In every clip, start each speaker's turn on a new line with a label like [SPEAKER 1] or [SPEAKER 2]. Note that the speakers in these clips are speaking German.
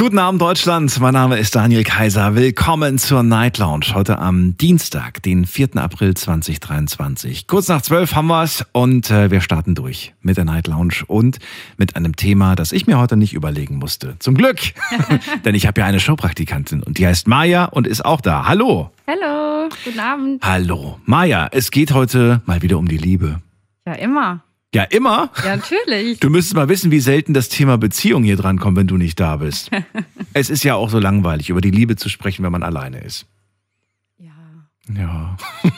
[SPEAKER 1] Guten Abend Deutschland, mein Name ist Daniel Kaiser. Willkommen zur Night Lounge. Heute am Dienstag, den 4. April 2023. Kurz nach 12 haben wir's und äh, wir starten durch mit der Night Lounge und mit einem Thema, das ich mir heute nicht überlegen musste. Zum Glück, denn ich habe ja eine Showpraktikantin und die heißt Maja und ist auch da. Hallo.
[SPEAKER 2] Hallo, guten Abend.
[SPEAKER 1] Hallo. Maja, es geht heute mal wieder um die Liebe.
[SPEAKER 2] Ja, immer.
[SPEAKER 1] Ja, immer?
[SPEAKER 2] Ja, natürlich.
[SPEAKER 1] Du müsstest mal wissen, wie selten das Thema Beziehung hier drankommt, wenn du nicht da bist. es ist ja auch so langweilig, über die Liebe zu sprechen, wenn man alleine ist.
[SPEAKER 2] Ja.
[SPEAKER 1] Ja.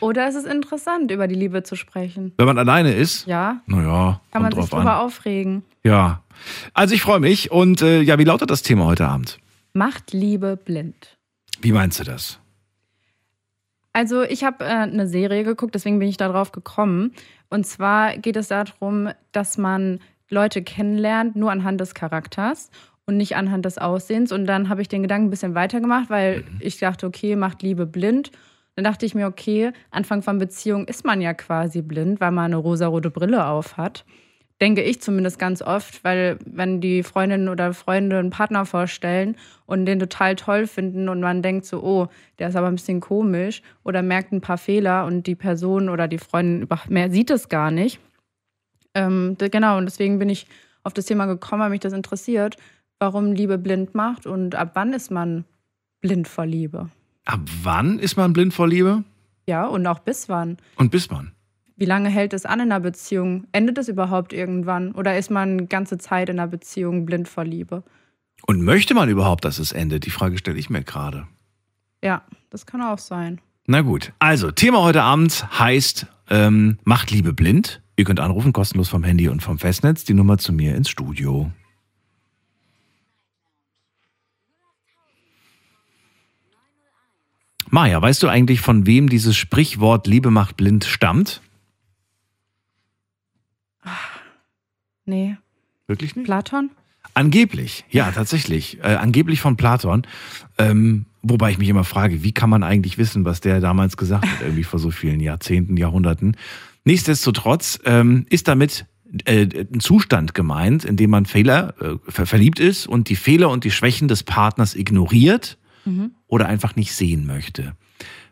[SPEAKER 2] Oder es ist interessant, über die Liebe zu sprechen.
[SPEAKER 1] Wenn man alleine ist?
[SPEAKER 2] Ja.
[SPEAKER 1] Naja,
[SPEAKER 2] Kann man sich drüber
[SPEAKER 1] an.
[SPEAKER 2] aufregen.
[SPEAKER 1] Ja. Also ich freue mich und äh, ja, wie lautet das Thema heute Abend?
[SPEAKER 2] Macht Liebe blind.
[SPEAKER 1] Wie meinst du das?
[SPEAKER 2] Also ich habe äh, eine Serie geguckt, deswegen bin ich darauf gekommen. Und zwar geht es darum, dass man Leute kennenlernt, nur anhand des Charakters und nicht anhand des Aussehens. Und dann habe ich den Gedanken ein bisschen weitergemacht, weil ich dachte, okay, macht Liebe blind. Dann dachte ich mir, okay, Anfang von Beziehung ist man ja quasi blind, weil man eine rosarote Brille auf hat. Denke ich zumindest ganz oft, weil wenn die Freundinnen oder Freunde einen Partner vorstellen und den total toll finden und man denkt so, oh, der ist aber ein bisschen komisch oder merkt ein paar Fehler und die Person oder die Freundin mehr sieht es gar nicht. Ähm, genau, und deswegen bin ich auf das Thema gekommen, weil mich das interessiert, warum Liebe blind macht und ab wann ist man blind vor Liebe?
[SPEAKER 1] Ab wann ist man blind vor Liebe?
[SPEAKER 2] Ja, und auch bis wann?
[SPEAKER 1] Und bis wann?
[SPEAKER 2] Wie lange hält es an in einer Beziehung? Endet es überhaupt irgendwann? Oder ist man ganze Zeit in einer Beziehung blind vor Liebe?
[SPEAKER 1] Und möchte man überhaupt, dass es endet? Die Frage stelle ich mir gerade.
[SPEAKER 2] Ja, das kann auch sein.
[SPEAKER 1] Na gut, also Thema heute Abend heißt ähm, Macht Liebe blind. Ihr könnt anrufen, kostenlos vom Handy und vom Festnetz. Die Nummer zu mir ins Studio. Maja, weißt du eigentlich, von wem dieses Sprichwort Liebe macht blind stammt?
[SPEAKER 2] Nee.
[SPEAKER 1] Wirklich nicht?
[SPEAKER 2] Platon?
[SPEAKER 1] Angeblich, ja, tatsächlich. Äh, angeblich von Platon. Ähm, wobei ich mich immer frage, wie kann man eigentlich wissen, was der damals gesagt hat, irgendwie vor so vielen Jahrzehnten, Jahrhunderten. Nichtsdestotrotz ähm, ist damit äh, ein Zustand gemeint, in dem man Fehler äh, ver verliebt ist und die Fehler und die Schwächen des Partners ignoriert oder einfach nicht sehen möchte.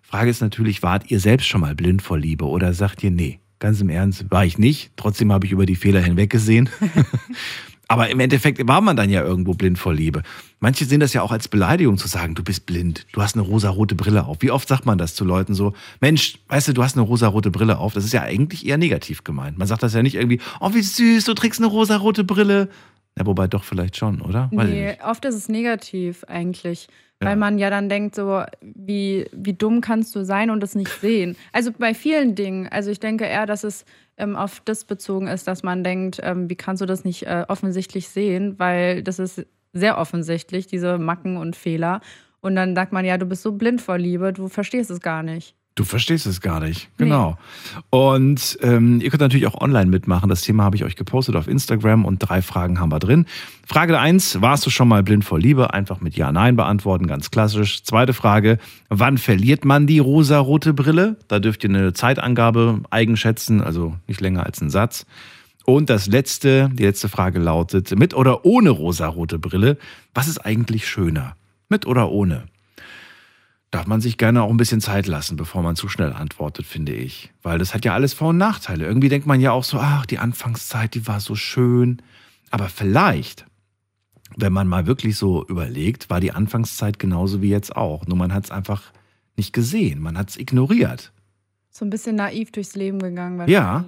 [SPEAKER 1] Frage ist natürlich, wart ihr selbst schon mal blind vor Liebe oder sagt ihr, nee, ganz im Ernst, war ich nicht. Trotzdem habe ich über die Fehler hinweggesehen. Aber im Endeffekt war man dann ja irgendwo blind vor Liebe. Manche sehen das ja auch als Beleidigung zu sagen, du bist blind, du hast eine rosarote Brille auf. Wie oft sagt man das zu Leuten so, Mensch, weißt du, du hast eine rosarote Brille auf. Das ist ja eigentlich eher negativ gemeint. Man sagt das ja nicht irgendwie, oh, wie süß, du trägst eine rosarote Brille. Ja, wobei doch vielleicht schon, oder? Weiß
[SPEAKER 2] Nee, oft ist es negativ eigentlich.
[SPEAKER 1] Ja.
[SPEAKER 2] Weil man ja dann denkt, so, wie, wie dumm kannst du sein und es nicht sehen. Also bei vielen Dingen. Also ich denke eher, dass es ähm, auf das bezogen ist, dass man denkt, ähm, wie kannst du das nicht äh, offensichtlich sehen? Weil das ist sehr offensichtlich, diese Macken und Fehler. Und dann sagt man, ja, du bist so blind vor Liebe, du verstehst es gar nicht.
[SPEAKER 1] Du verstehst es gar nicht. Genau. Und ähm, ihr könnt natürlich auch online mitmachen. Das Thema habe ich euch gepostet auf Instagram und drei Fragen haben wir drin. Frage eins: Warst du schon mal blind vor Liebe? Einfach mit Ja, Nein beantworten, ganz klassisch. Zweite Frage: Wann verliert man die rosarote Brille? Da dürft ihr eine Zeitangabe eigenschätzen, also nicht länger als einen Satz. Und das letzte, die letzte Frage lautet: Mit oder ohne rosarote Brille? Was ist eigentlich schöner? Mit oder ohne? Darf man sich gerne auch ein bisschen Zeit lassen, bevor man zu schnell antwortet, finde ich. Weil das hat ja alles Vor- und Nachteile. Irgendwie denkt man ja auch so, ach, die Anfangszeit, die war so schön. Aber vielleicht, wenn man mal wirklich so überlegt, war die Anfangszeit genauso wie jetzt auch. Nur man hat es einfach nicht gesehen, man hat es ignoriert.
[SPEAKER 2] So ein bisschen naiv durchs Leben gegangen
[SPEAKER 1] Ja.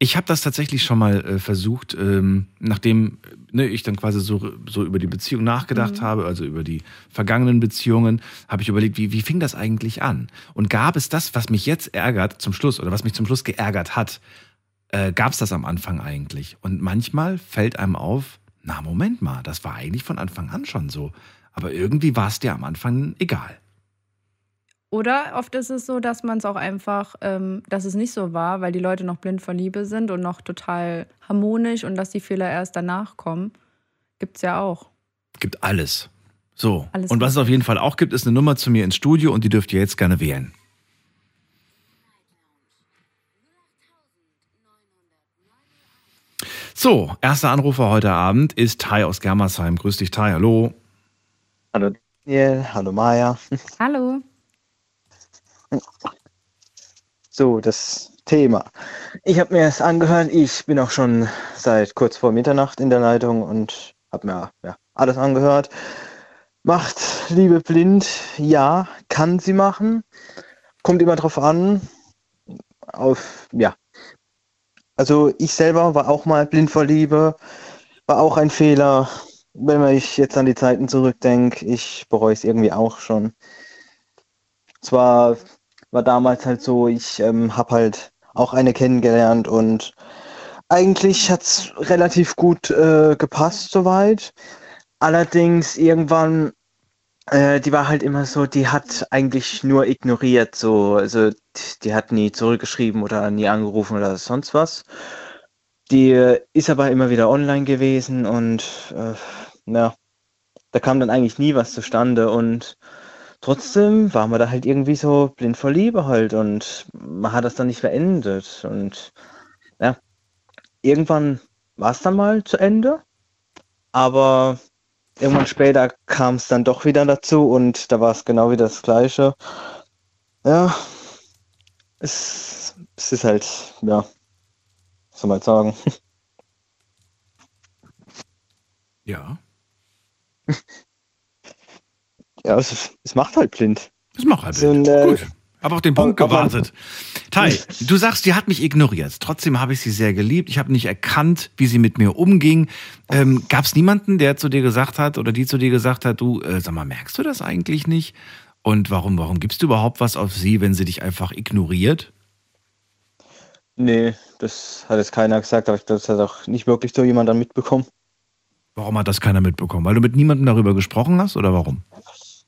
[SPEAKER 1] Ich habe das tatsächlich schon mal äh, versucht, ähm, nachdem ne, ich dann quasi so, so über die Beziehung nachgedacht habe, also über die vergangenen Beziehungen, habe ich überlegt, wie, wie fing das eigentlich an? Und gab es das, was mich jetzt ärgert zum Schluss oder was mich zum Schluss geärgert hat, äh, gab es das am Anfang eigentlich? Und manchmal fällt einem auf, na Moment mal, das war eigentlich von Anfang an schon so. Aber irgendwie war es dir am Anfang egal.
[SPEAKER 2] Oder oft ist es so, dass man es auch einfach, ähm, dass es nicht so war, weil die Leute noch blind vor Liebe sind und noch total harmonisch und dass die Fehler erst danach kommen. Gibt's ja auch.
[SPEAKER 1] Gibt alles. So.
[SPEAKER 2] Alles
[SPEAKER 1] und was es auf jeden Fall auch gibt, ist eine Nummer zu mir ins Studio und die dürft ihr jetzt gerne wählen. So, erster Anrufer heute Abend ist Tai aus Germersheim. Grüß dich, Tai. Hallo.
[SPEAKER 3] Hallo Daniel, hallo Maja.
[SPEAKER 2] Hallo.
[SPEAKER 3] So, das Thema. Ich habe mir es angehört. Ich bin auch schon seit kurz vor Mitternacht in der Leitung und habe mir ja, alles angehört. Macht Liebe blind? Ja, kann sie machen. Kommt immer drauf an. Auf, ja. Also ich selber war auch mal blind vor Liebe. War auch ein Fehler. Wenn ich jetzt an die Zeiten zurückdenke, ich bereue es irgendwie auch schon. Zwar war damals halt so, ich ähm, habe halt auch eine kennengelernt und eigentlich hat es relativ gut äh, gepasst soweit. Allerdings irgendwann, äh, die war halt immer so, die hat eigentlich nur ignoriert, so, also die hat nie zurückgeschrieben oder nie angerufen oder sonst was. Die äh, ist aber immer wieder online gewesen und äh, ja, da kam dann eigentlich nie was zustande und trotzdem waren wir da halt irgendwie so blind vor Liebe halt und man hat das dann nicht beendet und ja, irgendwann war es dann mal zu Ende, aber irgendwann später kam es dann doch wieder dazu und da war es genau wieder das Gleiche. Ja, es, es ist halt, ja, was soll man sagen.
[SPEAKER 1] Ja.
[SPEAKER 3] Ja, es, es macht halt blind.
[SPEAKER 1] Das macht halt
[SPEAKER 3] So ein, äh,
[SPEAKER 1] Gut. Aber auf den Punkt gewartet. Tai, du sagst, die hat mich ignoriert. Trotzdem habe ich sie sehr geliebt. Ich habe nicht erkannt, wie sie mit mir umging. Ähm, Gab es niemanden, der zu dir gesagt hat oder die zu dir gesagt hat, du, äh, sag mal, merkst du das eigentlich nicht? Und warum, warum gibst du überhaupt was auf sie, wenn sie dich einfach ignoriert?
[SPEAKER 3] Nee, das hat jetzt keiner gesagt, aber das hat auch nicht wirklich so jemand dann mitbekommen.
[SPEAKER 1] Warum hat das keiner mitbekommen? Weil du mit niemandem darüber gesprochen hast oder warum?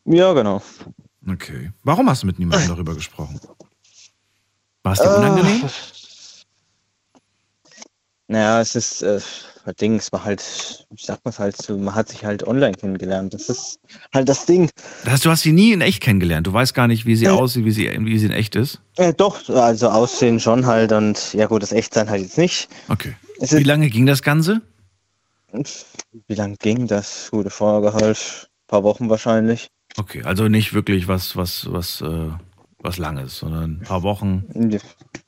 [SPEAKER 3] Ja, genau.
[SPEAKER 1] Okay. Warum hast du mit niemandem darüber gesprochen? War es dir
[SPEAKER 3] Äh,
[SPEAKER 1] unangenehm?
[SPEAKER 3] Naja, es ist, äh, das Ding, es war halt, ich sag mal halt so, man hat sich halt online kennengelernt. Das ist halt das Ding.
[SPEAKER 1] Das heißt, du hast sie nie in echt kennengelernt. Du weißt gar nicht, wie sie aussieht, wie sie, wie sie in echt ist.
[SPEAKER 3] Äh, doch, also Aussehen schon halt und ja gut, das Echtsein halt jetzt nicht.
[SPEAKER 1] Okay.
[SPEAKER 3] Es
[SPEAKER 1] Wie lange ging das Ganze?
[SPEAKER 3] wie lang ging das? Gute Frage halt. paar Wochen wahrscheinlich.
[SPEAKER 1] Okay, also nicht wirklich was, was, was, äh, was Langes, sondern ein paar Wochen.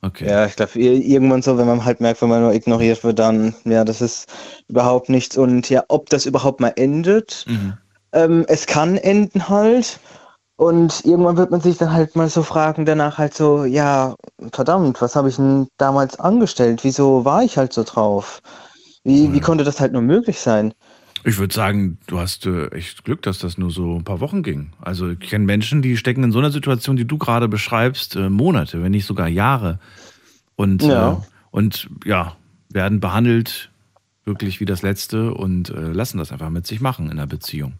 [SPEAKER 1] Okay.
[SPEAKER 3] Ja, ich glaube, irgendwann so, wenn man halt merkt, wenn man nur ignoriert wird, dann, ja, das ist überhaupt nichts. Und ja, ob das überhaupt mal endet,
[SPEAKER 1] Mhm.
[SPEAKER 3] ähm, es kann enden halt. Und irgendwann wird man sich dann halt mal so fragen, danach halt so, ja, verdammt, was habe ich denn damals angestellt? Wieso war ich halt so drauf? Wie, wie konnte das halt nur möglich sein?
[SPEAKER 1] Ich würde sagen, du hast äh, echt Glück, dass das nur so ein paar Wochen ging. Also ich kenne Menschen, die stecken in so einer Situation, die du gerade beschreibst, äh, Monate, wenn nicht sogar Jahre. Und
[SPEAKER 3] Ja.
[SPEAKER 1] äh, und ja, werden behandelt wirklich wie das Letzte und äh, lassen das einfach mit sich machen in der Beziehung.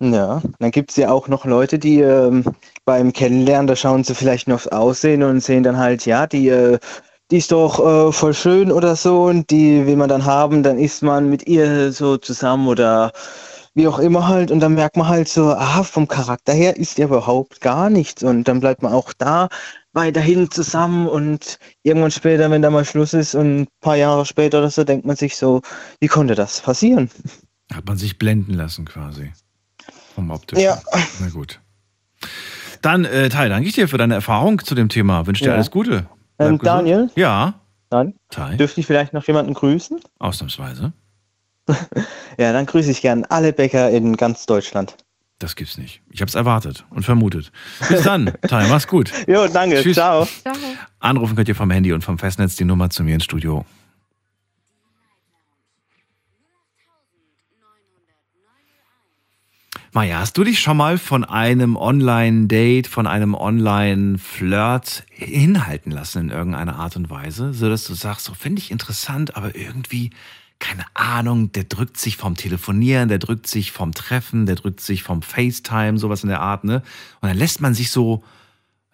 [SPEAKER 3] Ja, dann gibt es ja auch noch Leute, die ähm, beim Kennenlernen, da schauen sie vielleicht noch aufs Aussehen und sehen dann halt, ja, die, äh, die ist doch äh, voll schön oder so und die will man dann haben, dann ist man mit ihr so zusammen oder wie auch immer halt und dann merkt man halt so, ah, vom Charakter her ist ihr überhaupt gar nichts und dann bleibt man auch da weiterhin zusammen und irgendwann später, wenn da mal Schluss ist und ein paar Jahre später oder so, denkt man sich so, wie konnte das passieren?
[SPEAKER 1] Hat man sich blenden lassen quasi. Vom Optischen.
[SPEAKER 3] Ja.
[SPEAKER 1] Na gut. Dann, äh, Tai, danke ich dir für deine Erfahrung zu dem Thema. Wünsche dir
[SPEAKER 3] Ja.
[SPEAKER 1] alles Gute.
[SPEAKER 3] Ähm. Daniel?
[SPEAKER 1] Ja.
[SPEAKER 3] Dann
[SPEAKER 1] Tai.
[SPEAKER 3] dürfte ich vielleicht noch jemanden grüßen?
[SPEAKER 1] Ausnahmsweise.
[SPEAKER 3] Ja, dann grüße ich gern alle Bäcker in ganz Deutschland.
[SPEAKER 1] Das gibt's nicht. Ich habe es erwartet und vermutet. Bis dann, Tai, mach's gut.
[SPEAKER 3] Jo, danke.
[SPEAKER 1] Tschüss.
[SPEAKER 3] Ciao.
[SPEAKER 2] Ciao.
[SPEAKER 1] Anrufen könnt ihr vom Handy und vom Festnetz die Nummer zu mir ins Studio. Maja, hast du dich schon mal von einem Online-Date, von einem Online-Flirt hinhalten lassen in irgendeiner Art und Weise? So dass du sagst, so finde ich interessant, aber irgendwie, keine Ahnung, der drückt sich vom Telefonieren, der drückt sich vom Treffen, der drückt sich vom FaceTime, sowas in der Art, ne? Und dann lässt man sich so,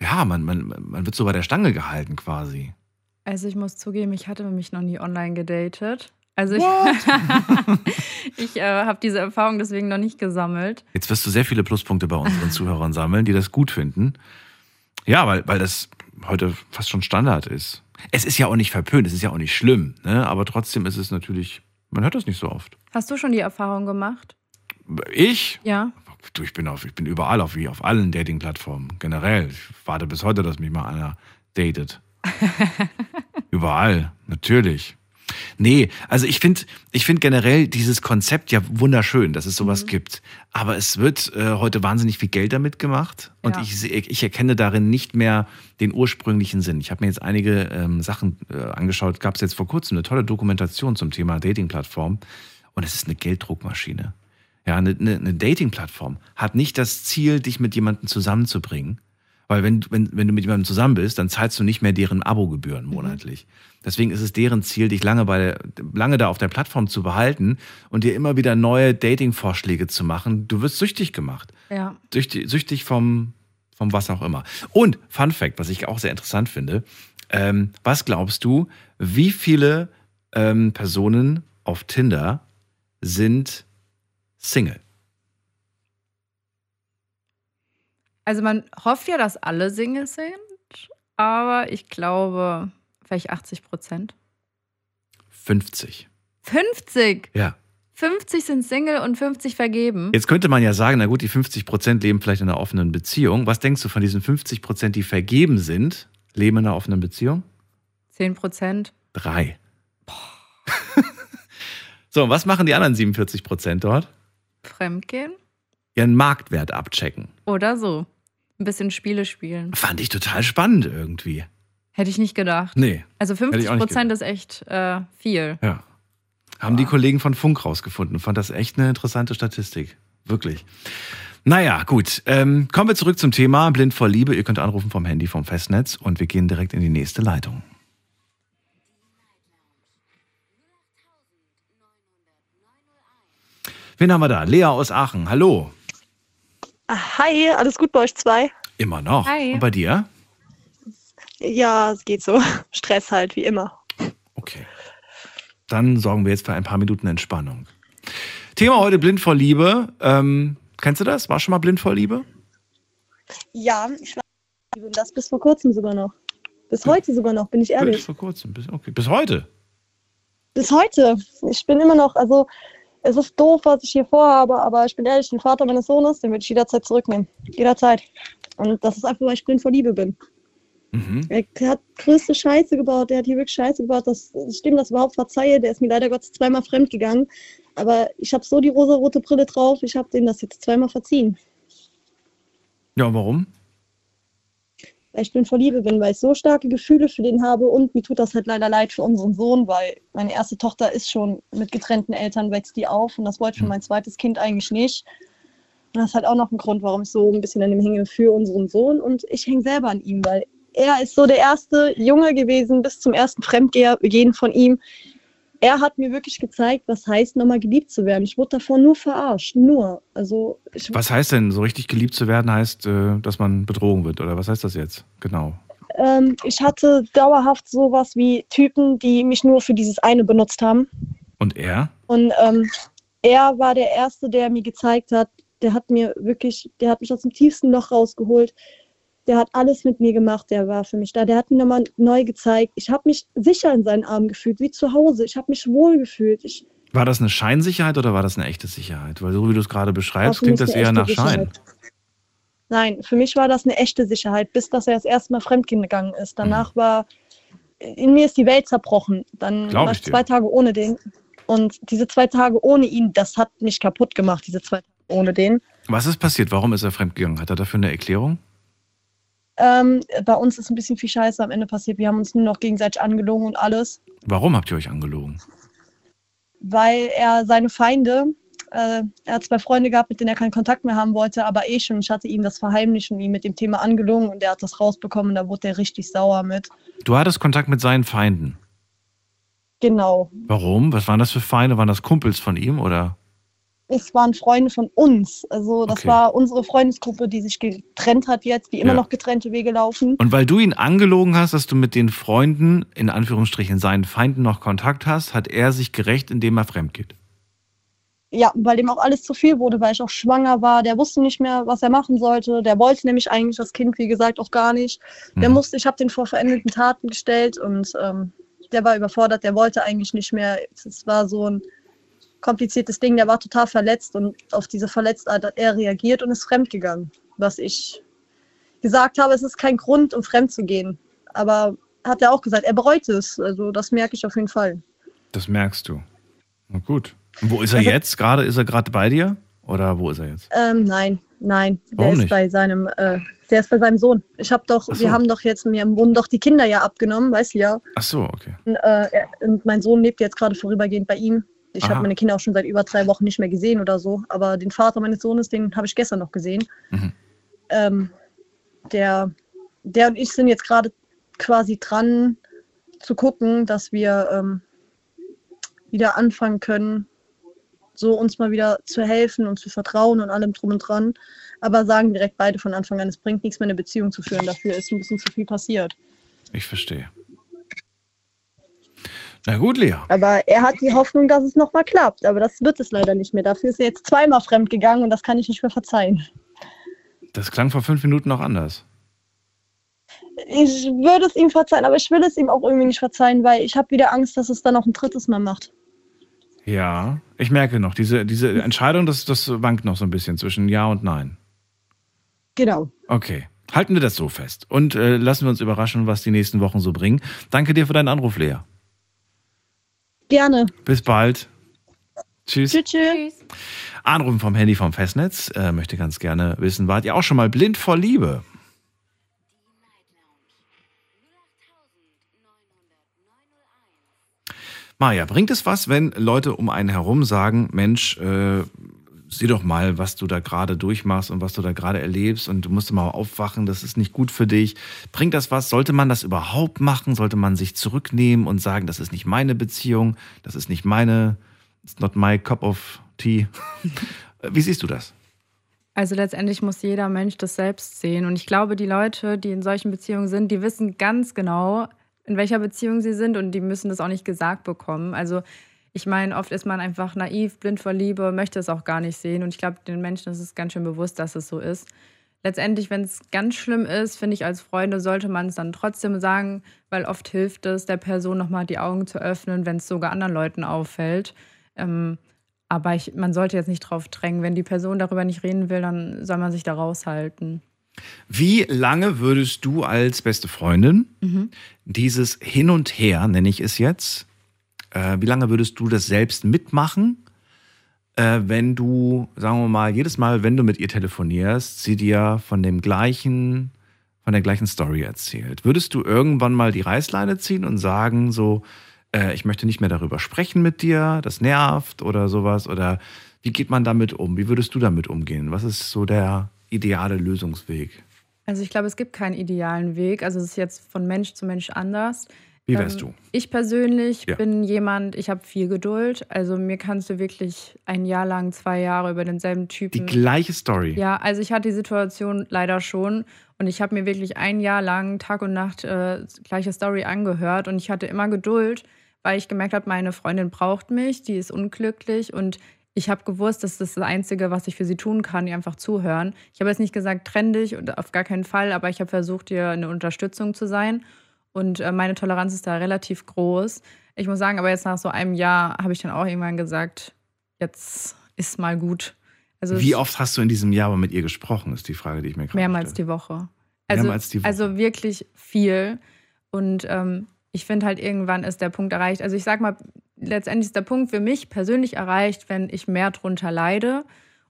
[SPEAKER 1] ja, man, man, man wird so bei der Stange gehalten quasi.
[SPEAKER 2] Also ich muss zugeben, ich hatte mich noch nie online gedatet. Also ich, ich äh, habe diese Erfahrung deswegen noch nicht gesammelt.
[SPEAKER 1] Jetzt wirst du sehr viele Pluspunkte bei unseren Zuhörern sammeln, die das gut finden. Ja, weil, weil das heute fast schon Standard ist. Es ist ja auch nicht verpönt, es ist ja auch nicht schlimm, ne? aber trotzdem ist es natürlich, man hört das nicht so oft.
[SPEAKER 2] Hast du schon die Erfahrung gemacht?
[SPEAKER 1] Ich?
[SPEAKER 2] Ja.
[SPEAKER 1] Du, ich bin, auf, ich bin überall, auf, wie auf allen Dating-Plattformen, generell. Ich warte bis heute, dass mich mal einer datet. überall, natürlich. Nee, also ich finde ich find generell dieses Konzept ja wunderschön, dass es sowas
[SPEAKER 2] Mhm.
[SPEAKER 1] gibt. Aber es wird äh, heute wahnsinnig viel Geld damit gemacht und
[SPEAKER 2] Ja.
[SPEAKER 1] ich, ich erkenne darin nicht mehr den ursprünglichen Sinn. Ich habe mir jetzt einige ähm, Sachen äh, angeschaut, gab es jetzt vor kurzem eine tolle Dokumentation zum Thema Dating-Plattform und es ist eine Gelddruckmaschine. Ja, eine, eine, eine Dating-Plattform hat nicht das Ziel, dich mit jemandem zusammenzubringen. Weil wenn, wenn, wenn du mit jemandem zusammen bist, dann zahlst du nicht mehr deren Abogebühren monatlich. Deswegen ist es deren Ziel, dich lange, bei der, lange da auf der Plattform zu behalten und dir immer wieder neue Dating-Vorschläge zu machen. Du wirst süchtig gemacht.
[SPEAKER 2] Ja.
[SPEAKER 1] Süchtig, süchtig vom, vom was auch immer. Und Fun Fact, was ich auch sehr interessant finde, ähm, was glaubst du, wie viele ähm, Personen auf Tinder sind Single?
[SPEAKER 2] Also man hofft ja, dass alle Singles sind, aber ich glaube, vielleicht 80 Prozent.
[SPEAKER 1] 50.
[SPEAKER 2] 50!
[SPEAKER 1] Ja.
[SPEAKER 2] 50 sind Single und 50 vergeben.
[SPEAKER 1] Jetzt könnte man ja sagen, na gut, die 50 Prozent leben vielleicht in einer offenen Beziehung. Was denkst du von diesen 50 Prozent, die vergeben sind, leben in einer offenen Beziehung?
[SPEAKER 2] 10 Prozent.
[SPEAKER 1] Drei. so, und was machen die anderen 47 Prozent dort?
[SPEAKER 2] Fremdgehen
[SPEAKER 1] Ihren Marktwert abchecken.
[SPEAKER 2] oder so. Ein bisschen Spiele spielen.
[SPEAKER 1] Fand ich total spannend irgendwie.
[SPEAKER 2] Hätte ich nicht gedacht.
[SPEAKER 1] Nee,
[SPEAKER 2] Also
[SPEAKER 1] Hätte ich
[SPEAKER 2] 50
[SPEAKER 1] auch nicht
[SPEAKER 2] Prozent ist echt äh, viel.
[SPEAKER 1] ja. Haben die Kollegen von Funk rausgefunden. Fand das echt eine interessante Statistik. Wirklich. Naja, gut. Ähm, kommen wir zurück zum Thema Blind vor Liebe. Ihr könnt anrufen vom Handy, vom Festnetz und wir gehen direkt in die nächste Leitung. Wen haben wir da? Lea aus Aachen. Hallo.
[SPEAKER 4] Ah, Hi, alles gut bei euch zwei?
[SPEAKER 1] Immer noch.
[SPEAKER 2] Hi.
[SPEAKER 1] Und bei dir?
[SPEAKER 4] Ja, es geht so. Stress halt, wie immer.
[SPEAKER 1] Okay. Dann sorgen wir jetzt für ein paar Minuten Entspannung. Thema heute blind vor Liebe. Ähm, kennst du das? War schon mal blind vor Liebe?
[SPEAKER 4] Ja, ich war und das bis vor kurzem sogar noch. Bis heute sogar noch, bin ich
[SPEAKER 1] Bis
[SPEAKER 4] ehrlich.
[SPEAKER 1] vor kurzem. Bis, okay. Bis heute.
[SPEAKER 4] Bis heute. Ich bin immer noch, also es ist doof, was ich hier vorhabe, aber ich bin ehrlich, den Vater meines Sohnes, den würde ich jederzeit zurücknehmen. Jederzeit. Und das ist einfach, weil ich blind vor Liebe bin.
[SPEAKER 1] Mhm.
[SPEAKER 4] Er hat größte Scheiße gebaut, der hat hier wirklich Scheiße gebaut, dass ich dem das überhaupt verzeihe. Der ist mir leider Gottes zweimal fremd gegangen. Aber ich habe so die rosarote Brille drauf, ich habe dem das jetzt zweimal verziehen.
[SPEAKER 1] Ja, warum?
[SPEAKER 4] Weil ich blind vor Liebe bin, weil ich so starke Gefühle für den habe und mir tut das halt leider leid für unseren Sohn, weil meine erste Tochter ist schon mit getrennten Eltern, wächst die auf und das wollte ich für mein zweites Kind eigentlich nicht. Und das ist halt auch noch ein Grund, warum ich so ein bisschen an ihm hänge für unseren Sohn und ich hänge selber an ihm, weil er ist so der erste Junge gewesen bis zum ersten Fremdgehen von ihm. Er hat mir wirklich gezeigt, was heißt, nochmal geliebt zu werden. Ich wurde davor nur verarscht, nur. Also
[SPEAKER 1] Was heißt denn, so richtig geliebt zu werden, heißt, äh, dass man betrogen wird? Oder was heißt das jetzt? Genau.
[SPEAKER 4] Ähm, ich hatte dauerhaft sowas wie Typen, die mich nur für dieses eine benutzt haben.
[SPEAKER 1] Und er?
[SPEAKER 4] Und ähm, er war der Erste, der mir gezeigt hat, der hat mir wirklich, der hat mich aus dem tiefsten Loch rausgeholt. Der hat alles mit mir gemacht, der war für mich da. Der hat mir nochmal neu gezeigt. Ich habe mich sicher in seinen Armen gefühlt, wie zu Hause. Ich habe mich wohl gefühlt. Ich,
[SPEAKER 1] War das eine Scheinsicherheit oder war das eine echte Sicherheit? Weil so wie du es gerade beschreibst, klingt das eher nach Schein.
[SPEAKER 4] Nein, für mich war das eine echte Sicherheit, bis dass er das erste Mal fremdgehen gegangen ist. Danach war, in mir ist die Welt zerbrochen. Dann
[SPEAKER 1] Mhm. Glaub
[SPEAKER 4] war
[SPEAKER 1] ich dir.
[SPEAKER 4] zwei Tage ohne den. Und diese zwei Tage ohne ihn, das hat mich kaputt gemacht, diese zwei Tage ohne den.
[SPEAKER 1] Was ist passiert? Warum ist er fremdgegangen? Hat er dafür eine Erklärung?
[SPEAKER 4] Ähm, bei uns ist ein bisschen viel Scheiße am Ende passiert. Wir haben uns nur noch gegenseitig angelogen und alles,
[SPEAKER 1] Warum habt ihr euch angelogen?
[SPEAKER 4] weil er seine Feinde, äh, er hat zwei Freunde gehabt, mit denen er keinen Kontakt mehr haben wollte, aber ich und ich hatte ihm das verheimlicht und ihn mit dem Thema angelogen und er hat das rausbekommen und da wurde er richtig sauer mit.
[SPEAKER 1] Du hattest Kontakt mit seinen Feinden.
[SPEAKER 4] Genau.
[SPEAKER 1] Warum? Was waren das für Feinde? Waren das Kumpels von ihm oder?
[SPEAKER 4] Es waren Freunde von uns. Also das
[SPEAKER 1] Okay.
[SPEAKER 4] war unsere Freundesgruppe, die sich getrennt hat jetzt, die immer
[SPEAKER 1] Ja.
[SPEAKER 4] noch getrennte Wege laufen.
[SPEAKER 1] Und weil du ihn angelogen hast, dass du mit den Freunden, in Anführungsstrichen seinen Feinden noch Kontakt hast, hat er sich gerecht, indem er fremd geht.
[SPEAKER 4] Ja, weil dem auch alles zu viel wurde, weil ich auch schwanger war. Der wusste nicht mehr, was er machen sollte. Der wollte nämlich eigentlich das Kind, wie gesagt, auch gar nicht. Der
[SPEAKER 1] Mhm.
[SPEAKER 4] musste, ich habe den vor veränderten Taten gestellt und ähm, der war überfordert. Der wollte eigentlich nicht mehr. Es war so ein kompliziertes Ding. Der war total verletzt und auf diese Verletztheit hat er reagiert und ist fremdgegangen. Was ich gesagt habe, es ist kein Grund, um fremd zu gehen. Aber hat er auch gesagt, er bereut es. Also das merke ich auf jeden Fall.
[SPEAKER 1] Das merkst du. Na gut. Und wo ist er
[SPEAKER 4] Also-
[SPEAKER 1] jetzt? Gerade ist er gerade bei dir? Oder wo ist er jetzt?
[SPEAKER 4] Ähm, nein, nein. Der
[SPEAKER 1] Warum
[SPEAKER 4] ist
[SPEAKER 1] nicht?
[SPEAKER 4] bei seinem, äh, der ist bei seinem Sohn. Ich habe doch,
[SPEAKER 1] so.
[SPEAKER 4] wir haben doch jetzt, mir wurden doch die Kinder ja abgenommen, weißt du ja.
[SPEAKER 1] Ach so, okay.
[SPEAKER 4] Und, äh, und mein Sohn lebt jetzt gerade vorübergehend bei ihm. Ich habe meine Kinder auch schon seit über drei Wochen nicht mehr gesehen oder so. Aber den Vater meines Sohnes, den habe ich gestern noch gesehen.
[SPEAKER 1] Mhm.
[SPEAKER 4] Ähm, der, der und ich sind jetzt gerade quasi dran zu gucken, dass wir ähm, wieder anfangen können, so uns mal wieder zu helfen und zu vertrauen und allem drum und dran. Aber sagen direkt beide von Anfang an, es bringt nichts mehr, eine Beziehung zu führen. Dafür ist ein bisschen zu viel passiert.
[SPEAKER 1] Ich verstehe. Na gut, Lea.
[SPEAKER 4] Aber er hat die Hoffnung, dass es nochmal klappt. Aber das wird es leider nicht mehr. Dafür ist er jetzt zweimal fremd gegangen und das kann ich nicht mehr verzeihen.
[SPEAKER 1] Das klang vor fünf Minuten noch anders.
[SPEAKER 4] Ich würde es ihm verzeihen, aber ich will es ihm auch irgendwie nicht verzeihen, weil ich habe wieder Angst, dass es dann noch ein drittes Mal macht.
[SPEAKER 1] Ja, ich merke noch, diese, diese Entscheidung, das, das wankt noch so ein bisschen zwischen Ja und Nein.
[SPEAKER 4] Genau.
[SPEAKER 1] Okay. Halten wir das so fest und äh, lassen wir uns überraschen, was die nächsten Wochen so bringen. Danke dir für deinen Anruf, Lea.
[SPEAKER 4] Gerne.
[SPEAKER 1] Bis bald. Tschüss.
[SPEAKER 4] Tschüss. tschüss.
[SPEAKER 1] Anrufen vom Handy vom Festnetz. Äh, möchte ganz gerne wissen, wart ihr auch schon mal blind vor Liebe? Maja, bringt es was, wenn Leute um einen herum sagen, Mensch, äh, sieh doch mal, was du da gerade durchmachst und was du da gerade erlebst und du musst mal aufwachen, das ist nicht gut für dich. Bringt das was? Sollte man das überhaupt machen? Sollte man sich zurücknehmen und sagen, das ist nicht meine Beziehung, das ist nicht meine, it's not my cup of tea? Wie siehst du das?
[SPEAKER 2] Also letztendlich muss jeder Mensch das selbst sehen. Und ich glaube, die Leute, die in solchen Beziehungen sind, die wissen ganz genau, in welcher Beziehung sie sind und die müssen das auch nicht gesagt bekommen. Also ich meine, oft ist man einfach naiv, blind vor Liebe, möchte es auch gar nicht sehen. Und ich glaube, den Menschen ist es ganz schön bewusst, dass es so ist. Letztendlich, wenn es ganz schlimm ist, finde ich, als Freunde sollte man es dann trotzdem sagen, weil oft hilft es, der Person nochmal die Augen zu öffnen, wenn es sogar anderen Leuten auffällt. Ähm, aber ich, man sollte jetzt nicht drauf drängen. Wenn die Person darüber nicht reden will, dann soll man sich da raushalten.
[SPEAKER 1] Wie lange würdest du als beste Freundin dieses Hin und Her, nenne ich es jetzt, äh, wie lange würdest du das selbst mitmachen, äh, wenn du, sagen wir mal, jedes Mal, wenn du mit ihr telefonierst, sie dir von dem gleichen, von der gleichen Story erzählt? Würdest du irgendwann mal die Reißleine ziehen und sagen, so, äh, ich möchte nicht mehr darüber sprechen mit dir, das nervt oder sowas? Oder wie geht man damit um? Wie würdest du damit umgehen? Was ist so der ideale Lösungsweg?
[SPEAKER 2] Also ich glaube, es gibt keinen idealen Weg. Also es ist jetzt von Mensch zu Mensch anders.
[SPEAKER 1] Wie wärst
[SPEAKER 2] Ähm,
[SPEAKER 1] du?
[SPEAKER 2] Ich persönlich
[SPEAKER 1] Ja.
[SPEAKER 2] bin jemand, ich habe viel Geduld. Also mir kannst du wirklich ein Jahr lang, zwei Jahre über denselben Typen.
[SPEAKER 1] Die gleiche Story.
[SPEAKER 2] Ja, also ich hatte die Situation leider schon und ich habe mir wirklich ein Jahr lang Tag und Nacht äh, gleiche Story angehört und ich hatte immer Geduld, weil ich gemerkt habe, meine Freundin braucht mich, die ist unglücklich und ich habe gewusst, das ist das Einzige, was ich für sie tun kann, ihr einfach zuhören. Ich habe jetzt nicht gesagt, trenn dich und auf gar keinen Fall, aber ich habe versucht, ihr eine Unterstützung zu sein und äh, meine Toleranz ist da relativ groß. Ich muss sagen, aber jetzt nach so einem Jahr habe ich dann auch irgendwann gesagt, jetzt ist mal gut. Also
[SPEAKER 1] Wie oft hast du in diesem Jahr aber mit ihr gesprochen, ist die Frage, die ich mir gerade
[SPEAKER 2] Mehrmals
[SPEAKER 1] stelle.
[SPEAKER 2] die Woche. Also,
[SPEAKER 1] Mehrmals die Woche.
[SPEAKER 2] also wirklich viel. Und ähm, ich finde halt, irgendwann ist der Punkt erreicht. Also ich sag mal, letztendlich ist der Punkt für mich persönlich erreicht, wenn ich mehr drunter leide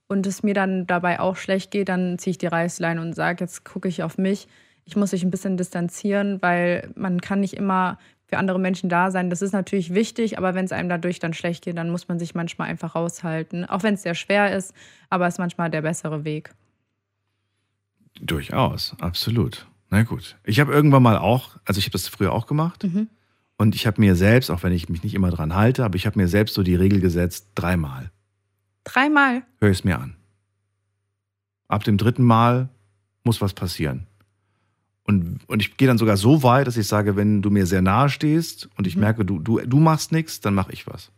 [SPEAKER 2] und es mir dann dabei auch schlecht geht, dann ziehe ich die Reißleine und sage, jetzt gucke ich auf mich. Ich muss mich ein bisschen distanzieren, weil man kann nicht immer für andere Menschen da sein. Das ist natürlich wichtig, aber wenn es einem dadurch dann schlecht geht, dann muss man sich manchmal einfach raushalten. Auch wenn es sehr schwer ist, aber es ist manchmal der bessere Weg.
[SPEAKER 1] Durchaus, absolut. Na gut. Ich habe irgendwann mal auch, also ich habe das früher auch gemacht
[SPEAKER 2] Mhm.
[SPEAKER 1] und ich habe mir selbst, auch wenn ich mich nicht immer dran halte, aber ich habe mir selbst so die Regel gesetzt, dreimal.
[SPEAKER 2] Dreimal.
[SPEAKER 1] ich es mir an. Ab dem dritten Mal muss was passieren. Und, und ich gehe dann sogar so weit, dass ich sage, wenn du mir sehr nahe stehst und ich
[SPEAKER 2] Mhm.
[SPEAKER 1] merke, du, du, du machst nichts, dann mache ich was.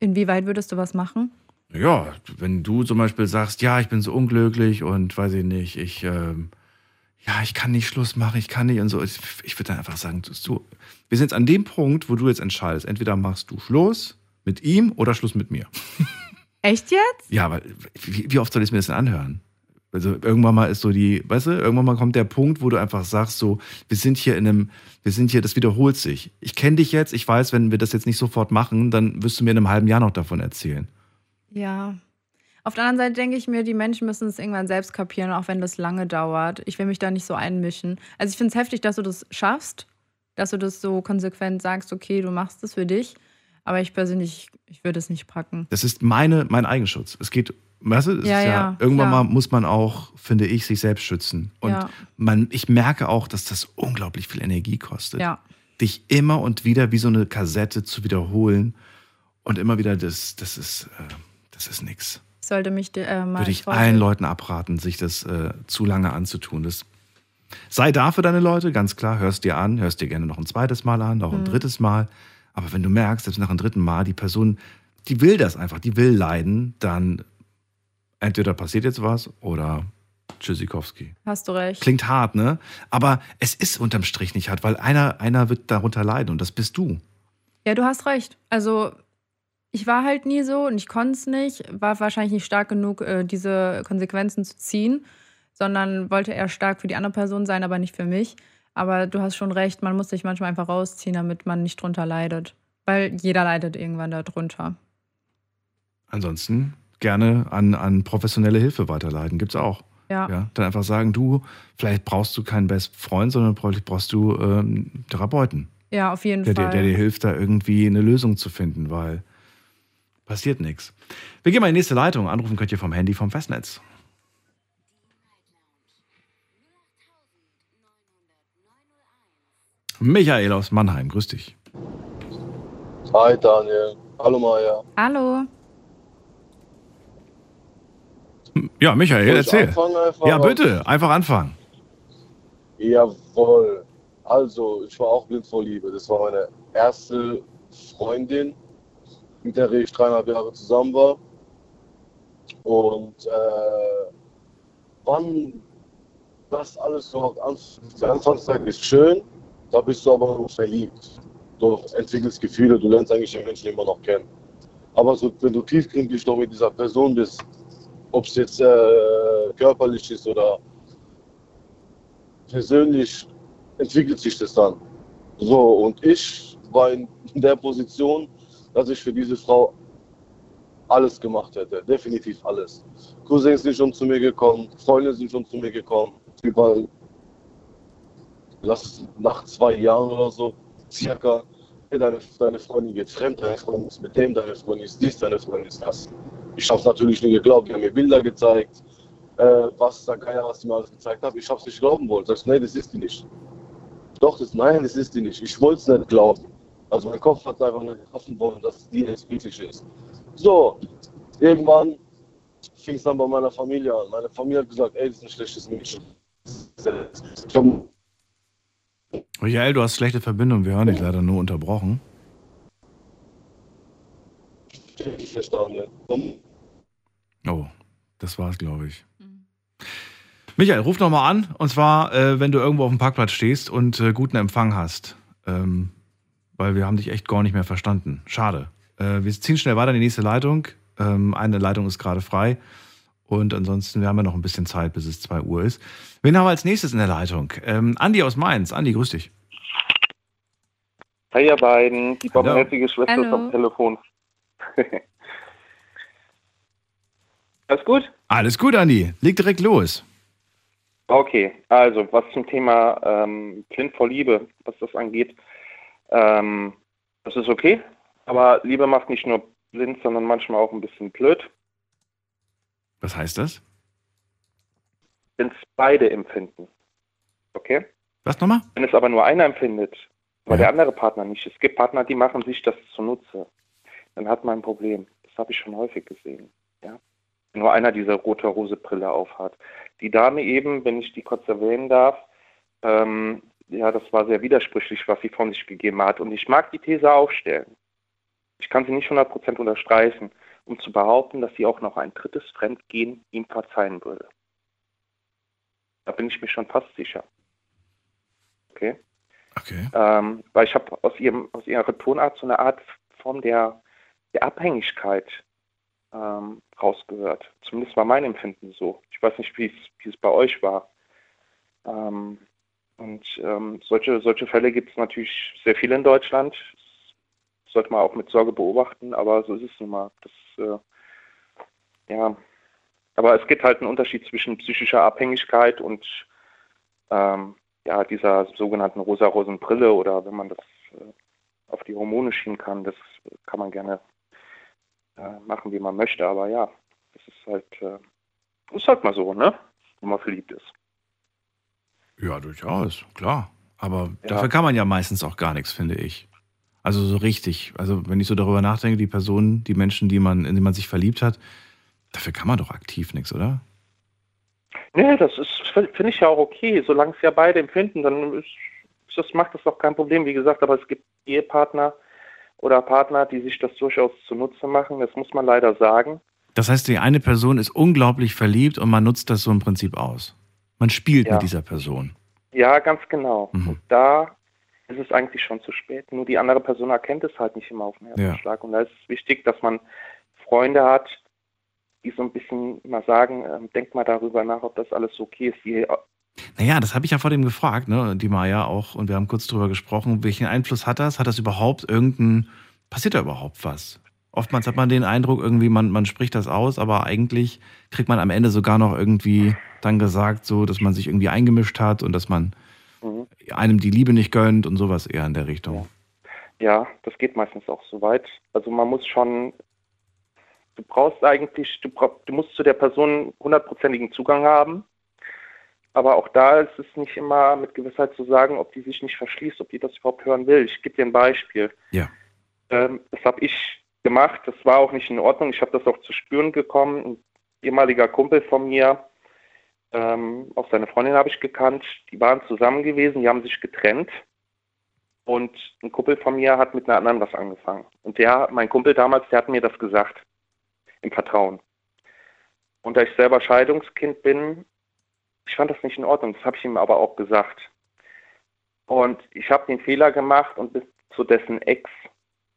[SPEAKER 2] Inwieweit würdest du was machen?
[SPEAKER 1] Ja, wenn du zum Beispiel sagst, ja, ich bin so unglücklich und weiß ich nicht, ich, ähm, ja, ich kann nicht Schluss machen, ich kann nicht und so. Ich, ich würde dann einfach sagen, du, wir sind jetzt an dem Punkt, wo du jetzt entscheidest. Entweder machst du Schluss mit ihm oder Schluss mit mir.
[SPEAKER 2] Echt jetzt?
[SPEAKER 1] Ja, aber wie, wie oft soll ich mir das denn anhören? Also irgendwann mal ist so die, weißt du, irgendwann mal kommt der Punkt, wo du einfach sagst, so, wir sind hier in einem, wir sind hier, das wiederholt sich. Ich kenne dich jetzt, ich weiß, wenn wir das jetzt nicht sofort machen, dann wirst du mir in einem halben Jahr noch davon erzählen.
[SPEAKER 2] Ja. Auf der anderen Seite denke ich mir, die Menschen müssen es irgendwann selbst kapieren, auch wenn das lange dauert. Ich will mich da nicht so einmischen. Also ich finde es heftig, dass du das schaffst, dass du das so konsequent sagst, okay, du machst es für dich. Aber ich persönlich, ich würde es nicht packen.
[SPEAKER 1] Das ist meine, mein Eigenschutz. Es geht, weißt du,
[SPEAKER 2] Ja,
[SPEAKER 1] ist ja,
[SPEAKER 2] ja,
[SPEAKER 1] irgendwann
[SPEAKER 2] klar.
[SPEAKER 1] mal muss man auch, finde ich, sich selbst schützen. Und
[SPEAKER 2] Ja.
[SPEAKER 1] man, ich merke auch, dass das unglaublich viel Energie kostet. Dich immer und wieder wie so eine Kassette zu wiederholen und immer wieder, das, das ist, äh, das ist nix.
[SPEAKER 2] Ich sollte mich äh, mal.
[SPEAKER 1] Würde ich
[SPEAKER 2] vorher-
[SPEAKER 1] allen Leuten abraten, sich das äh, zu lange anzutun. Das sei da für deine Leute, ganz klar, hörst dir an, hörst dir gerne noch ein zweites Mal an, noch ein
[SPEAKER 2] Mhm.
[SPEAKER 1] drittes Mal. Aber wenn du merkst, selbst nach einem dritten Mal, die Person, die will das einfach, die will leiden, dann entweder passiert jetzt was oder Tschüssikowski.
[SPEAKER 2] Hast du recht.
[SPEAKER 1] Klingt hart, ne? Aber es ist unterm Strich nicht hart, weil einer, einer wird darunter leiden und das bist du.
[SPEAKER 2] Ja, du hast recht. Also ich war halt nie so und ich konnte es nicht, war wahrscheinlich nicht stark genug, äh, diese Konsequenzen zu ziehen, sondern wollte eher stark für die andere Person sein, aber nicht für mich. Aber du hast schon recht, man muss sich manchmal einfach rausziehen, damit man nicht drunter leidet. Weil jeder leidet irgendwann darunter.
[SPEAKER 1] Ansonsten gerne an, an professionelle Hilfe weiterleiten, gibt's auch.
[SPEAKER 2] Ja.
[SPEAKER 1] Ja, dann einfach sagen, du, vielleicht brauchst du keinen Best Freund, sondern brauchst du ähm, einen Therapeuten,
[SPEAKER 2] Ja, auf jeden
[SPEAKER 1] der,
[SPEAKER 2] Fall.
[SPEAKER 1] der dir hilft, da irgendwie eine Lösung zu finden, weil passiert nichts. Wir gehen mal in die nächste Leitung. Anrufen könnt ihr vom Handy vom Festnetz. Michael aus Mannheim, grüß dich.
[SPEAKER 5] Hi Daniel. Hallo Maja.
[SPEAKER 2] Hallo.
[SPEAKER 1] Ja, Michael, erzähl. Ja, bitte, einfach anfangen.
[SPEAKER 5] Jawohl. Also, ich war auch blind vor Liebe. Das war meine erste Freundin, mit der ich dreieinhalb Jahre zusammen war. Und äh, wann das alles so anf die Anfangszeit ist schön, da bist du aber noch verliebt. Du entwickelst Gefühle, du lernst eigentlich den Menschen immer noch kennen. Aber so, wenn du tiefgründig noch mit dieser Person bist, ob es jetzt äh, körperlich ist oder persönlich, entwickelt sich das dann. So, und ich war in der Position, dass ich für diese Frau alles gemacht hätte, definitiv alles. Cousins sind schon zu mir gekommen, Freunde sind schon zu mir gekommen, überall, lass nach zwei Jahren oder so, circa, deine, deine Freundin geht fremd, deine Freundin ist mit dem, deine Freundin ist dies, deine Freundin ist das. Ich habe es natürlich nicht geglaubt, die haben mir Bilder gezeigt, äh, was da keiner, was die mir alles gezeigt haben. Ich habe es nicht glauben wollen. Sagst, nee, das ist die nicht. Doch, das, nein, das ist die nicht. Ich wollte es nicht glauben. Also mein Kopf hat einfach nicht hoffen wollen, dass die jetzt wirklich ist. So, irgendwann fing es dann bei meiner Familie an. Meine Familie hat gesagt, ey, das ist ein schlechtes Mädchen. Ich
[SPEAKER 1] Michael, du hast schlechte Verbindung, wir hören dich leider nur unterbrochen.
[SPEAKER 5] nicht verstanden. Und
[SPEAKER 1] Oh, das war's, glaube ich. Michael, ruf noch mal an. Und zwar, äh, wenn du irgendwo auf dem Parkplatz stehst und äh, guten Empfang hast. Ähm, weil wir haben dich echt gar nicht mehr verstanden. Schade. Äh, wir ziehen schnell weiter in die nächste Leitung. Ähm, eine Leitung ist gerade frei. Und ansonsten, wir haben ja noch ein bisschen Zeit, bis es 2 Uhr ist. Wen haben wir als nächstes in der Leitung? Ähm, Andi aus Mainz. Andi, grüß dich.
[SPEAKER 6] Hi ihr beiden, die barmherzige Schwester ist
[SPEAKER 2] Hallo.
[SPEAKER 6] am Telefon. Alles gut?
[SPEAKER 1] Alles gut, Andi. Leg direkt los.
[SPEAKER 6] Okay, also was zum Thema ähm, Kind vor Liebe, was das angeht, ähm, das ist okay, aber Liebe macht nicht nur blind, sondern manchmal auch ein bisschen blöd,
[SPEAKER 1] Was heißt das?
[SPEAKER 6] wenn es beide empfinden. Okay?
[SPEAKER 1] Was nochmal?
[SPEAKER 6] Wenn es aber nur einer empfindet, aber
[SPEAKER 1] Ja.
[SPEAKER 6] der andere Partner nicht, es gibt Partner, die machen sich das zunutze, dann hat man ein Problem. Das habe ich schon häufig gesehen. Nur einer diese rote Rose Brille aufhat. Die Dame eben, wenn ich die kurz erwähnen darf, ähm, ja, das war sehr widersprüchlich, was sie von sich gegeben hat. Und ich mag die These aufstellen. Ich kann sie nicht 100% unterstreichen, um zu behaupten, dass sie auch noch ein drittes Fremdgehen ihm verzeihen würde. Da bin ich mir schon fast sicher. Okay.
[SPEAKER 1] Okay.
[SPEAKER 6] Ähm, weil ich habe aus, ihrem, aus ihrer Tonart so eine Art Form der, der Abhängigkeit ähm, rausgehört. Zumindest war mein Empfinden so. Ich weiß nicht, wie es bei euch war. Ähm, und ähm, solche, solche Fälle gibt es natürlich sehr viele in Deutschland. Das sollte man auch mit Sorge beobachten, aber so ist es nun mal. Das, äh, ja. Aber es gibt halt einen Unterschied zwischen psychischer Abhängigkeit und ähm, ja, dieser sogenannten rosa-rosen Brille oder wenn man das äh, auf die Hormone schieben kann, das kann man gerne äh, machen, wie man möchte. Aber ja, das ist halt, äh, ist halt mal so, ne? Wenn man verliebt ist.
[SPEAKER 1] Ja, durchaus, klar. Aber
[SPEAKER 6] Ja.
[SPEAKER 1] dafür kann man ja meistens auch gar nichts, finde ich. Also so richtig. Also wenn ich so darüber nachdenke, die Personen, die Menschen, die man, in die man sich verliebt hat, dafür kann man doch aktiv nichts, oder?
[SPEAKER 6] Nee, das ist, finde ich ja auch okay, solange es ja beide empfinden, dann ist, das macht das doch kein Problem, wie gesagt, aber es gibt Ehepartner oder Partner, die sich das durchaus zunutze machen, das muss man leider sagen.
[SPEAKER 1] Das heißt, die eine Person ist unglaublich verliebt und man nutzt das so im Prinzip aus. Man spielt
[SPEAKER 6] Ja.
[SPEAKER 1] mit dieser Person.
[SPEAKER 6] Ja, ganz genau.
[SPEAKER 1] Mhm.
[SPEAKER 6] Und da ist es eigentlich schon zu spät. Nur die andere Person erkennt es halt nicht immer auf den ersten
[SPEAKER 1] Ja.
[SPEAKER 6] Schlag. Und da ist es wichtig, dass man Freunde hat, die so ein bisschen mal sagen, ähm, denk mal darüber nach, ob das alles okay ist. Die,
[SPEAKER 1] Naja, das habe ich ja vor dem gefragt, ne? Die Maya auch, und wir haben kurz drüber gesprochen, welchen Einfluss hat das? Hat das überhaupt irgendeinen, passiert da überhaupt was? Oftmals hat man den Eindruck, irgendwie, man, man spricht das aus, aber eigentlich kriegt man am Ende sogar noch irgendwie dann gesagt, so, dass man sich irgendwie eingemischt hat und dass man
[SPEAKER 6] Mhm.
[SPEAKER 1] einem die Liebe nicht gönnt und sowas eher in der Richtung.
[SPEAKER 6] Ja, das geht meistens auch so weit. Also man muss schon, du brauchst eigentlich, du, brauch, du musst zu der Person hundertprozentigen Zugang haben. Aber auch da ist es nicht immer mit Gewissheit zu sagen, ob die sich nicht verschließt, ob die das überhaupt hören will. Ich gebe dir ein Beispiel.
[SPEAKER 1] Ja.
[SPEAKER 6] Ähm, das habe ich gemacht. Das war auch nicht in Ordnung. Ich habe das auch zu spüren gekommen. Ein ehemaliger Kumpel von mir, ähm, auch seine Freundin habe ich gekannt. Die waren zusammen gewesen, die haben sich getrennt. Und ein Kumpel von mir hat mit einer anderen was angefangen. Und der, mein Kumpel damals, der hat mir das gesagt. Im Vertrauen. Und da ich selber Scheidungskind bin, ich fand das nicht in Ordnung. Das habe ich ihm aber auch gesagt. Und ich habe den Fehler gemacht und bis zu dessen Ex,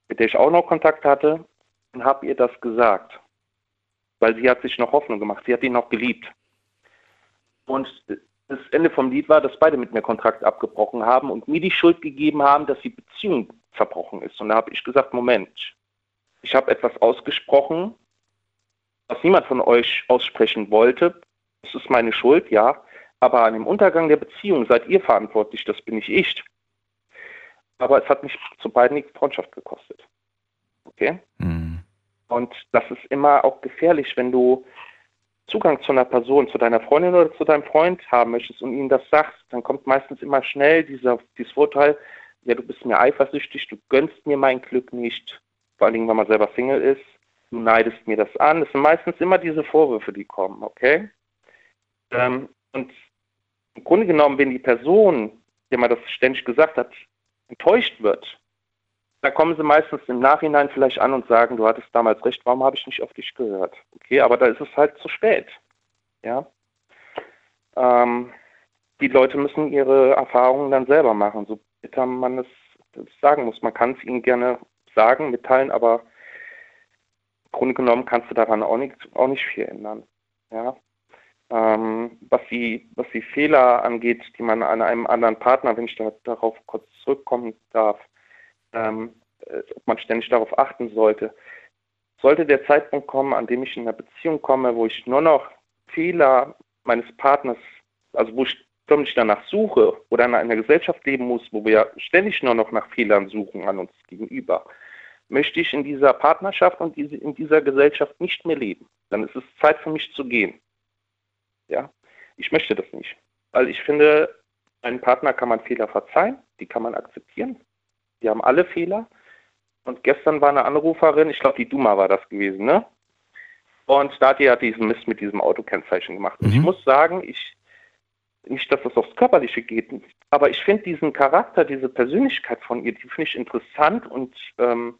[SPEAKER 6] mit der ich auch noch Kontakt hatte, und habe ihr das gesagt. Weil sie hat sich noch Hoffnung gemacht. Sie hat ihn noch geliebt. Und das Ende vom Lied war, dass beide mit mir Kontakt abgebrochen haben und mir die Schuld gegeben haben, dass die Beziehung zerbrochen ist. Und da habe ich gesagt, Moment, ich habe etwas ausgesprochen, was niemand von euch aussprechen wollte. Das ist meine Schuld, ja. Aber an dem Untergang der Beziehung seid ihr verantwortlich, das bin nicht ich. Aber es hat mich zu beiden die Freundschaft gekostet. Okay?
[SPEAKER 1] Mhm.
[SPEAKER 6] Und das ist immer auch gefährlich, wenn du Zugang zu einer Person, zu deiner Freundin oder zu deinem Freund haben möchtest und ihnen das sagst, dann kommt meistens immer schnell dieser, dieses Vorteil, ja, du bist mir eifersüchtig, du gönnst mir mein Glück nicht, vor allen Dingen, wenn man selber Single ist, du neidest mir das an. Das sind meistens immer diese Vorwürfe, die kommen, okay? Ähm, und im Grunde genommen, wenn die Person, der man das ständig gesagt hat, enttäuscht wird, da kommen sie meistens im Nachhinein vielleicht an und sagen, du hattest damals recht, warum habe ich nicht auf dich gehört? Okay, aber da ist es halt zu spät. Ja. Ähm, die Leute müssen ihre Erfahrungen dann selber machen, so bitter man es sagen muss. Man kann es ihnen gerne sagen, mitteilen, aber im Grunde genommen kannst du daran auch nicht, auch nicht viel ändern. Ja. Ähm, was, die, was die Fehler angeht, die man an einem anderen Partner, wenn ich da, darauf kurz zurückkommen darf, ähm, äh, ob man ständig darauf achten sollte. Sollte der Zeitpunkt kommen, an dem ich in eine Beziehung komme, wo ich nur noch Fehler meines Partners, also wo ich ständig danach suche oder in einer Gesellschaft leben muss, wo wir ständig nur noch nach Fehlern suchen an uns gegenüber, möchte ich in dieser Partnerschaft und in dieser Gesellschaft nicht mehr leben. Dann ist es Zeit für mich zu gehen. Ja, ich möchte das nicht. Weil ich finde, einem Partner kann man Fehler verzeihen, die kann man akzeptieren. Die haben alle Fehler. Und gestern war eine Anruferin, ich glaube, die Duma war das gewesen, ne? Und da hat die ja diesen Mist mit diesem Autokennzeichen gemacht. Und ich
[SPEAKER 1] Mhm.
[SPEAKER 6] muss sagen, ich, nicht, dass das aufs Körperliche geht, aber ich finde diesen Charakter, diese Persönlichkeit von ihr, die finde ich interessant und ähm,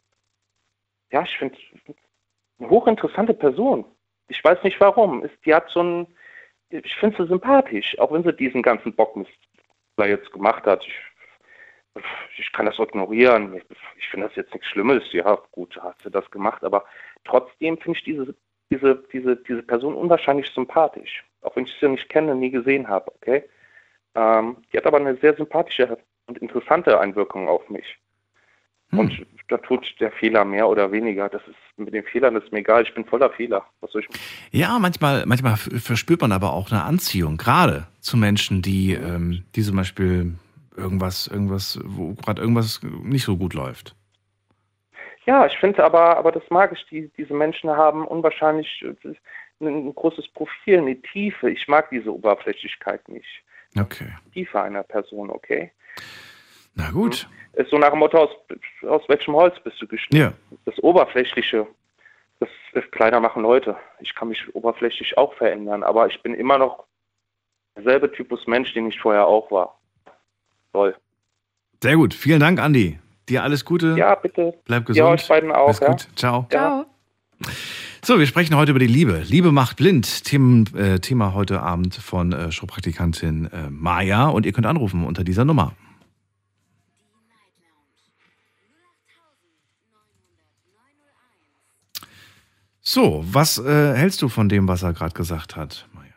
[SPEAKER 6] ja, ich finde eine hochinteressante Person. Ich weiß nicht warum. Ist, die hat so ein, ich finde sie sympathisch, auch wenn sie diesen ganzen da jetzt gemacht hat. Ich, ich kann das ignorieren. Ich, ich finde das jetzt nichts Schlimmes. Ja, gut, hat sie das gemacht, aber trotzdem finde ich diese, diese, diese, diese Person unwahrscheinlich sympathisch. Auch wenn ich sie nicht kenne, nie gesehen habe, okay? Ähm, die hat aber eine sehr sympathische und interessante Einwirkung auf mich.
[SPEAKER 1] Hm.
[SPEAKER 6] Und da tut der Fehler mehr oder weniger. Das ist mit den Fehlern ist mir egal. Ich bin voller Fehler.
[SPEAKER 1] Ja, manchmal, manchmal verspürt man aber auch eine Anziehung, gerade zu Menschen, die, ähm, die zum Beispiel irgendwas, irgendwas, wo gerade irgendwas nicht so gut läuft.
[SPEAKER 6] Ja, ich finde aber, aber das mag ich. Die, diese Menschen haben unwahrscheinlich äh, ein, ein großes Profil, eine Tiefe. Ich mag diese Oberflächlichkeit nicht.
[SPEAKER 1] Okay.
[SPEAKER 6] Tiefe einer Person, okay?
[SPEAKER 1] Na gut.
[SPEAKER 6] Ist so nach dem Motto, aus, aus welchem Holz bist du geschnitten?
[SPEAKER 1] Ja.
[SPEAKER 6] Das Oberflächliche, das, das Kleider machen Leute. Ich kann mich oberflächlich auch verändern, aber ich bin immer noch derselbe Typus Mensch, den ich vorher auch war. Toll.
[SPEAKER 1] Sehr gut. Vielen Dank, Andi. Dir alles Gute.
[SPEAKER 6] Ja, bitte.
[SPEAKER 1] Bleib gesund.
[SPEAKER 6] Ja, euch beiden auch.
[SPEAKER 1] Alles
[SPEAKER 6] Ja?
[SPEAKER 1] gut. Ciao.
[SPEAKER 6] Ja.
[SPEAKER 1] So, wir sprechen heute über die Liebe. Liebe macht blind. Themen, äh, Thema heute Abend von äh, Showpraktikantin äh, Maja. Und ihr könnt anrufen unter dieser Nummer. So, was äh, hältst du von dem, was er gerade gesagt hat, Maja?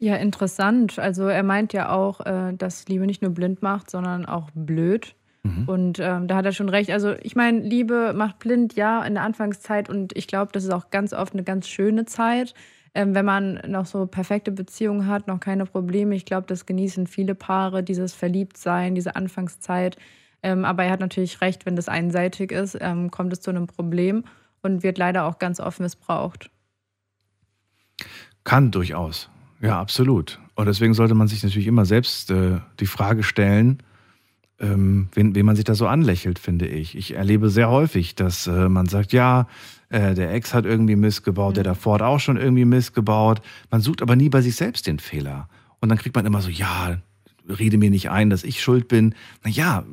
[SPEAKER 2] Ja, interessant. Also er meint ja auch, äh, dass Liebe nicht nur blind macht, sondern auch blöd. Und ähm, da hat er schon recht. Also ich meine, Liebe macht blind, ja, in der Anfangszeit. Und ich glaube, das ist auch ganz oft eine ganz schöne Zeit. Ähm, wenn man noch so perfekte Beziehungen hat, noch keine Probleme. Ich glaube, das genießen viele Paare, dieses Verliebtsein, diese Anfangszeit. Ähm, aber er hat natürlich recht, wenn das einseitig ist, ähm, kommt es zu einem Problem und wird leider auch ganz oft missbraucht.
[SPEAKER 1] Kann durchaus. Ja, absolut. Und deswegen sollte man sich natürlich immer selbst äh, die Frage stellen, ähm, wen, wen man sich da so anlächelt, finde ich. Ich erlebe sehr häufig, dass äh, man sagt, ja, äh, der Ex hat irgendwie Mist gebaut, der davor hat auch schon irgendwie Mist gebaut. Man sucht aber nie bei sich selbst den Fehler. Und dann kriegt man immer so, ja, rede mir nicht ein, dass ich schuld bin. Na ja,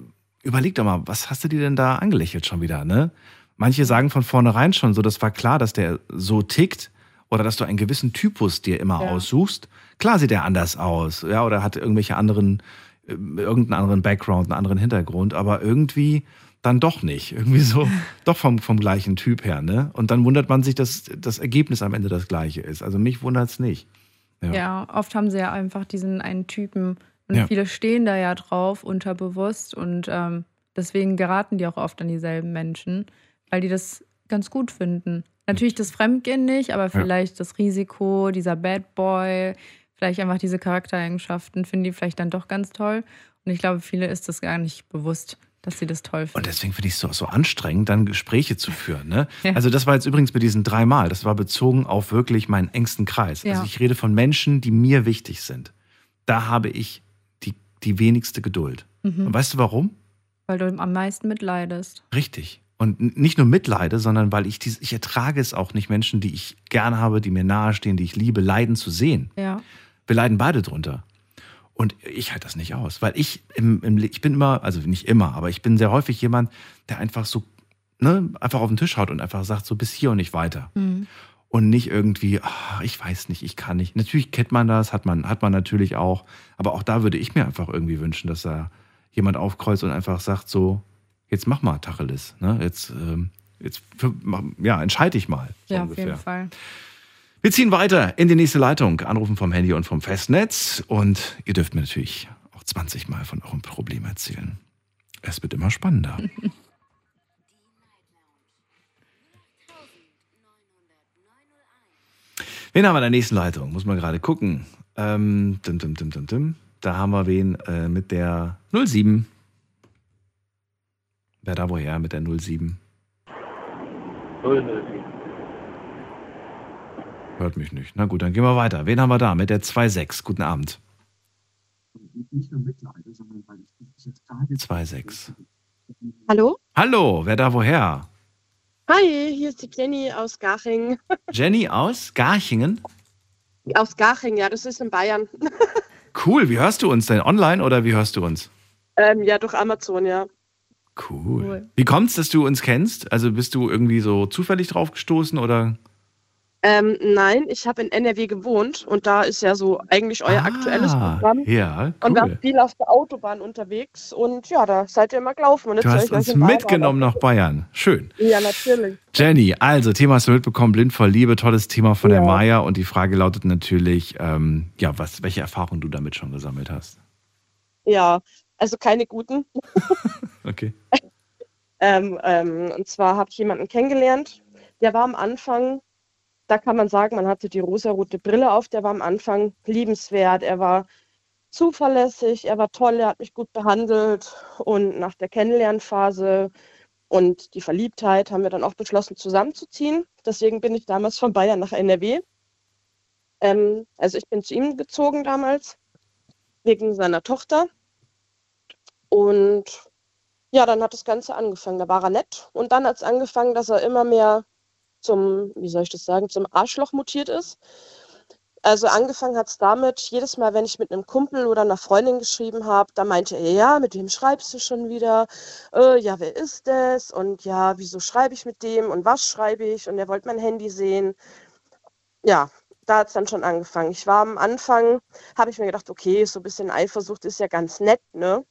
[SPEAKER 1] überleg doch mal, was hast du dir denn da angelächelt schon wieder, ne? Manche sagen von vornherein schon so, das war klar, dass der so tickt oder dass du einen gewissen Typus dir immer
[SPEAKER 2] Ja.
[SPEAKER 1] aussuchst. Klar sieht er anders aus, ja, oder hat irgendwelche anderen, äh, irgendeinen anderen Background, einen anderen Hintergrund, aber irgendwie dann doch nicht. Irgendwie so, doch vom, vom gleichen Typ her, ne? Und dann wundert man sich, dass das Ergebnis am Ende das gleiche ist. Also mich wundert es nicht. Ja.
[SPEAKER 2] Ja. oft haben sie ja einfach diesen einen Typen und
[SPEAKER 1] Ja.
[SPEAKER 2] viele stehen da ja drauf unterbewusst und ähm, deswegen geraten die auch oft an dieselben Menschen, weil die das ganz gut finden. Natürlich das Fremdgehen nicht, aber vielleicht das Risiko, dieser Bad Boy, vielleicht einfach diese Charaktereigenschaften finden die vielleicht dann doch ganz toll. Und ich glaube, viele ist das gar nicht bewusst, dass sie das toll
[SPEAKER 1] Und
[SPEAKER 2] finden.
[SPEAKER 1] deswegen finde ich es so, so anstrengend, dann Gespräche zu führen. Ne?
[SPEAKER 2] Ja.
[SPEAKER 1] Also das war jetzt übrigens mit diesen dreimal, das war bezogen auf wirklich meinen engsten Kreis.
[SPEAKER 2] Ja.
[SPEAKER 1] Also ich rede von Menschen, die mir wichtig sind. Da habe ich die, die wenigste Geduld.
[SPEAKER 2] Mhm.
[SPEAKER 1] Und weißt du warum?
[SPEAKER 2] Weil du am meisten mitleidest.
[SPEAKER 1] Richtig. Und nicht nur mitleide, sondern weil ich dies, ich ertrage es auch nicht, Menschen, die ich gern habe, die mir nahestehen, die ich liebe, leiden zu sehen.
[SPEAKER 2] Ja.
[SPEAKER 1] Wir leiden beide drunter. Und ich halte das nicht aus, weil ich im, im ich bin immer, also nicht immer, aber ich bin sehr häufig jemand, der einfach so, ne, einfach auf den Tisch haut und einfach sagt, so bis hier und nicht weiter.
[SPEAKER 2] Mhm.
[SPEAKER 1] Und nicht irgendwie, ah, ich weiß nicht, ich kann nicht. Natürlich kennt man das, hat man, hat man natürlich auch. Aber auch da würde ich mir einfach irgendwie wünschen, dass da jemand aufkreuzt und einfach sagt, so, jetzt mach mal Tacheles. Ne? Jetzt, ähm, jetzt ja, entscheide ich mal. So
[SPEAKER 2] Ja, auf
[SPEAKER 1] ungefähr.
[SPEAKER 2] jeden Fall.
[SPEAKER 1] Wir ziehen weiter in die nächste Leitung. Anrufen vom Handy und vom Festnetz. Und ihr dürft mir natürlich auch 20 Mal von eurem Problem erzählen. Es wird immer spannender. Wen haben wir in der nächsten Leitung? Muss man gerade gucken. Ähm, dim, dim, dim, dim, dim. Da haben wir wen äh, mit der 07. Wer da woher mit der 07? Hört mich nicht. Na gut, dann gehen wir weiter. Wen haben wir da mit der 2.6? Guten Abend. 2.6.
[SPEAKER 4] Hallo?
[SPEAKER 1] Hallo, wer da woher?
[SPEAKER 7] Hi, hier ist die Jenny aus Garching.
[SPEAKER 1] Jenny aus Garchingen.
[SPEAKER 7] Aus Garching, ja, das ist in Bayern.
[SPEAKER 1] Cool, wie hörst du uns denn? Online oder wie hörst du uns?
[SPEAKER 7] ähm, ja, durch Amazon, ja.
[SPEAKER 1] Cool.
[SPEAKER 2] Cool.
[SPEAKER 1] Wie kommt's, dass du uns kennst? Also bist du irgendwie so zufällig drauf gestoßen oder?
[SPEAKER 7] Ähm, nein, ich habe in NRW gewohnt und da ist ja so eigentlich euer aktuelles
[SPEAKER 1] Ah,
[SPEAKER 7] Programm.
[SPEAKER 1] Ja,
[SPEAKER 7] Und wir
[SPEAKER 1] cool.
[SPEAKER 7] waren viel auf der Autobahn unterwegs und ja, da seid ihr immer gelaufen. Und
[SPEAKER 1] Du hast uns mitgenommen nach Bayern. Schön.
[SPEAKER 7] Ja, natürlich.
[SPEAKER 1] Jenny, also Thema hast du mitbekommen, blind vor Liebe, tolles Thema von der
[SPEAKER 7] Ja.
[SPEAKER 1] Maya. Und die Frage lautet natürlich, ähm, ja, was, welche Erfahrungen du damit schon gesammelt hast.
[SPEAKER 7] Ja, also keine guten.
[SPEAKER 1] Okay.
[SPEAKER 7] Ähm, ähm, und zwar habe ich jemanden kennengelernt, der war am Anfang, da kann man sagen, man hatte die rosarote Brille auf, der war am Anfang liebenswert, er war zuverlässig, er war toll, er hat mich gut behandelt und nach der Kennenlernphase und die Verliebtheit haben wir dann auch beschlossen, zusammenzuziehen. Deswegen bin ich damals von Bayern nach NRW. Ähm, also ich bin zu ihm gezogen damals, wegen seiner Tochter. Und ja, dann hat das Ganze angefangen. Da war er nett. Und dann hat es angefangen, dass er immer mehr zum, wie soll ich das sagen, zum Arschloch mutiert ist. Also angefangen hat es damit, jedes Mal, wenn ich mit einem Kumpel oder einer Freundin geschrieben habe, da meinte er, ja, mit wem schreibst du schon wieder? Äh, ja, wer ist das? Und ja, wieso schreibe ich mit dem? Und was schreibe ich? Und er wollte mein Handy sehen. Ja, da hat es dann schon angefangen. Ich war am Anfang, habe ich mir gedacht, okay, so ein bisschen Eifersucht ist ja ganz nett, ne?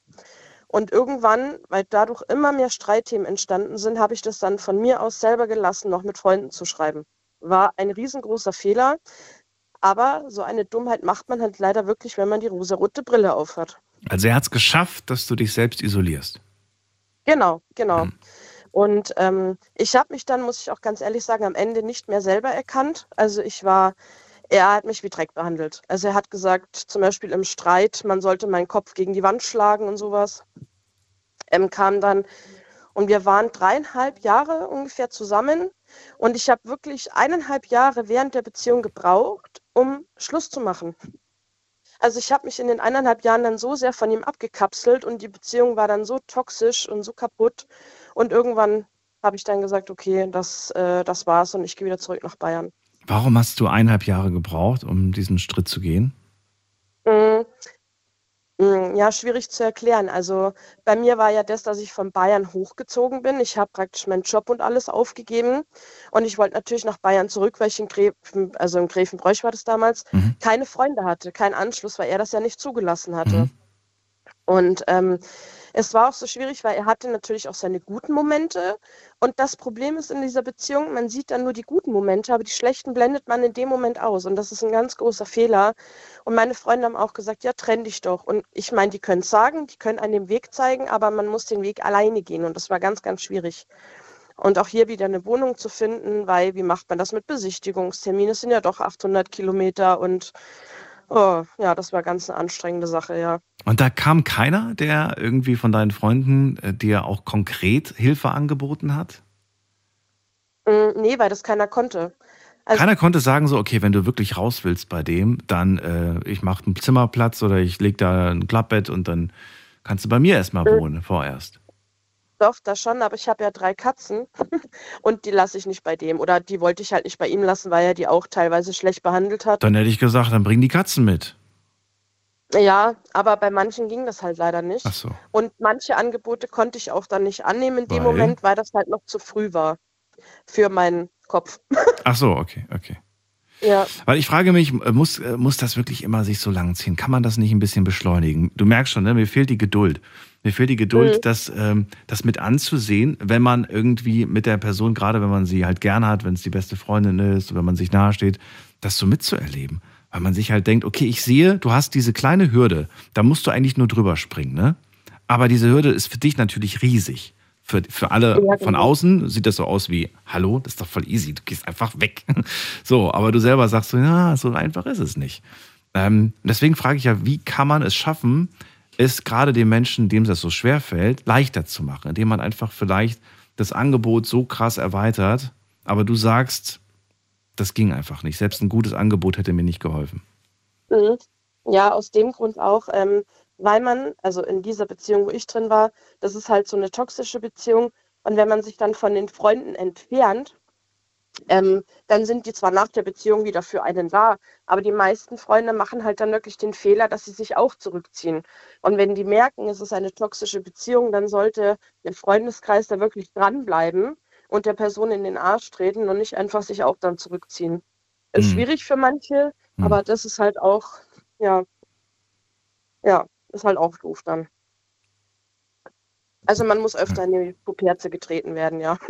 [SPEAKER 7] Und irgendwann, weil dadurch immer mehr Streitthemen entstanden sind, habe ich das dann von mir aus selber gelassen, noch mit Freunden zu schreiben. War ein riesengroßer Fehler. Aber so eine Dummheit macht man halt leider wirklich, wenn man die rosarote Brille aufhat.
[SPEAKER 1] Also er hat es geschafft, dass du dich selbst isolierst.
[SPEAKER 7] Genau, genau. Und ähm, ich habe mich dann, muss ich auch ganz ehrlich sagen, am Ende nicht mehr selber erkannt. Also ich war, er hat mich wie Dreck behandelt. Also er hat gesagt, zum Beispiel im Streit, man sollte meinen Kopf gegen die Wand schlagen und sowas. Ähm, kam dann und wir waren dreieinhalb Jahre ungefähr zusammen. Und ich habe wirklich eineinhalb Jahre während der Beziehung gebraucht, um Schluss zu machen. Also ich habe mich in den eineinhalb Jahren dann so sehr von ihm abgekapselt und die Beziehung war dann so toxisch und so kaputt. Und irgendwann habe ich dann gesagt, okay, das, äh, das war's und ich gehe wieder zurück nach Bayern.
[SPEAKER 1] Warum hast du eineinhalb Jahre gebraucht, um diesen Schritt zu gehen?
[SPEAKER 7] Mm, mm, Ja, schwierig zu erklären. Also bei mir war ja das, dass ich von Bayern hochgezogen bin. Ich habe praktisch meinen Job und alles aufgegeben. Und ich wollte natürlich nach Bayern zurück, weil ich in Gräfen, also in Gräfenbräuch war das damals,
[SPEAKER 1] Mhm.
[SPEAKER 7] keine Freunde hatte, keinen Anschluss, weil er das ja nicht zugelassen hatte.
[SPEAKER 1] Mhm.
[SPEAKER 7] Und ähm, es war auch so schwierig, weil er hatte natürlich auch seine guten Momente. Und das Problem ist in dieser Beziehung, man sieht dann nur die guten Momente, aber die schlechten blendet man in dem Moment aus. Und das ist ein ganz großer Fehler. Und meine Freunde haben auch gesagt, ja, trenn dich doch. Und ich meine, die können es sagen, die können einen den Weg zeigen, aber man muss den Weg alleine gehen. Und das war ganz, ganz schwierig. Und auch hier wieder eine Wohnung zu finden, weil wie macht man das mit Besichtigungsterminen? Es sind ja doch 800 Kilometer und oh, ja, das war ganz eine anstrengende Sache, ja.
[SPEAKER 1] Und da kam keiner, der irgendwie von deinen Freunden äh, dir auch konkret Hilfe angeboten hat?
[SPEAKER 7] Mm, Nee, weil das keiner konnte. Also,
[SPEAKER 1] Keiner konnte sagen so, okay, wenn du wirklich raus willst bei dem, dann äh, ich mache einen Zimmerplatz oder ich leg da ein Klappbett und dann kannst du bei mir erstmal
[SPEAKER 7] Mhm.
[SPEAKER 1] wohnen vorerst.
[SPEAKER 7] Doch, das schon, aber ich habe ja drei Katzen und die lasse ich nicht bei dem. Oder die wollte ich halt nicht bei ihm lassen, weil er die auch teilweise schlecht behandelt hat.
[SPEAKER 1] Dann hätte ich gesagt, dann bring die Katzen mit.
[SPEAKER 7] Ja, aber bei manchen ging das halt leider nicht.
[SPEAKER 1] Ach so.
[SPEAKER 7] Und manche Angebote konnte ich auch dann nicht annehmen in dem
[SPEAKER 1] Weil?
[SPEAKER 7] Moment, weil das halt noch zu früh war für meinen Kopf.
[SPEAKER 1] Ach so, okay, okay.
[SPEAKER 7] Ja,
[SPEAKER 1] Weil ich frage mich, muss, muss das wirklich immer sich so lang ziehen? Kann man das nicht ein bisschen beschleunigen? Du merkst schon, ne? mir fehlt die Geduld. Mir fehlt die Geduld,
[SPEAKER 7] Mhm.
[SPEAKER 1] das, ähm, das mit anzusehen, wenn man irgendwie mit der Person, gerade wenn man sie halt gerne hat, wenn es die beste Freundin ist, wenn man sich nahesteht, das so mitzuerleben. Weil man sich halt denkt, okay, ich sehe, du hast diese kleine Hürde, da musst du eigentlich nur drüber springen, ne? Aber diese Hürde ist für dich natürlich riesig. Für, für alle
[SPEAKER 7] Ja,
[SPEAKER 1] von
[SPEAKER 7] genau.
[SPEAKER 1] außen sieht das so aus wie, hallo, das ist doch voll easy, du gehst einfach weg. So, aber du selber sagst so, ja, so einfach ist es nicht. Ähm, deswegen frage ich ja, wie kann man es schaffen, es gerade den Menschen, dem das so schwer fällt, leichter zu machen, indem man einfach vielleicht das Angebot so krass erweitert, aber du sagst, das ging einfach nicht. Selbst ein gutes Angebot hätte mir nicht geholfen.
[SPEAKER 7] Mhm. Ja, aus dem Grund auch, ähm, weil man, also in dieser Beziehung, wo ich drin war, das ist halt so eine toxische Beziehung. Und wenn man sich dann von den Freunden entfernt, ähm, dann sind die zwar nach der Beziehung wieder für einen da, aber die meisten Freunde machen halt dann wirklich den Fehler, dass sie sich auch zurückziehen. Und wenn die merken, es ist eine toxische Beziehung, dann sollte der Freundeskreis da wirklich dranbleiben und der Person in den Arsch treten und nicht einfach sich auch dann zurückziehen. Ist
[SPEAKER 1] Hm.
[SPEAKER 7] schwierig für manche,
[SPEAKER 1] Hm.
[SPEAKER 7] aber das ist halt auch, ja, ja, ist halt auch doof dann. Also man muss öfter in die Puperze getreten werden, ja.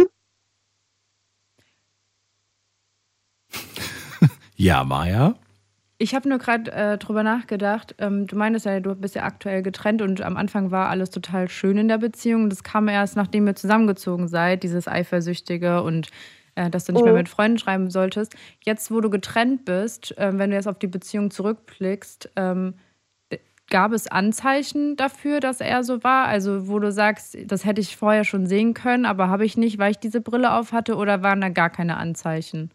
[SPEAKER 1] Ja, Maja?
[SPEAKER 2] Ich habe nur gerade äh, drüber nachgedacht. Ähm, du meintest ja, du bist ja aktuell getrennt und am Anfang war alles total schön in der Beziehung. Das kam erst, nachdem ihr zusammengezogen seid, dieses Eifersüchtige und äh, dass du nicht mehr
[SPEAKER 7] Mhm.
[SPEAKER 2] mit Freunden schreiben solltest. Jetzt, wo du getrennt bist, äh, wenn du jetzt auf die Beziehung zurückblickst, ähm, gab es Anzeichen dafür, dass er so war? Also, wo du sagst, das hätte ich vorher schon sehen können, aber habe ich nicht, weil ich diese Brille auf hatte oder waren da gar keine Anzeichen?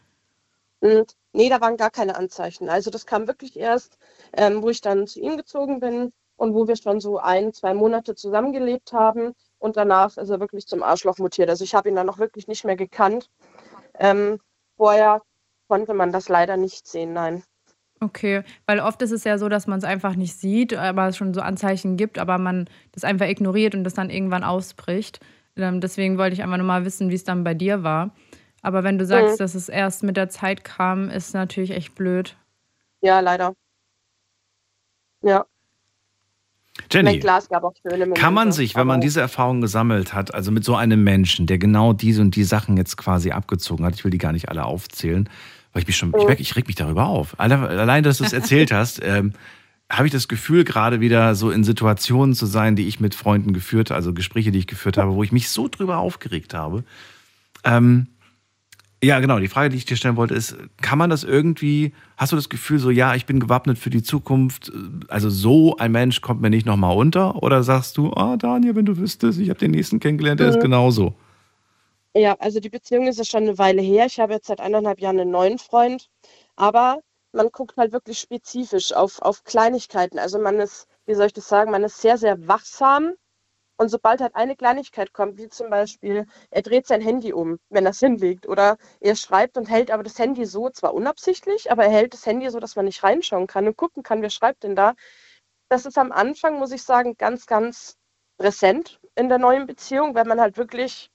[SPEAKER 7] Mm, Nee, da waren gar keine Anzeichen. Also das kam wirklich erst, ähm, wo ich dann zu ihm gezogen bin und wo wir schon so ein, zwei Monate zusammengelebt haben. Und danach ist er wirklich zum Arschloch mutiert. Also ich habe ihn dann noch wirklich nicht mehr gekannt. Ähm, vorher konnte man das leider nicht sehen, nein.
[SPEAKER 2] Okay, weil oft ist es ja so, dass man es einfach nicht sieht, aber es schon so Anzeichen gibt, aber man das einfach ignoriert und das dann irgendwann ausbricht. Ähm, deswegen wollte ich einfach nur mal wissen, wie es dann bei dir war. Aber wenn du sagst,
[SPEAKER 7] Mhm.
[SPEAKER 2] dass es erst mit der Zeit kam, ist natürlich echt blöd.
[SPEAKER 7] Ja, leider. Ja,
[SPEAKER 1] Jenny, kann man sich, wenn man diese Erfahrung gesammelt hat, also mit so einem Menschen, der genau diese und die Sachen jetzt quasi abgezogen hat, ich will die gar nicht alle aufzählen, weil ich mich schon, ich
[SPEAKER 7] Mhm.
[SPEAKER 1] merke, ich reg mich darüber auf. Alle- Allein, dass du es erzählt hast, ähm, habe ich das Gefühl, gerade wieder so in Situationen zu sein, die ich mit Freunden geführt, also Gespräche, die ich geführt habe, wo ich mich so drüber aufgeregt habe. Ähm, ja, genau. Die Frage, die ich dir stellen wollte, ist, kann man das irgendwie, hast du das Gefühl so, ja, ich bin gewappnet für die Zukunft, also so ein Mensch kommt mir nicht nochmal unter? Oder sagst du, ah, Daniel, wenn du wüsstest, ich habe den nächsten kennengelernt, der ist
[SPEAKER 7] Mhm.
[SPEAKER 1] genauso?
[SPEAKER 7] Ja, also die Beziehung ist ja schon eine Weile her. Ich habe jetzt seit eineinhalb Jahren einen neuen Freund. Aber man guckt halt wirklich spezifisch auf, auf Kleinigkeiten. Also man ist, wie soll ich das sagen, man ist sehr, sehr wachsam. Und sobald halt eine Kleinigkeit kommt, wie zum Beispiel, er dreht sein Handy um, wenn er es hinlegt, oder er schreibt und hält aber das Handy so, zwar unabsichtlich, aber er hält das Handy so, dass man nicht reinschauen kann und gucken kann, wer schreibt denn da. Das ist am Anfang, muss ich sagen, ganz, ganz präsent in der neuen Beziehung, weil man halt wirklich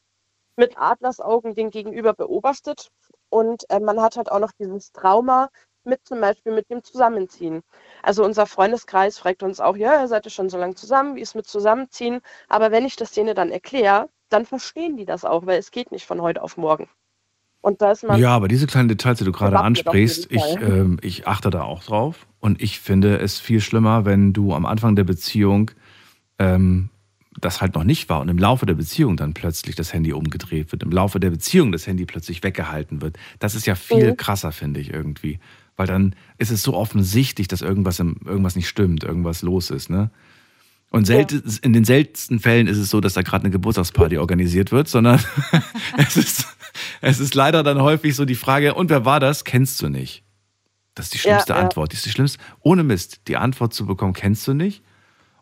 [SPEAKER 7] mit Adlersaugen den Gegenüber beobachtet. Und äh, man hat halt auch noch dieses Trauma mit zum Beispiel mit dem Zusammenziehen. Also unser Freundeskreis fragt uns auch, ja, ihr seid ja schon so lange zusammen, wie ist mit Zusammenziehen? Aber wenn ich das denen dann erkläre, dann verstehen die das auch, weil es geht nicht von heute auf morgen. Und da ist man
[SPEAKER 1] Ja, aber diese kleinen Details, die du gerade ansprichst, ich, ähm, ich achte da auch drauf. Und ich finde es viel schlimmer, wenn du am Anfang der Beziehung ähm, das halt noch nicht war und im Laufe der Beziehung dann plötzlich das Handy umgedreht wird, im Laufe der Beziehung das Handy plötzlich weggehalten wird. Das ist ja viel
[SPEAKER 7] Mhm.
[SPEAKER 1] krasser, finde ich irgendwie. Weil dann ist es so offensichtlich, dass irgendwas, im, irgendwas nicht stimmt, irgendwas los ist, ne? Und selten, in den seltensten Fällen ist es so, dass da gerade eine Geburtstagsparty organisiert wird, sondern es, ist, es ist leider dann häufig so die Frage, und wer war das? Kennst du nicht. Das ist die
[SPEAKER 7] Ja,
[SPEAKER 1] schlimmste
[SPEAKER 7] ja.
[SPEAKER 1] Antwort. Die ist die schlimmste, ohne Mist, die Antwort zu bekommen, kennst du nicht?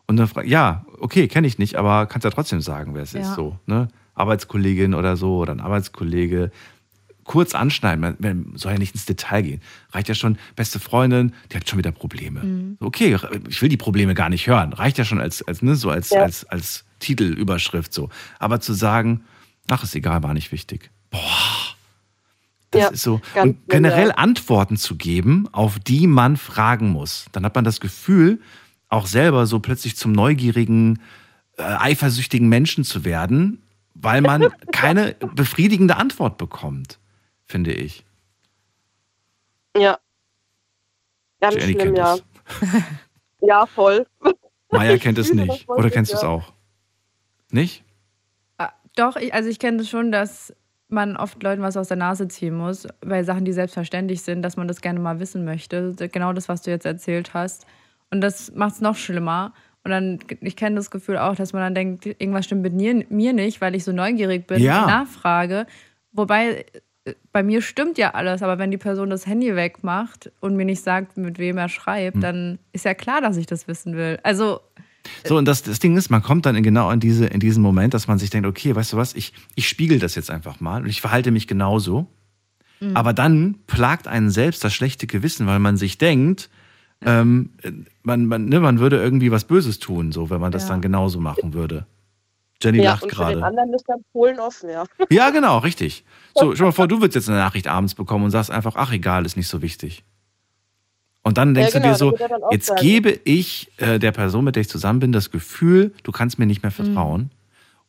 [SPEAKER 1] Und dann fragt, ja, okay, kenne ich nicht, aber kannst ja trotzdem sagen, wer es
[SPEAKER 2] Ja.
[SPEAKER 1] ist. So, ne? Arbeitskollegin oder so oder ein Arbeitskollege. Kurz anschneiden, man, soll ja nicht ins Detail gehen. Reicht ja schon, beste Freundin, die hat schon wieder Probleme.
[SPEAKER 2] Mhm.
[SPEAKER 1] Okay, ich will die Probleme gar nicht hören. Reicht ja schon als, als, ne, so als,
[SPEAKER 7] Ja.
[SPEAKER 1] als, als Titelüberschrift so. Aber zu sagen, ach, ist egal, war nicht wichtig. Boah. Das
[SPEAKER 7] Ja,
[SPEAKER 1] ist so. Und generell
[SPEAKER 7] genau.
[SPEAKER 1] Antworten zu geben, auf die man fragen muss. Dann hat man das Gefühl, auch selber so plötzlich zum neugierigen, äh, eifersüchtigen Menschen zu werden, weil man keine befriedigende Antwort bekommt, finde ich.
[SPEAKER 7] ja ganz
[SPEAKER 1] Jenny
[SPEAKER 7] schlimm, ja.
[SPEAKER 1] es.
[SPEAKER 7] Ja, voll.
[SPEAKER 1] Maya kennt es nicht. Oder kennst du es
[SPEAKER 7] ja.
[SPEAKER 1] auch? Nicht?
[SPEAKER 2] Ah, Doch, ich, also ich kenne das schon, dass man oft Leuten was aus der Nase ziehen muss, bei Sachen, die selbstverständlich sind, dass man das gerne mal wissen möchte. Genau das, was du jetzt erzählt hast. Und das macht es noch schlimmer. Und dann, ich kenne das Gefühl auch, dass man dann denkt, irgendwas stimmt mit mir, mir nicht, weil ich so neugierig bin,
[SPEAKER 1] Ja.
[SPEAKER 2] nachfrage. Wobei, bei mir stimmt ja alles, aber wenn die Person das Handy wegmacht und mir nicht sagt, mit wem er schreibt,
[SPEAKER 1] Hm.
[SPEAKER 2] dann ist ja klar, dass ich das wissen will. Also,
[SPEAKER 1] So, und das, das Ding ist, man kommt dann in genau in, diese, in diesen Moment, dass man sich denkt, okay, weißt du was, ich, ich spiegel das jetzt einfach mal und ich verhalte mich genauso.
[SPEAKER 2] Mhm.
[SPEAKER 1] Aber dann plagt einen selbst das schlechte Gewissen, weil man sich denkt, ähm, man, man, ne, man würde irgendwie was Böses tun, so wenn man das
[SPEAKER 2] Ja.
[SPEAKER 1] dann genauso machen würde. Jenny
[SPEAKER 7] ja,
[SPEAKER 1] lacht
[SPEAKER 7] und für den
[SPEAKER 1] gerade.
[SPEAKER 7] anderen ist dann Polen offen, ja.
[SPEAKER 1] Ja, genau, richtig. So, stell mal vor, du würdest jetzt eine Nachricht abends bekommen und sagst einfach, ach egal, ist nicht so wichtig. Und dann denkst
[SPEAKER 7] Ja,
[SPEAKER 1] du dir
[SPEAKER 7] genau,
[SPEAKER 1] so, jetzt
[SPEAKER 7] sagen.
[SPEAKER 1] gebe ich äh, der Person, mit der ich zusammen bin, das Gefühl, du kannst mir nicht mehr
[SPEAKER 7] Mhm.
[SPEAKER 1] vertrauen.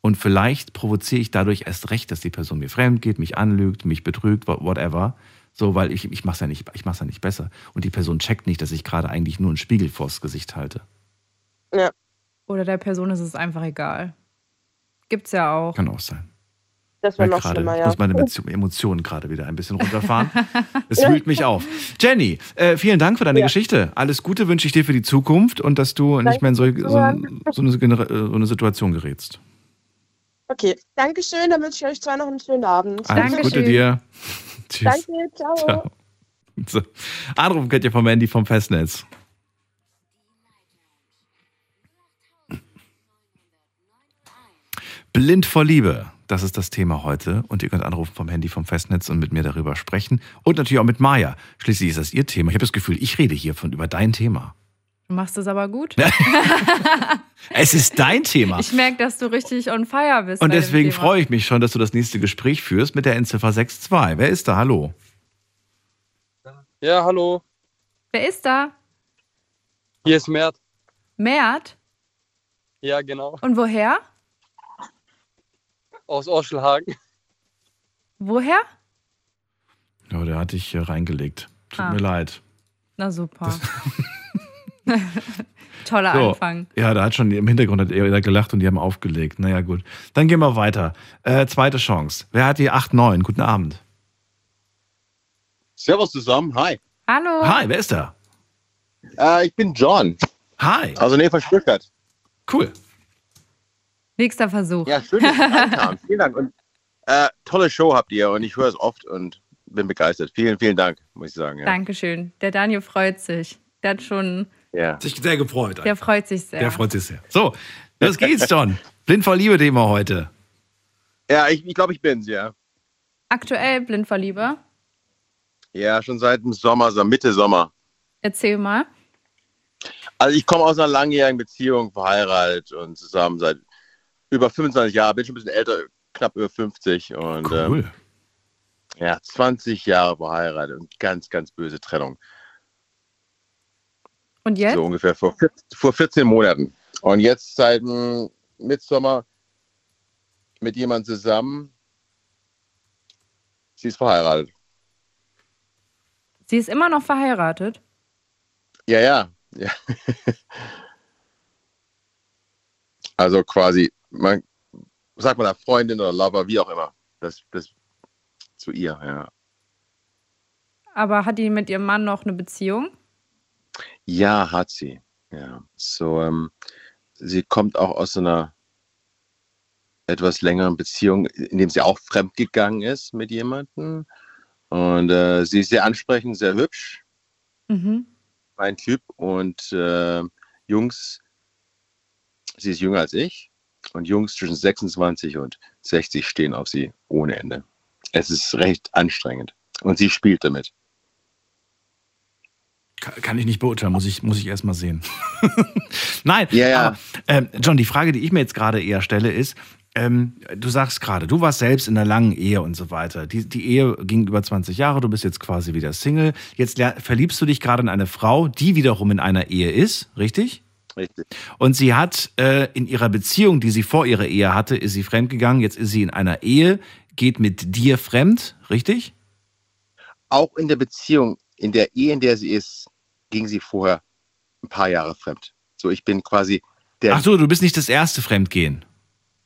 [SPEAKER 1] Und vielleicht provoziere ich dadurch erst recht, dass die Person mir fremd geht, mich anlügt, mich betrügt, wha- whatever. So, weil ich, ich mach's ja nicht, ich mach's ja nicht besser. Und die Person checkt nicht, dass ich gerade eigentlich nur einen Spiegel vors Gesicht halte.
[SPEAKER 7] Ja.
[SPEAKER 2] Oder der Person ist es einfach egal. Gibt's ja auch.
[SPEAKER 1] Kann auch sein.
[SPEAKER 7] Das wäre
[SPEAKER 1] Ja,
[SPEAKER 7] noch
[SPEAKER 1] gerade,
[SPEAKER 7] schlimmer,
[SPEAKER 1] ich
[SPEAKER 7] ja.
[SPEAKER 1] muss meine Emotionen gerade wieder ein bisschen runterfahren. Es wühlt mich auf. Jenny, äh, vielen Dank für deine
[SPEAKER 7] Ja.
[SPEAKER 1] Geschichte. Alles Gute wünsche ich dir für die Zukunft und dass du nicht mehr in so, so, so, eine, äh, so eine Situation gerätst.
[SPEAKER 7] Okay, Dankeschön, dann wünsche ich euch zwei noch einen schönen Abend.
[SPEAKER 1] Alles
[SPEAKER 2] Dankeschön.
[SPEAKER 1] Gute dir. Tschüss.
[SPEAKER 7] Danke, ciao.
[SPEAKER 1] Ciao. So. Anrufen könnt ihr vom Handy vom Festnetz. Blind vor Liebe, das ist das Thema heute. Und ihr könnt anrufen vom Handy vom Festnetz und mit mir darüber sprechen. Und natürlich auch mit Maya. Schließlich ist das ihr Thema. Ich habe das Gefühl, ich rede hier von über dein Thema.
[SPEAKER 2] Du machst es aber gut.
[SPEAKER 1] Es ist dein Thema.
[SPEAKER 2] Ich merke, dass du richtig on fire bist.
[SPEAKER 1] Und deswegen freue ich mich schon, dass du das nächste Gespräch führst mit der Endziffer 62. Wer ist da? Hallo.
[SPEAKER 8] Ja, hallo.
[SPEAKER 2] Wer ist da?
[SPEAKER 8] Hier ist Mert.
[SPEAKER 2] Mert?
[SPEAKER 8] Ja, genau.
[SPEAKER 2] Und woher?
[SPEAKER 8] Aus Orschelhagen.
[SPEAKER 2] Woher?
[SPEAKER 1] Ja, der hat dich äh, reingelegt. Tut
[SPEAKER 2] Ah.
[SPEAKER 1] mir leid.
[SPEAKER 2] Na super. Toller
[SPEAKER 1] So.
[SPEAKER 2] Anfang.
[SPEAKER 1] Ja, da hat schon im Hintergrund hat er gelacht und die haben aufgelegt. Naja, gut. Dann gehen wir weiter. Äh, zweite Chance. Wer hat die 8-9? Guten Abend.
[SPEAKER 9] Servus zusammen, hi.
[SPEAKER 2] Hallo.
[SPEAKER 1] Hi, wer ist da?
[SPEAKER 9] Äh, ich bin John.
[SPEAKER 1] Hi.
[SPEAKER 9] Also nee, von Stuttgart.
[SPEAKER 1] Cool.
[SPEAKER 2] Nächster Versuch.
[SPEAKER 9] Ja, schön, dass Sie reinkamen. Vielen Dank. Und äh, tolle Show habt ihr und ich höre es oft und bin begeistert. Vielen, vielen Dank, muss ich sagen. Ja.
[SPEAKER 2] Dankeschön. Der Daniel freut sich. Der hat schon,
[SPEAKER 9] Ja.
[SPEAKER 1] Sich sehr gefreut.
[SPEAKER 2] der freut sich sehr.
[SPEAKER 1] Der freut sich sehr. So, los geht's, John. Blind vor Liebe Thema heute.
[SPEAKER 9] Ja, ich, ich glaube, ich bin's, ja.
[SPEAKER 2] Aktuell blind vor Liebe.
[SPEAKER 9] Ja, schon seit dem Sommer, so Mitte Sommer.
[SPEAKER 2] Erzähl mal.
[SPEAKER 9] Also ich komme aus einer langjährigen Beziehung, verheiratet und zusammen seit über 25 Jahren, bin schon ein bisschen älter, knapp über 50 und
[SPEAKER 1] Cool.
[SPEAKER 9] ähm, ja, 20 Jahre verheiratet und ganz, ganz böse Trennung.
[SPEAKER 2] Und jetzt?
[SPEAKER 9] So ungefähr vor, 14 vor 14 Monaten. Und jetzt seit dem Mitsommer mit jemandem zusammen. Sie ist verheiratet.
[SPEAKER 2] Sie ist immer noch verheiratet.
[SPEAKER 9] Ja, ja. ja. also quasi, man sagt man da Freundin oder Lover, wie auch immer. Das, das zu ihr, ja.
[SPEAKER 2] Aber hat die mit ihrem Mann noch eine Beziehung?
[SPEAKER 9] Ja, hat sie. Ja. So, ähm, sie kommt auch aus einer etwas längeren Beziehung, in dem sie auch fremdgegangen ist mit jemandem. Und äh, sie ist sehr ansprechend, sehr hübsch,
[SPEAKER 2] Mhm.
[SPEAKER 9] mein Typ. Und äh, Jungs, sie ist jünger als ich. Und Jungs zwischen 26 und 60 stehen auf sie ohne Ende. Es ist recht anstrengend. Und sie spielt damit.
[SPEAKER 1] Kann, ich nicht beurteilen, muss ich, muss ich erst mal sehen. Nein,
[SPEAKER 9] Ja, ja.
[SPEAKER 1] aber ähm, John, die Frage, die ich mir jetzt gerade eher stelle, ist, ähm, du sagst gerade, du warst selbst in einer langen Ehe und so weiter. Die, die Ehe ging über 20 Jahre, du bist jetzt quasi wieder Single. Jetzt verliebst du dich gerade in eine Frau, die wiederum in einer Ehe ist, richtig?
[SPEAKER 9] Richtig.
[SPEAKER 1] Und sie hat äh, in ihrer Beziehung, die sie vor ihrer Ehe hatte, ist sie fremdgegangen. Jetzt ist sie in einer Ehe, geht mit dir fremd, richtig?
[SPEAKER 9] auch in der Beziehung, in der Ehe, in der sie ist, ging sie vorher ein paar Jahre fremd. So, ich bin quasi der.
[SPEAKER 1] Ach so, du bist nicht das erste Fremdgehen.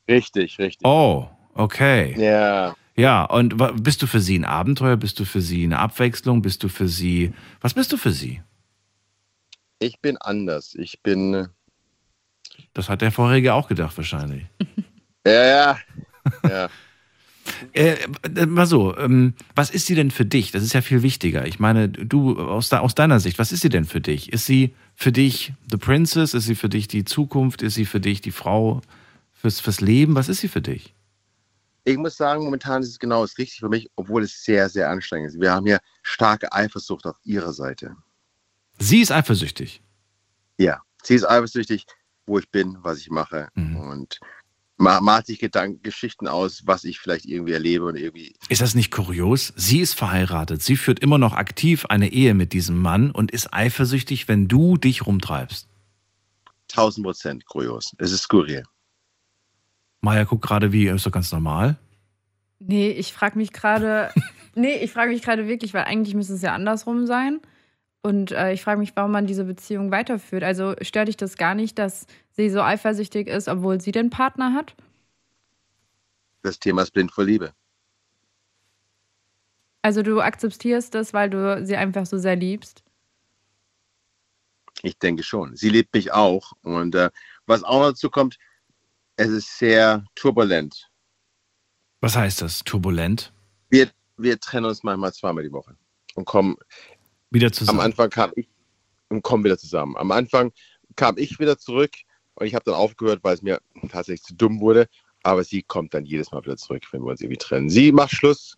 [SPEAKER 9] Richtig, richtig.
[SPEAKER 1] Oh, okay.
[SPEAKER 9] Ja.
[SPEAKER 1] Ja, und bist du für sie ein Abenteuer? Bist du für sie eine Abwechslung? Bist du für sie. Was bist du für sie?
[SPEAKER 9] Ich bin anders. Ich bin. äh,
[SPEAKER 1] Das hat der vorherige auch gedacht, wahrscheinlich.
[SPEAKER 9] Ja, ja. ja.
[SPEAKER 1] Äh, äh, mal so, ähm, was ist sie denn für dich? Das ist ja viel wichtiger. Ich meine, du aus, de aus deiner Sicht, was ist sie denn für dich? Ist sie für dich the Princess? Ist sie für dich die Zukunft? Ist sie für dich die Frau fürs, fürs Leben? Was ist sie für dich?
[SPEAKER 9] Ich muss sagen, momentan ist es genau das Richtige für mich, obwohl es sehr, sehr anstrengend ist. Wir haben hier starke Eifersucht auf ihrer Seite.
[SPEAKER 1] Sie ist eifersüchtig.
[SPEAKER 9] Ja, sie ist eifersüchtig, wo ich bin, was ich mache.
[SPEAKER 1] Mhm.
[SPEAKER 9] Und ma- malt sich Gedanken, Geschichten aus, was ich vielleicht irgendwie erlebe und irgendwie.
[SPEAKER 1] Ist das nicht kurios? Sie ist verheiratet. Sie führt immer noch aktiv eine Ehe mit diesem Mann und ist eifersüchtig, wenn du dich rumtreibst.
[SPEAKER 9] 1000 Prozent kurios. Es ist skurril.
[SPEAKER 1] Maya guckt gerade wie, ist doch ganz normal.
[SPEAKER 2] Nee, ich frage mich gerade, nee, ich frage mich gerade wirklich, weil eigentlich müsste es ja andersrum sein. Und äh, ich frage mich, warum man diese Beziehung weiterführt. Also stört dich das gar nicht, dass sie so eifersüchtig ist, obwohl sie den Partner hat?
[SPEAKER 9] Das Thema ist blind vor Liebe.
[SPEAKER 2] Also du akzeptierst das, weil du sie einfach so sehr liebst.
[SPEAKER 9] Ich denke schon. Sie liebt mich auch. Und äh, was auch noch dazu kommt, es ist sehr turbulent.
[SPEAKER 1] Was heißt das? Turbulent?
[SPEAKER 9] Wir, wir trennen uns manchmal zweimal die Woche und kommen
[SPEAKER 1] Wieder zusammen.
[SPEAKER 9] Am Anfang kam ich und kommen wieder zusammen. Am Anfang kam ich wieder zurück und ich habe dann aufgehört, weil es mir tatsächlich zu dumm wurde. Aber sie kommt dann jedes Mal wieder zurück, wenn wir uns irgendwie trennen. Sie macht Schluss,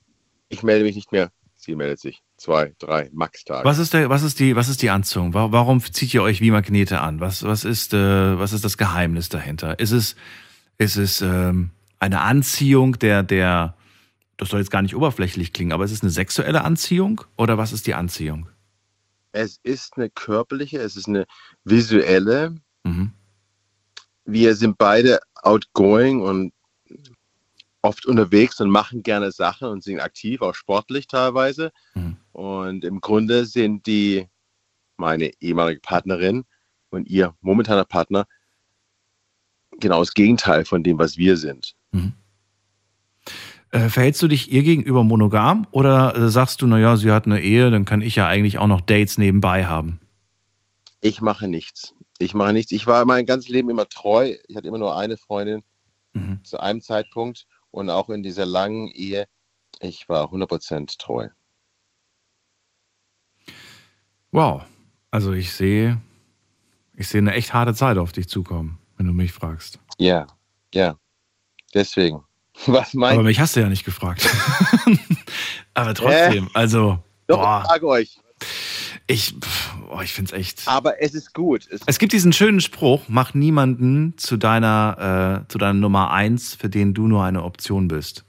[SPEAKER 9] ich melde mich nicht mehr. Sie meldet sich. Zwei, drei, max Tage.
[SPEAKER 1] Was ist, der, was, ist die, was ist die Anziehung? Wa- Warum zieht ihr euch wie Magnete an? Was, was, ist, äh, was ist das Geheimnis dahinter? Ist es, ist es ähm, eine Anziehung der, der, das soll jetzt gar nicht oberflächlich klingen, aber ist es eine sexuelle Anziehung oder was ist die Anziehung?
[SPEAKER 9] Es ist eine körperliche, es ist eine visuelle.
[SPEAKER 1] Mhm.
[SPEAKER 9] Wir sind beide outgoing und oft unterwegs und machen gerne Sachen und sind aktiv, auch sportlich teilweise.
[SPEAKER 1] Mhm.
[SPEAKER 9] Und im Grunde sind die, meine ehemalige Partnerin und ihr momentaner Partner, genau das Gegenteil von dem, was wir sind.
[SPEAKER 1] Äh, verhältst du dich ihr gegenüber monogam oder äh, sagst du, naja, sie hat eine Ehe, dann kann ich ja eigentlich auch noch Dates nebenbei haben?
[SPEAKER 9] Ich mache nichts. Ich mache nichts. Ich war mein ganzes Leben immer treu. Ich hatte immer nur eine Freundin
[SPEAKER 1] Mhm.
[SPEAKER 9] zu einem Zeitpunkt und auch in dieser langen Ehe. Ich war 100% treu.
[SPEAKER 1] Wow. Also ich sehe, ich sehe eine echt harte Zeit auf dich zukommen, wenn du mich fragst.
[SPEAKER 9] Ja, ja. Deswegen. Was meinst
[SPEAKER 1] Aber mich hast du ja nicht gefragt. Aber trotzdem, also,
[SPEAKER 9] Doch,
[SPEAKER 1] boah,
[SPEAKER 9] ich frage euch.
[SPEAKER 1] ich, boah, ich finde es echt.
[SPEAKER 9] Aber es ist gut. Es,
[SPEAKER 1] Es gibt diesen schönen Spruch, mach niemanden zu deiner, äh, zu deiner Nummer eins, für den du nur eine Option bist.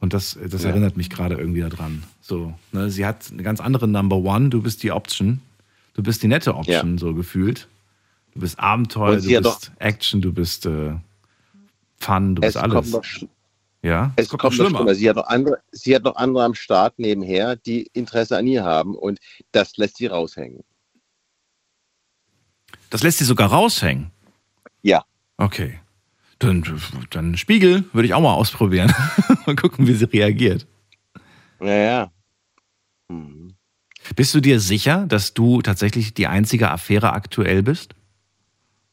[SPEAKER 1] Und das, das
[SPEAKER 9] Ja.
[SPEAKER 1] erinnert mich gerade irgendwie daran. So, ne, sie hat eine ganz andere Number One, du bist die Option. Du bist die nette Option, so gefühlt. Du bist Abenteuer, du bist Action, du bist äh, Fun, du
[SPEAKER 9] es
[SPEAKER 1] bist alles.
[SPEAKER 9] kommt noch,
[SPEAKER 1] ja,
[SPEAKER 9] es kommt noch
[SPEAKER 1] schlimmer.
[SPEAKER 9] schlimmer. Sie hat, noch andere, sie hat noch andere am Start nebenher, die Interesse an ihr haben und das lässt sie raushängen.
[SPEAKER 1] Das lässt sie sogar raushängen.
[SPEAKER 9] Ja.
[SPEAKER 1] Okay. Dann, dann Spiegel würde ich auch mal ausprobieren. mal gucken, wie sie reagiert.
[SPEAKER 9] Naja. Mhm.
[SPEAKER 1] Bist du dir sicher, dass du tatsächlich die einzige Affäre aktuell bist?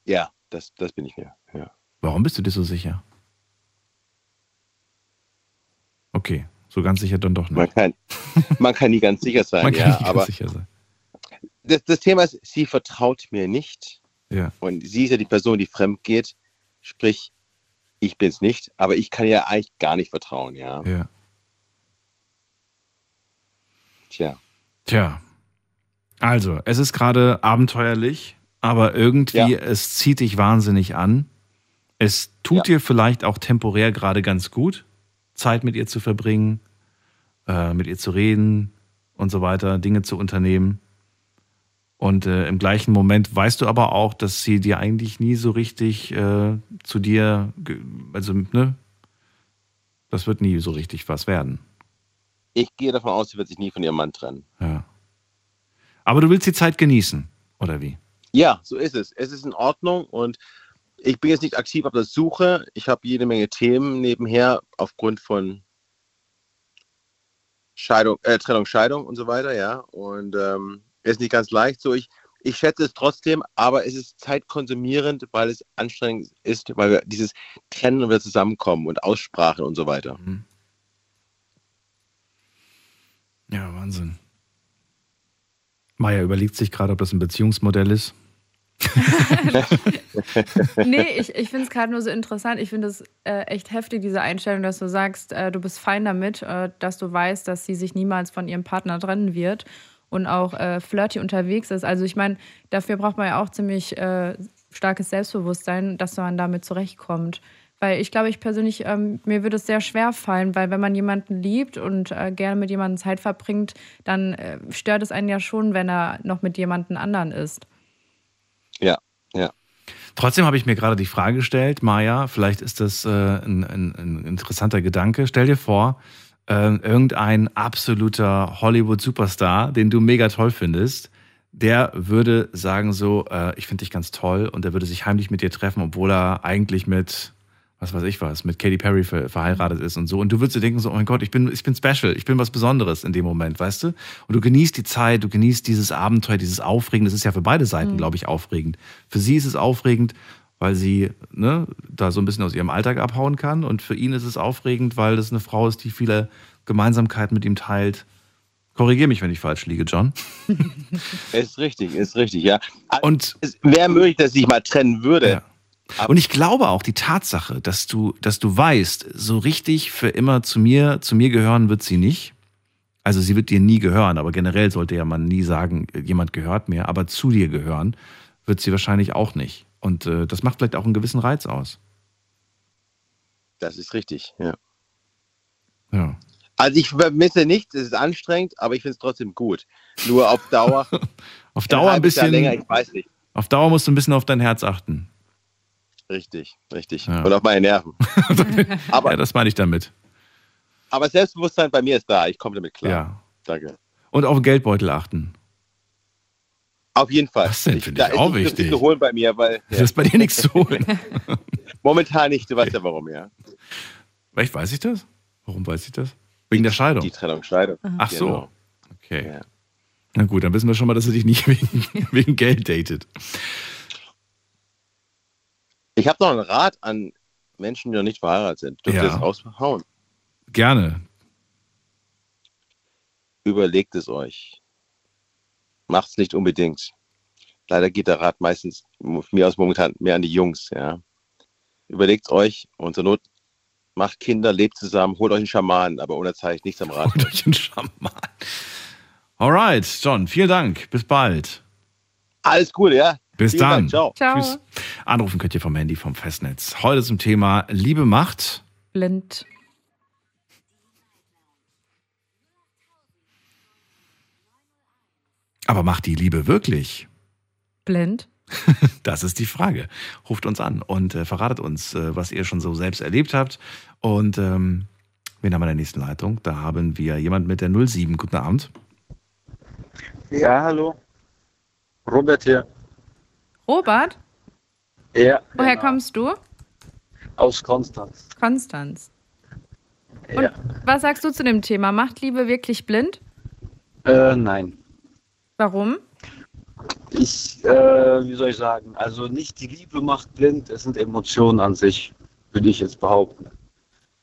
[SPEAKER 9] Ja, das, das bin ich mir. Ja.
[SPEAKER 1] Warum bist du dir so sicher? Okay, so ganz sicher dann doch nicht.
[SPEAKER 9] Man kann, man kann nie ganz sicher sein,
[SPEAKER 1] Man kann
[SPEAKER 9] ja.
[SPEAKER 1] nicht
[SPEAKER 9] aber
[SPEAKER 1] ganz sicher sein.
[SPEAKER 9] das, das Thema ist, sie vertraut mir nicht.
[SPEAKER 1] Ja.
[SPEAKER 9] Und sie ist ja die Person, die fremd geht. Sprich, ich bin es nicht, aber ich kann ihr eigentlich gar nicht vertrauen, ja.
[SPEAKER 1] Ja.
[SPEAKER 9] Tja.
[SPEAKER 1] Tja. Also, es ist gerade abenteuerlich, aber irgendwie,
[SPEAKER 9] Ja.
[SPEAKER 1] es zieht dich wahnsinnig an. Es tut
[SPEAKER 9] Ja.
[SPEAKER 1] dir vielleicht auch temporär gerade ganz gut, Zeit mit ihr zu verbringen, äh, mit ihr zu reden und so weiter, Dinge zu unternehmen. Und äh, im gleichen Moment weißt du aber auch, dass sie dir eigentlich nie so richtig äh, zu dir, also, ne? Das wird nie so richtig was werden.
[SPEAKER 9] Ich gehe davon aus, sie wird sich nie von ihrem Mann trennen.
[SPEAKER 1] Ja. Aber du willst die Zeit genießen, oder wie?
[SPEAKER 9] Ja, so ist es. Es ist in Ordnung und ich bin jetzt nicht aktiv auf der Suche. Ich habe jede Menge Themen nebenher aufgrund von Scheidung, äh, Trennung, Scheidung und so weiter, ja. Und ähm, ist nicht ganz leicht. So, ich, ich schätze es trotzdem, aber es ist zeitkonsumierend, weil es anstrengend ist, weil wir dieses Trennen und wieder zusammenkommen und Aussprachen und so weiter.
[SPEAKER 1] Mhm. Ja, Wahnsinn. Maya überlegt sich gerade, ob das ein Beziehungsmodell ist.
[SPEAKER 2] nee, ich, ich finde es gerade nur so interessant. Ich finde es äh, echt heftig, diese Einstellung, dass du sagst, äh, du bist fein damit, äh, dass du weißt, dass sie sich niemals von ihrem Partner trennen wird und auch äh, flirty unterwegs ist. Also ich meine, dafür braucht man ja auch ziemlich äh, starkes Selbstbewusstsein, dass man damit zurechtkommt. Weil ich glaube, ich persönlich, ähm, mir würde es sehr schwer fallen, weil wenn man jemanden liebt und äh, gerne mit jemandem Zeit verbringt, dann äh, stört es einen ja schon, wenn er noch mit jemandem anderen ist.
[SPEAKER 9] Ja, ja.
[SPEAKER 1] Trotzdem habe ich mir gerade die Frage gestellt, Maja, vielleicht ist das äh, ein, ein, ein interessanter Gedanke. Stell dir vor, äh, irgendein absoluter Hollywood-Superstar, den du mega toll findest, der würde sagen so, äh, ich finde dich ganz toll und der würde sich heimlich mit dir treffen, obwohl er eigentlich mit was weiß ich was, mit Katy Perry ver verheiratet ist und so. Und du würdest dir denken, so, oh mein Gott, ich bin, ich bin special, ich bin was Besonderes in dem Moment, weißt du? Und du genießt die Zeit, du genießt dieses Abenteuer, dieses Aufregen. Das ist ja für beide Seiten, mhm. glaube ich, aufregend. Für sie ist es aufregend, weil sie ne, da so ein bisschen aus ihrem Alltag abhauen kann. Und für ihn ist es aufregend, weil das eine Frau ist, die viele Gemeinsamkeiten mit ihm teilt. Korrigiere mich, wenn ich falsch liege, John.
[SPEAKER 9] ist richtig, ist richtig, ja. Und es wäre möglich, dass ich mal trennen würde. Ja.
[SPEAKER 1] Und ich glaube auch die Tatsache, dass du, dass du weißt, so richtig für immer zu mir, zu mir gehören wird sie nicht. Also sie wird dir nie gehören, aber generell sollte ja man nie sagen, jemand gehört mir, aber zu dir gehören wird sie wahrscheinlich auch nicht. Und äh, das macht vielleicht auch einen gewissen Reiz aus.
[SPEAKER 9] Das ist richtig, ja.
[SPEAKER 1] Ja.
[SPEAKER 9] Also ich vermisse nichts, es ist anstrengend, aber ich finde es trotzdem gut. Nur auf Dauer.
[SPEAKER 1] auf Dauer ein bisschen.
[SPEAKER 9] Länger, ich weiß nicht.
[SPEAKER 1] Auf Dauer musst du ein bisschen auf dein Herz achten.
[SPEAKER 9] Richtig, richtig. Ja. Und auf meine Nerven.
[SPEAKER 1] aber, ja, das meine ich damit.
[SPEAKER 9] Aber Selbstbewusstsein bei mir ist da. Ich komme damit klar.
[SPEAKER 1] Ja.
[SPEAKER 9] Danke.
[SPEAKER 1] Und auf den Geldbeutel achten.
[SPEAKER 9] Auf jeden Fall.
[SPEAKER 1] Das finde ich auch wichtig. Das
[SPEAKER 9] ist zu holen bei mir, weil. Ja.
[SPEAKER 1] Das ist bei dir nichts zu holen.
[SPEAKER 9] Momentan nicht. Du weißt ja warum, ja.
[SPEAKER 1] Vielleicht weiß ich das? Warum weiß ich das? Wegen der Scheidung.
[SPEAKER 9] Die Trennung, Scheidung.
[SPEAKER 1] Ach so. Genau. Okay. Ja. Na gut, dann wissen wir schon mal, dass er dich nicht wegen, wegen Geld datet.
[SPEAKER 9] Ich habe noch einen Rat an Menschen, die noch nicht verheiratet sind. Dürft
[SPEAKER 1] ja.
[SPEAKER 9] ihr das raushauen?
[SPEAKER 1] Gerne.
[SPEAKER 9] Überlegt es euch. Macht es nicht unbedingt. Leider geht der Rat meistens mir aus momentan mehr an die Jungs. Ja. Überlegt es euch und zur Not macht Kinder, lebt zusammen, holt euch einen Schaman, aber ohne Zeit nichts am Rad.
[SPEAKER 1] Holt euch einen Schaman. Alright, John, vielen Dank. Bis bald.
[SPEAKER 9] Alles Gute, ja.
[SPEAKER 1] Bis Vielen dann.
[SPEAKER 9] Dank, ciao.
[SPEAKER 2] ciao.
[SPEAKER 1] Tschüss. Anrufen könnt ihr vom Handy vom Festnetz. Heute zum Thema Liebe macht.
[SPEAKER 2] Blind.
[SPEAKER 1] Aber macht die Liebe wirklich?
[SPEAKER 2] Blind.
[SPEAKER 1] Das ist die Frage. Ruft uns an und äh, verratet uns, äh, was ihr schon so selbst erlebt habt. Und ähm, wen haben wir in der nächsten Leitung? Da haben wir jemand mit der 07. Guten Abend.
[SPEAKER 10] Ja, hallo. Robert hier.
[SPEAKER 2] Robert?
[SPEAKER 10] Ja.
[SPEAKER 2] Woher
[SPEAKER 10] genau.
[SPEAKER 2] kommst du?
[SPEAKER 10] Aus Konstanz.
[SPEAKER 2] Konstanz. Und
[SPEAKER 10] Ja.
[SPEAKER 2] was sagst du zu dem Thema? Macht Liebe wirklich blind?
[SPEAKER 10] Äh, nein.
[SPEAKER 2] Warum?
[SPEAKER 10] Ich, äh, wie soll ich sagen, also nicht die Liebe macht blind, es sind Emotionen an sich, würde ich jetzt behaupten.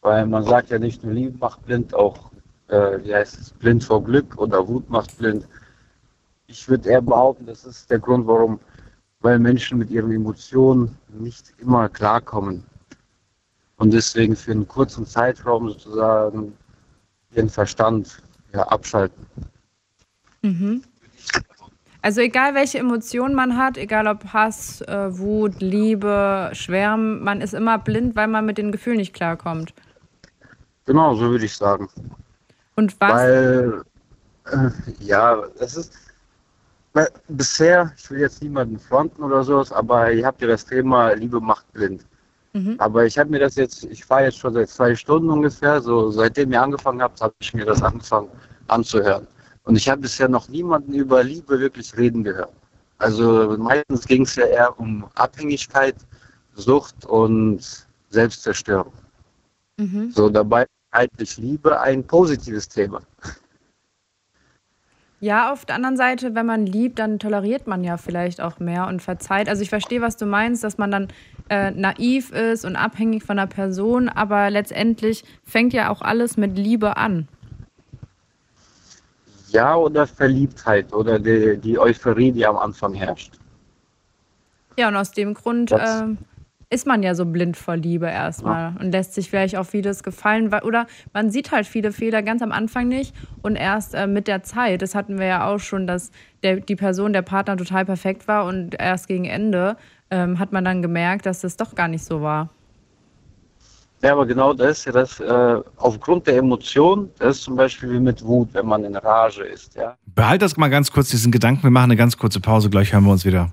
[SPEAKER 10] Weil man sagt ja nicht nur Liebe macht blind, auch, äh, wie heißt es, blind vor Glück oder Wut macht blind. Ich würde eher behaupten, das ist der Grund, warum, weil Menschen mit ihren Emotionen nicht immer klarkommen. Und deswegen für einen kurzen Zeitraum sozusagen ihren Verstand ja, abschalten.
[SPEAKER 2] Mhm. Also egal welche Emotionen man hat, egal ob Hass, äh, Wut, Liebe, Schwärmen, man ist immer blind, weil man mit den Gefühlen nicht klarkommt.
[SPEAKER 10] Genau, so würde ich sagen.
[SPEAKER 2] Und was?
[SPEAKER 10] Weil, äh, ja, es ist, bisher, ich will jetzt niemanden fronten oder sowas, aber ihr habt ja das Thema Liebe macht blind.
[SPEAKER 2] Mhm.
[SPEAKER 10] Aber ich habe mir das jetzt, ich fahre jetzt schon seit zwei Stunden ungefähr, so seitdem ihr angefangen habt, habe ich mir das angefangen anzuhören. Und ich habe bisher noch niemanden über Liebe wirklich reden gehört. Also meistens ging es ja eher um Abhängigkeit, Sucht und Selbstzerstörung.
[SPEAKER 2] Mhm.
[SPEAKER 10] So dabei eigentlich Liebe ein positives Thema.
[SPEAKER 2] Ja, auf der anderen Seite, wenn man liebt, dann toleriert man ja vielleicht auch mehr und verzeiht. Also ich verstehe, was du meinst, dass man dann äh, naiv ist und abhängig von einer Person, aber letztendlich fängt ja auch alles mit Liebe an.
[SPEAKER 10] Ja, oder Verliebtheit oder die, die Euphorie, die am Anfang herrscht.
[SPEAKER 2] Ja, und aus dem Grund ähm, ist man ja so blind vor Liebe erstmal und lässt sich vielleicht auch vieles gefallen. Oder man sieht halt viele Fehler ganz am Anfang nicht und erst äh, mit der Zeit. Das hatten wir ja auch schon, dass der, die Person, der Partner total perfekt war und erst gegen Ende ähm, hat man dann gemerkt, dass das doch gar nicht so war.
[SPEAKER 10] Ja, aber genau das, ja, das äh, aufgrund der Emotion, das ist zum Beispiel wie mit Wut, wenn man in Rage ist, ja.
[SPEAKER 1] Behalt das mal ganz kurz, diesen Gedanken. Wir machen eine ganz kurze Pause, gleich hören wir uns wieder.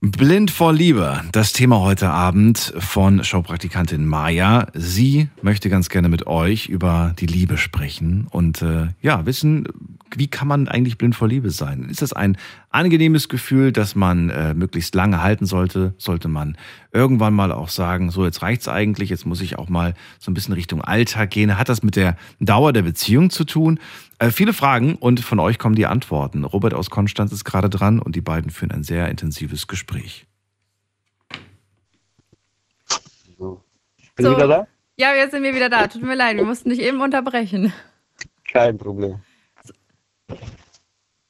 [SPEAKER 1] Blind vor Liebe, das Thema heute Abend von Showpraktikantin Maja. Sie möchte ganz gerne mit euch über die Liebe sprechen und äh, ja, wissen, wie kann man eigentlich blind vor Liebe sein? Ist das ein angenehmes Gefühl, das man äh, möglichst lange halten sollte? Sollte man irgendwann mal auch sagen, so jetzt reicht's eigentlich, jetzt muss ich auch mal so ein bisschen Richtung Alltag gehen? Hat das mit der Dauer der Beziehung zu tun? Äh, viele Fragen und von euch kommen die Antworten. Robert aus Konstanz ist gerade dran und die beiden führen ein sehr intensives Gespräch.
[SPEAKER 10] Bin so. wieder da?
[SPEAKER 2] Ja, jetzt sind wir wieder da. Tut mir leid, wir mussten dich eben unterbrechen.
[SPEAKER 10] Kein Problem.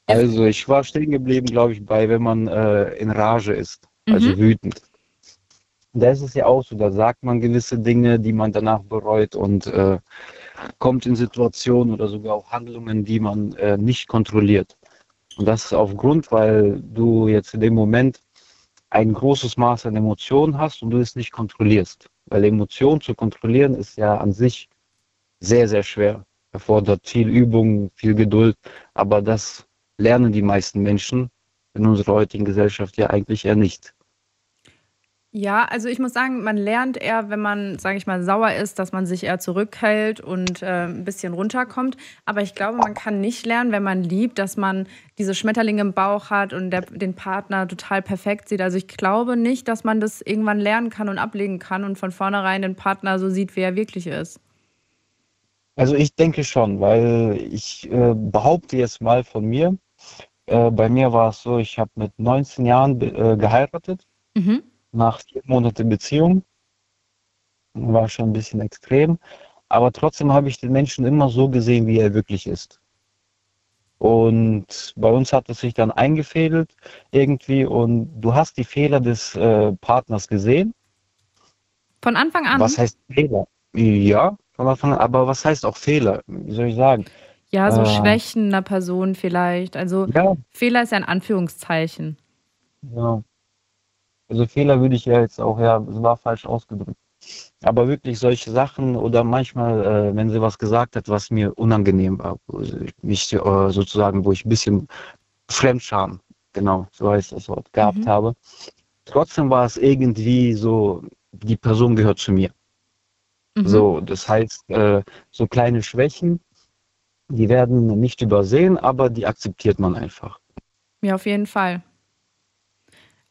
[SPEAKER 10] Also ich war stehen geblieben, glaube ich, bei, wenn man äh, in Rage ist, also
[SPEAKER 2] Mhm.
[SPEAKER 10] wütend. Da ist es ja auch so, da sagt man gewisse Dinge, die man danach bereut und äh, kommt in Situationen oder sogar auch Handlungen, die man äh, nicht kontrolliert. Und das ist aufgrund, weil du jetzt in dem Moment ein großes Maß an Emotionen hast und du es nicht kontrollierst. Weil Emotionen zu kontrollieren ist ja an sich sehr, sehr schwer. Erfordert viel Übung, viel Geduld, aber das lernen die meisten Menschen in unserer heutigen Gesellschaft ja eigentlich eher nicht.
[SPEAKER 2] Ja, also ich muss sagen, man lernt eher, wenn man, sage ich mal, sauer ist, dass man sich eher zurückhält und äh, ein bisschen runterkommt. Aber ich glaube, man kann nicht lernen, wenn man liebt, dass man diese Schmetterlinge im Bauch hat und der, den Partner total perfekt sieht. Also ich glaube nicht, dass man das irgendwann lernen kann und ablegen kann und von vornherein den Partner so sieht, wie er wirklich ist.
[SPEAKER 10] Also ich denke schon, weil ich äh, behaupte jetzt mal von mir, äh, bei mir war es so, ich habe mit 19 Jahren äh, geheiratet,
[SPEAKER 2] Mhm.
[SPEAKER 10] Nach vier Monaten Beziehung. War schon ein bisschen extrem, aber trotzdem habe ich den Menschen immer so gesehen, wie er wirklich ist. Und bei uns hat es sich dann eingefädelt irgendwie und du hast die Fehler des äh, Partners gesehen.
[SPEAKER 2] Von Anfang an?
[SPEAKER 10] Was heißt Fehler? Ja, von Anfang an, aber was heißt auch Fehler? Wie soll ich sagen?
[SPEAKER 2] Ja, so
[SPEAKER 10] Äh,
[SPEAKER 2] Schwächen einer Person vielleicht. Also
[SPEAKER 10] Ja.
[SPEAKER 2] Fehler ist ja ein Anführungszeichen.
[SPEAKER 10] Ja. Also Fehler würde ich ja jetzt auch, ja, es war falsch ausgedrückt. Aber wirklich solche Sachen oder manchmal, äh, wenn sie was gesagt hat, was mir unangenehm war, mich äh, sozusagen, wo ich ein bisschen Fremdscham, genau, so heißt das Wort, gehabt
[SPEAKER 2] Mhm.
[SPEAKER 10] habe. Trotzdem war es irgendwie so, die Person gehört zu mir.
[SPEAKER 2] Mhm.
[SPEAKER 10] So, das heißt, äh, so kleine Schwächen, die werden nicht übersehen, aber die akzeptiert man einfach.
[SPEAKER 2] Ja, auf jeden Fall.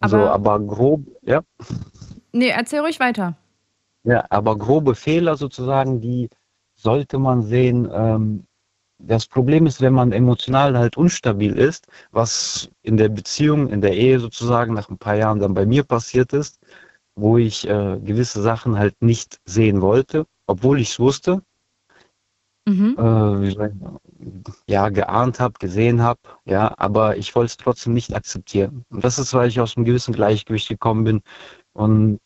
[SPEAKER 10] So,
[SPEAKER 2] Aber-
[SPEAKER 10] aber grob, ja.
[SPEAKER 2] Nee, erzähl ruhig weiter.
[SPEAKER 10] Ja, aber grobe Fehler sozusagen, die sollte man sehen. Ähm, das Problem ist, wenn man emotional halt unstabil ist, was in der Beziehung, in der Ehe sozusagen nach ein paar Jahren dann bei mir passiert ist, wo ich äh, gewisse Sachen halt nicht sehen wollte, obwohl ich es wusste,
[SPEAKER 2] Mhm.
[SPEAKER 10] äh, ja, geahnt habe, gesehen habe, ja, aber ich wollte es trotzdem nicht akzeptieren. Und das ist, weil ich aus einem gewissen Gleichgewicht gekommen bin. Und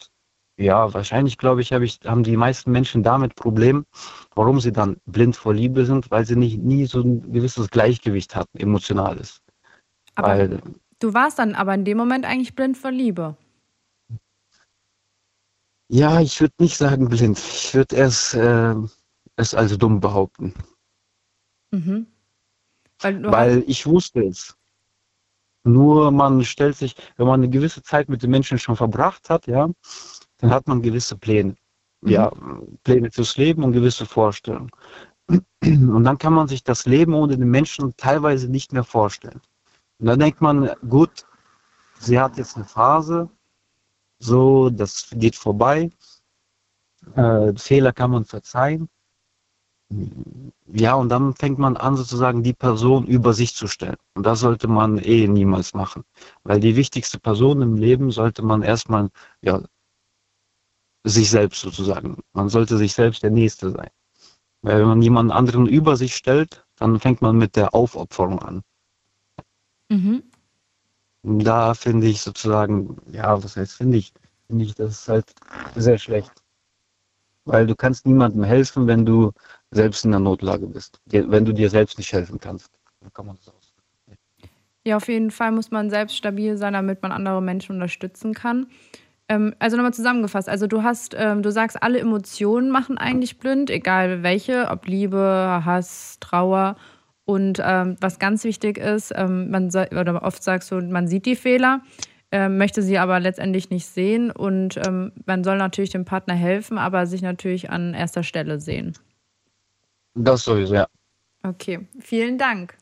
[SPEAKER 10] ja, wahrscheinlich, glaube ich, hab ich, haben die meisten Menschen damit Problem, warum sie dann blind vor Liebe sind, weil sie nicht nie so ein gewisses Gleichgewicht hatten, emotionales.
[SPEAKER 2] Aber
[SPEAKER 10] weil,
[SPEAKER 2] du warst dann aber in dem Moment eigentlich blind vor Liebe.
[SPEAKER 10] ja, ich würde nicht sagen blind. Ich würde es, äh, es als dumm behaupten.
[SPEAKER 2] Mhm. Weil
[SPEAKER 10] Weil ich wusste es. Nur man stellt sich, wenn man eine gewisse Zeit mit den Menschen schon verbracht hat, ja, dann hat man gewisse Pläne. Ja, Pläne fürs Leben und gewisse Vorstellungen. Und dann kann man sich das Leben ohne den Menschen teilweise nicht mehr vorstellen. Und dann denkt man, gut, sie hat jetzt eine Phase, so, das geht vorbei. Äh, Fehler kann man verzeihen. Ja, und dann fängt man an, sozusagen die Person über sich zu stellen. Und das sollte man eh niemals machen. Weil die wichtigste Person im Leben sollte man erstmal, ja, sich selbst sozusagen. Man sollte sich selbst der Nächste sein. Weil wenn man jemanden anderen über sich stellt, dann fängt man mit der Aufopferung an.
[SPEAKER 2] Mhm.
[SPEAKER 10] Da finde ich sozusagen, ja, was heißt finde ich, finde ich das ist halt sehr schlecht. Weil du kannst niemandem helfen, wenn du selbst in der Notlage bist. Wenn du dir selbst nicht helfen kannst. Dann kann man das aus.
[SPEAKER 2] Ja, auf jeden Fall muss man selbst stabil sein, damit man andere Menschen unterstützen kann. Ähm, also nochmal zusammengefasst, also du hast, ähm, du sagst, alle Emotionen machen eigentlich blind, egal welche, ob Liebe, Hass, Trauer. Und ähm, was ganz wichtig ist, man oder oft sagst du, man sieht die Fehler, möchte sie aber letztendlich nicht sehen. Und man soll natürlich dem Partner helfen, aber sich natürlich an erster Stelle sehen.
[SPEAKER 10] Das sowieso, ja.
[SPEAKER 2] Okay, vielen Dank.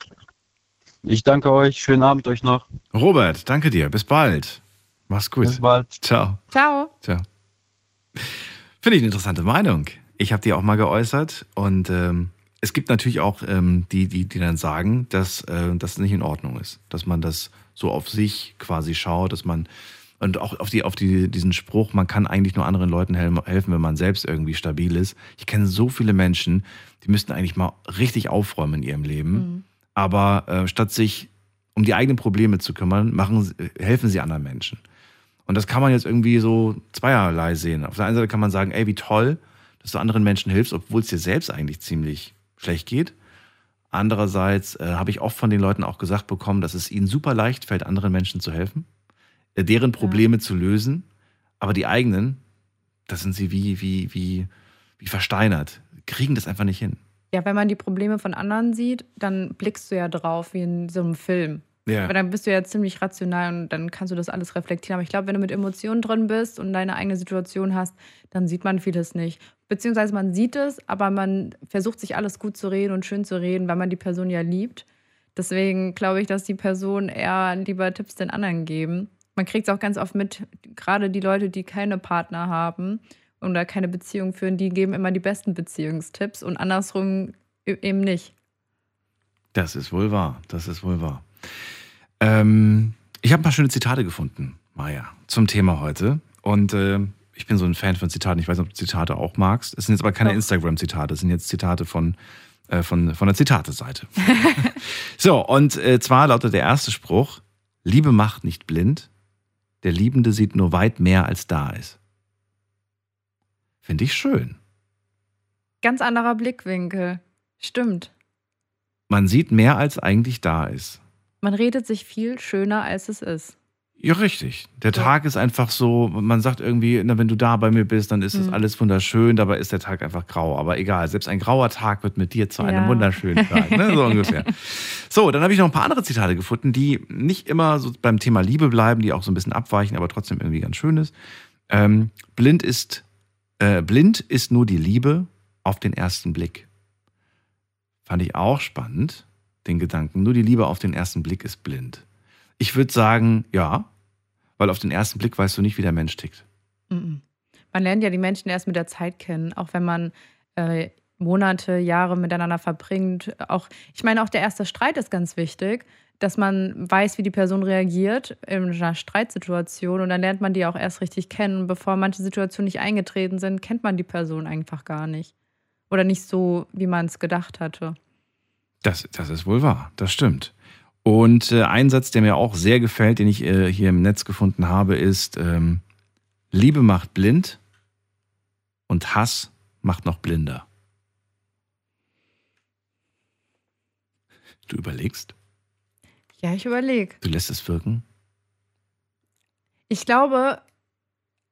[SPEAKER 10] Ich danke euch. Schönen Abend euch noch.
[SPEAKER 1] Robert, danke dir. Bis bald. Mach's gut.
[SPEAKER 10] Bis bald.
[SPEAKER 1] Ciao.
[SPEAKER 2] Ciao.
[SPEAKER 1] Ciao. Finde ich eine interessante Meinung. Ich habe die auch mal geäußert und ähm, es gibt natürlich auch ähm, die, die, die dann sagen, dass äh, das nicht in Ordnung ist, dass man das so auf sich quasi schaut, dass man und auch auf die auf die diesen Spruch, man kann eigentlich nur anderen Leuten hel helfen, wenn man selbst irgendwie stabil ist. Ich kenne so viele Menschen, die müssten eigentlich mal richtig aufräumen in ihrem Leben, aber äh, statt sich um die eigenen Probleme zu kümmern, machen, helfen sie anderen Menschen. Und das kann man jetzt irgendwie so zweierlei sehen. Auf der einen Seite kann man sagen, ey, wie toll, dass du anderen Menschen hilfst, obwohl es dir selbst eigentlich ziemlich schlecht geht. Andererseits äh, habe ich oft von den Leuten auch gesagt bekommen, dass es ihnen super leicht fällt, anderen Menschen zu helfen, deren Probleme zu lösen, aber die eigenen, das sind sie wie, wie, wie, wie versteinert, kriegen das einfach nicht hin.
[SPEAKER 2] Ja, wenn man die Probleme von anderen sieht, dann blickst du ja drauf wie in so einem Film.
[SPEAKER 1] Ja.
[SPEAKER 2] Aber dann bist du ja ziemlich rational und dann kannst du das alles reflektieren. Aber ich glaube, wenn du mit Emotionen drin bist und deine eigene Situation hast, dann sieht man vieles nicht. Beziehungsweise man sieht es, aber man versucht sich alles gut zu reden und schön zu reden, weil man die Person ja liebt. Deswegen glaube ich, dass die Personen eher lieber Tipps den anderen geben. Man kriegt es auch ganz oft mit, gerade die Leute, die keine Partner haben oder keine Beziehung führen, die geben immer die besten Beziehungstipps und andersrum e- eben nicht.
[SPEAKER 1] Das ist wohl wahr. Das ist wohl wahr. Ähm, ich habe ein paar schöne Zitate gefunden, Maja, zum Thema heute. Und äh, ich bin so ein Fan von Zitaten. Ich weiß nicht, ob du Zitate auch magst. Es sind jetzt aber keine. Instagram-Zitate. Es sind jetzt Zitate von, äh, von, von der Zitate-Seite. so, und äh, zwar lautet der erste Spruch: Liebe macht nicht blind. Der Liebende sieht nur weit mehr, als da ist. Finde ich schön.
[SPEAKER 2] Ganz anderer Blickwinkel. Stimmt.
[SPEAKER 1] Man sieht mehr, als eigentlich da ist.
[SPEAKER 2] Man redet sich viel schöner, als es ist.
[SPEAKER 1] Ja, richtig. Der Tag ist einfach so, man sagt irgendwie, na, wenn du da bei mir bist, dann ist das
[SPEAKER 2] Mhm.
[SPEAKER 1] alles wunderschön, dabei ist der Tag einfach grau. Aber egal, selbst ein grauer Tag wird mit dir zu einem
[SPEAKER 2] Ja.
[SPEAKER 1] wunderschönen Tag. Ne? So ungefähr. So, dann habe ich noch ein paar andere Zitate gefunden, die nicht immer so beim Thema Liebe bleiben, die auch so ein bisschen abweichen, aber trotzdem irgendwie ganz schön ist. Ähm, blind ist, äh, blind ist nur die Liebe auf den ersten Blick. Fand ich auch spannend, den Gedanken. Nur die Liebe auf den ersten Blick ist blind. Ich würde sagen, ja, weil auf den ersten Blick weißt du nicht, wie der Mensch tickt.
[SPEAKER 2] Man lernt ja die Menschen erst mit der Zeit kennen, auch wenn man äh, Monate, Jahre miteinander verbringt. Auch, ich meine, auch der erste Streit ist ganz wichtig, dass man weiß, wie die Person reagiert in einer Streitsituation und dann lernt man die auch erst richtig kennen. Bevor manche Situationen nicht eingetreten sind, kennt man die Person einfach gar nicht. Oder nicht so, wie man es gedacht hatte.
[SPEAKER 1] Das, das ist wohl wahr, das stimmt. Und äh, ein Satz, der mir auch sehr gefällt, den ich äh, hier im Netz gefunden habe, ist, ähm, Liebe macht blind und Hass macht noch blinder. Du überlegst,
[SPEAKER 2] Ja, ich überlege.
[SPEAKER 1] du lässt es wirken.
[SPEAKER 2] Ich glaube,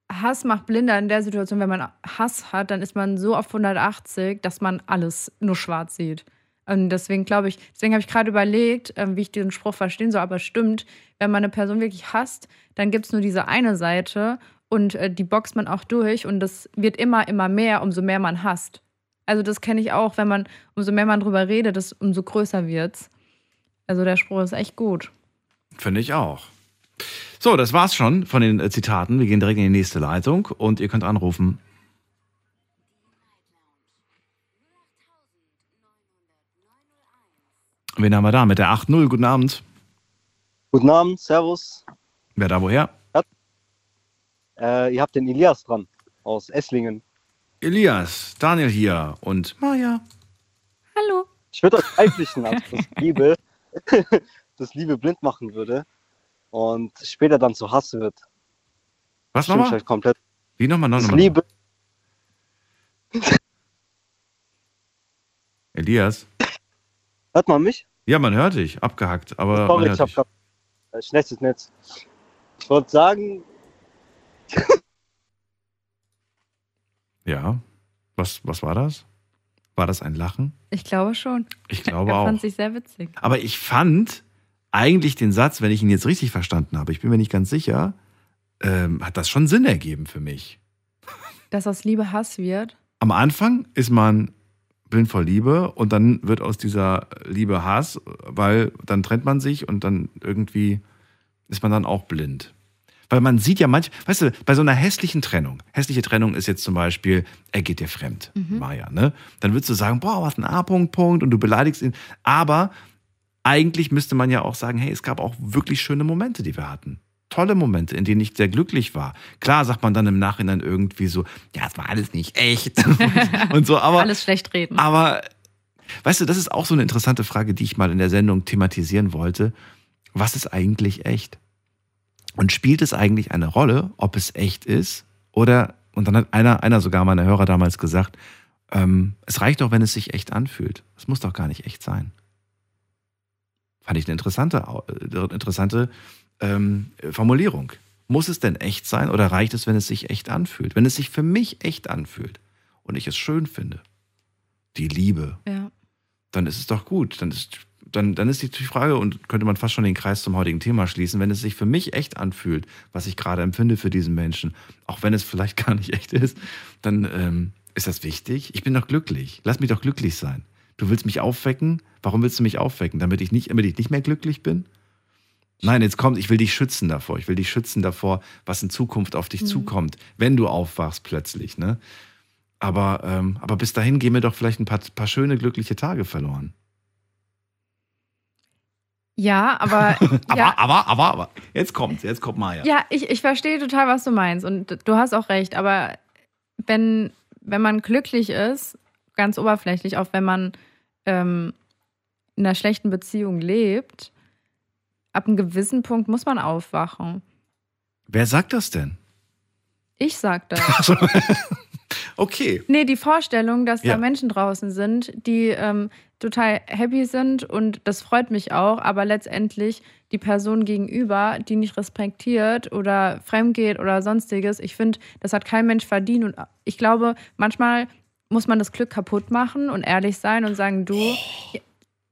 [SPEAKER 2] Hass macht blinder in der Situation, wenn man Hass hat, dann ist man so auf 180, dass man alles nur schwarz sieht. Und deswegen glaube ich, deswegen habe ich gerade überlegt, ähm, wie ich diesen Spruch verstehen soll. Aber stimmt, wenn man eine Person wirklich hasst, dann gibt es nur diese eine Seite und äh, die boxt man auch durch und das wird immer, immer mehr, umso mehr man hasst. Also das kenne ich auch, wenn man, umso mehr man drüber redet, das, umso größer wird's. Also der Spruch ist echt gut.
[SPEAKER 1] Finde ich auch. So, das war's schon von den äh, Zitaten. Wir gehen direkt in die nächste Leitung und ihr könnt anrufen Wen haben wir da? Mit der 8-0. Guten Abend.
[SPEAKER 11] Guten Abend, Servus.
[SPEAKER 1] Wer da woher?
[SPEAKER 11] Äh, ihr habt den Elias dran aus Esslingen.
[SPEAKER 1] Elias, Daniel hier und Maja.
[SPEAKER 2] Hallo.
[SPEAKER 11] Ich würde euch beipflichten, als das Liebe, das Liebe blind machen würde und später dann zu Hass wird.
[SPEAKER 1] Was nochmal?
[SPEAKER 11] halt komplett.
[SPEAKER 1] Wie nochmal?
[SPEAKER 11] Das
[SPEAKER 1] nochmal?
[SPEAKER 11] Liebe,
[SPEAKER 1] Elias.
[SPEAKER 11] Hört man mich?
[SPEAKER 1] Ja, man hört dich. Abgehackt, aber man
[SPEAKER 11] Sorry,
[SPEAKER 1] hört
[SPEAKER 11] ich gerade äh, schlechtes Netz. Ich wollte sagen,
[SPEAKER 1] Ja. Was, was war das? War das ein Lachen?
[SPEAKER 2] Ich glaube schon.
[SPEAKER 1] Ich glaube
[SPEAKER 2] er
[SPEAKER 1] auch.
[SPEAKER 2] fand sich sehr witzig.
[SPEAKER 1] Aber ich fand eigentlich den Satz, wenn ich ihn jetzt richtig verstanden habe, ich bin mir nicht ganz sicher, ähm, hat das schon Sinn ergeben für mich.
[SPEAKER 2] Dass aus Liebe Hass wird.
[SPEAKER 1] Am Anfang ist man blind vor Liebe und dann wird aus dieser Liebe Hass, weil dann trennt man sich und dann irgendwie ist man dann auch blind. Weil man sieht ja manch, weißt du, bei so einer hässlichen Trennung, hässliche Trennung ist jetzt zum Beispiel, er geht dir fremd,
[SPEAKER 2] Mhm.
[SPEAKER 1] Maja, ne? Dann würdest du sagen, boah, was ein A-Punkt, Punkt und du beleidigst ihn. Aber eigentlich müsste man ja auch sagen, hey, es gab auch wirklich schöne Momente, die wir hatten. Tolle Momente, in denen ich sehr glücklich war. Klar sagt man dann im Nachhinein irgendwie so, ja, es war alles nicht echt und so, aber
[SPEAKER 2] Alles schlecht reden.
[SPEAKER 1] aber weißt du, das ist auch so eine interessante Frage, die ich mal in der Sendung thematisieren wollte. Was ist eigentlich echt? Und spielt es eigentlich eine Rolle, ob es echt ist? Oder, und dann hat einer, einer sogar meiner Hörer damals gesagt, ähm, es reicht doch, wenn es sich echt anfühlt. Es muss doch gar nicht echt sein. Fand ich eine interessante, äh, interessante ähm, Formulierung. Muss es denn echt sein oder reicht es, wenn es sich echt anfühlt? Wenn es sich für mich echt anfühlt und ich es schön finde, die Liebe,
[SPEAKER 2] Ja.
[SPEAKER 1] dann ist es doch gut. Dann ist, dann, dann ist die Frage, und könnte man fast schon den Kreis zum heutigen Thema schließen, wenn es sich für mich echt anfühlt, was ich gerade empfinde für diesen Menschen, auch wenn es vielleicht gar nicht echt ist, dann ähm, ist das wichtig. Ich bin doch glücklich. Lass mich doch glücklich sein. Du willst mich aufwecken? Warum willst du mich aufwecken? Damit ich nicht, damit ich nicht mehr glücklich bin? Nein, jetzt kommt, ich will dich schützen davor. Ich will dich schützen davor, was in Zukunft auf dich
[SPEAKER 2] Mhm.
[SPEAKER 1] zukommt, wenn du aufwachst plötzlich. Ne? Aber, ähm, aber bis dahin gehen mir doch vielleicht ein paar, paar schöne, glückliche Tage verloren.
[SPEAKER 2] Ja, aber,
[SPEAKER 1] Aber,
[SPEAKER 2] ja,
[SPEAKER 1] aber, aber, aber, jetzt kommt, jetzt kommt Maya.
[SPEAKER 2] ja, ich, ich verstehe total, was du meinst. Und du hast auch recht. Aber wenn, wenn man glücklich ist, ganz oberflächlich, auch wenn man ähm, in einer schlechten Beziehung lebt, ab einem gewissen Punkt muss man aufwachen.
[SPEAKER 1] Wer sagt das denn?
[SPEAKER 2] Ich sag das.
[SPEAKER 1] Okay.
[SPEAKER 2] Nee, die Vorstellung, dass
[SPEAKER 1] Ja.
[SPEAKER 2] da Menschen draußen sind, die ähm, total happy sind und das freut mich auch, aber letztendlich die Person gegenüber, die nicht respektiert oder fremd geht oder sonstiges, ich finde, das hat kein Mensch verdient und ich glaube, manchmal muss man das Glück kaputt machen und ehrlich sein und sagen, du,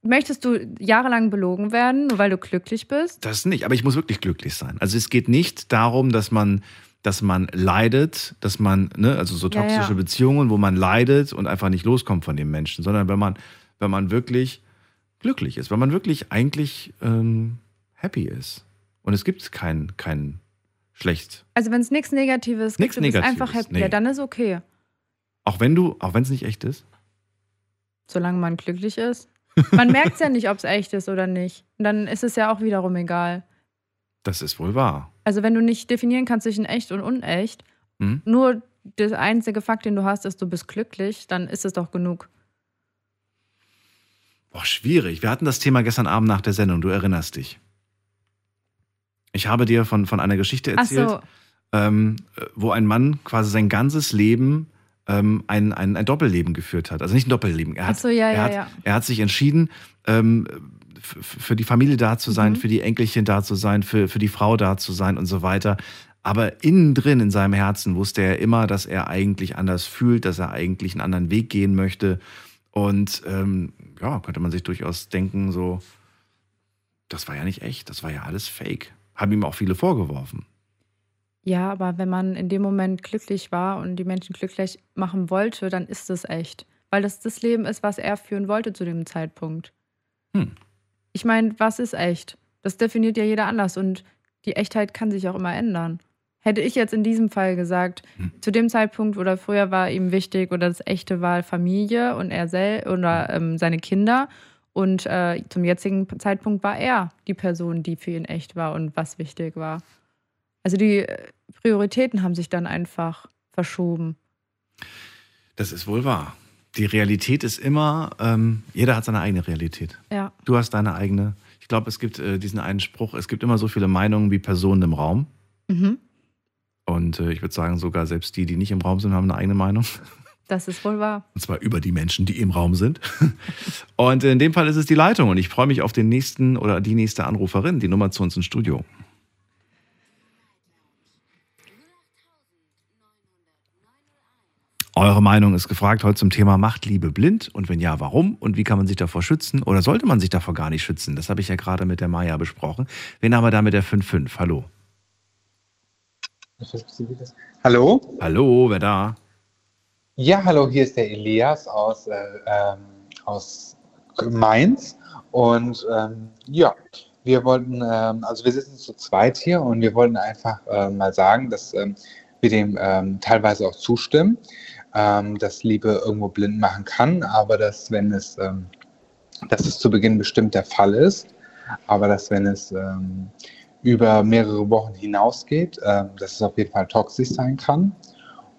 [SPEAKER 2] möchtest du jahrelang belogen werden, nur weil du glücklich bist?
[SPEAKER 1] Das nicht, aber ich muss wirklich glücklich sein. Also es geht nicht darum, dass man, dass man leidet, dass man, ne, also so
[SPEAKER 2] Ja,
[SPEAKER 1] toxische
[SPEAKER 2] ja.
[SPEAKER 1] Beziehungen, wo man leidet und einfach nicht loskommt von dem Menschen, sondern wenn man, wenn man wirklich glücklich ist, wenn man wirklich eigentlich ähm, happy ist. Und es gibt kein, kein schlecht.
[SPEAKER 2] Also wenn es nichts Negatives
[SPEAKER 1] Nichts
[SPEAKER 2] gibt, du bist
[SPEAKER 1] Negatives,
[SPEAKER 2] einfach happy,
[SPEAKER 1] nee.
[SPEAKER 2] ja, dann ist okay,
[SPEAKER 1] Auch wenn du, auch wenn es nicht echt ist.
[SPEAKER 2] solange man glücklich ist. Man merkt es ja nicht, ob es echt ist oder nicht. Und dann ist es ja auch wiederum egal.
[SPEAKER 1] Das ist wohl wahr.
[SPEAKER 2] Also wenn du nicht definieren kannst zwischen echt und unecht,
[SPEAKER 1] Mhm.
[SPEAKER 2] nur der einzige Fakt, den du hast, ist, du bist glücklich, dann ist es doch genug.
[SPEAKER 1] Boah, schwierig. Wir hatten das Thema gestern Abend nach der Sendung, du erinnerst dich. Ich habe dir von, von einer Geschichte erzählt,
[SPEAKER 2] so.
[SPEAKER 1] ähm, wo ein Mann quasi sein ganzes Leben ähm, ein, ein, ein Doppelleben geführt hat. Also nicht ein Doppelleben. Er hat,
[SPEAKER 2] so, ja,
[SPEAKER 1] er
[SPEAKER 2] ja,
[SPEAKER 1] hat,
[SPEAKER 2] ja.
[SPEAKER 1] Er hat sich entschieden, ähm, für die Familie da zu sein,
[SPEAKER 2] Mhm.
[SPEAKER 1] für die Enkelchen da zu sein, für, für die Frau da zu sein und so weiter. Aber innen drin, in seinem Herzen, wusste er immer, dass er eigentlich anders fühlt, dass er eigentlich einen anderen Weg gehen möchte. Und ähm, ja, könnte man sich durchaus denken, so, das war ja nicht echt, das war ja alles fake. Haben ihm auch viele vorgeworfen.
[SPEAKER 2] Ja, aber wenn man in dem Moment glücklich war und die Menschen glücklich machen wollte, dann ist es echt. Weil das das Leben ist, was er führen wollte zu dem Zeitpunkt.
[SPEAKER 1] Hm.
[SPEAKER 2] Ich meine, was ist echt? Das definiert ja jeder anders und die Echtheit kann sich auch immer ändern. Hätte ich jetzt in diesem Fall gesagt,
[SPEAKER 1] Hm.
[SPEAKER 2] zu dem Zeitpunkt oder früher war ihm wichtig oder das echte war Familie und er selbst oder ähm, seine Kinder Und äh, zum jetzigen Zeitpunkt war er die Person, die für ihn echt war und was wichtig war. Also die äh, Prioritäten haben sich dann einfach verschoben.
[SPEAKER 1] Das ist wohl wahr. Die Realität ist immer, ähm, jeder hat seine eigene Realität.
[SPEAKER 2] Ja.
[SPEAKER 1] Du hast deine eigene. Ich glaube, es gibt äh, diesen einen Spruch, es gibt immer so viele Meinungen wie Personen im Raum.
[SPEAKER 2] Mhm.
[SPEAKER 1] Und äh, ich würde sagen, sogar selbst die, die nicht im Raum sind, haben eine eigene Meinung.
[SPEAKER 2] Das ist wohl wahr.
[SPEAKER 1] Und zwar über die Menschen, die im Raum sind. Und in dem Fall ist es die Leitung. Und ich freue mich auf den nächsten oder die nächste Anruferin, die Nummer zu uns ins Studio. Eure Meinung ist gefragt heute zum Thema Macht Liebe blind und wenn ja, warum und wie kann man sich davor schützen oder sollte man sich davor gar nicht schützen? Das habe ich ja gerade mit der Maya besprochen. Wen haben wir da mit der 5.5? Hallo.
[SPEAKER 12] Hallo?
[SPEAKER 1] Hallo, wer da?
[SPEAKER 12] Ja, hallo, hier ist der Elias aus, äh, ähm, aus Mainz. Und ähm, ja, wir wollten, ähm, also wir sitzen zu zweit hier und wir wollten einfach äh, mal sagen, dass ähm, wir dem ähm, teilweise auch zustimmen, ähm, dass Liebe irgendwo blind machen kann, aber dass wenn es, ähm, dass es zu Beginn bestimmt der Fall ist, aber dass wenn es ähm, über mehrere Wochen hinausgeht, ähm, dass es auf jeden Fall toxisch sein kann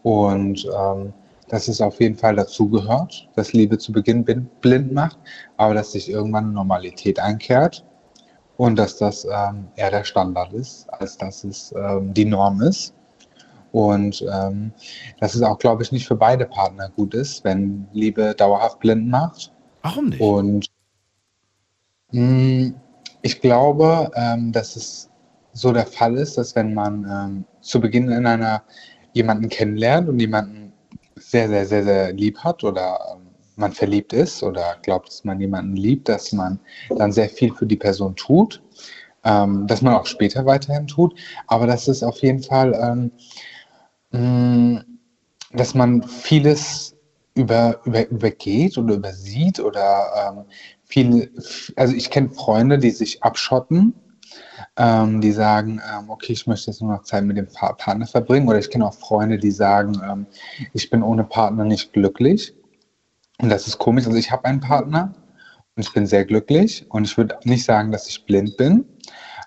[SPEAKER 12] und ähm, dass es auf jeden Fall dazugehört, dass Liebe zu Beginn blind macht, aber dass sich irgendwann Normalität einkehrt und dass das ähm, eher der Standard ist, als dass es ähm, die Norm ist. Und ähm, dass es auch, glaube ich, nicht für beide Partner gut ist, wenn Liebe dauerhaft blind macht.
[SPEAKER 1] Warum nicht?
[SPEAKER 12] Und mh, ich glaube, ähm, dass es so der Fall ist, dass wenn man ähm, zu Beginn in einer jemanden kennenlernt und jemanden sehr, sehr, sehr, sehr lieb hat oder ähm, man verliebt ist oder glaubt, dass man jemanden liebt, dass man dann sehr viel für die Person tut, ähm, dass man auch später weiterhin tut, aber dass es auf jeden Fall, ähm, dass man vieles über, über, übergeht oder übersieht oder ähm, viel, also ich kenne Freunde, die sich abschotten, ähm, die sagen, ähm, okay, ich möchte jetzt nur noch Zeit mit dem Pa- Partner verbringen. Oder ich kenne auch Freunde, die sagen, ähm, ich bin ohne Partner nicht glücklich. Und das ist komisch. Also ich habe einen Partner und ich bin sehr glücklich. Und ich würde nicht sagen, dass ich blind bin,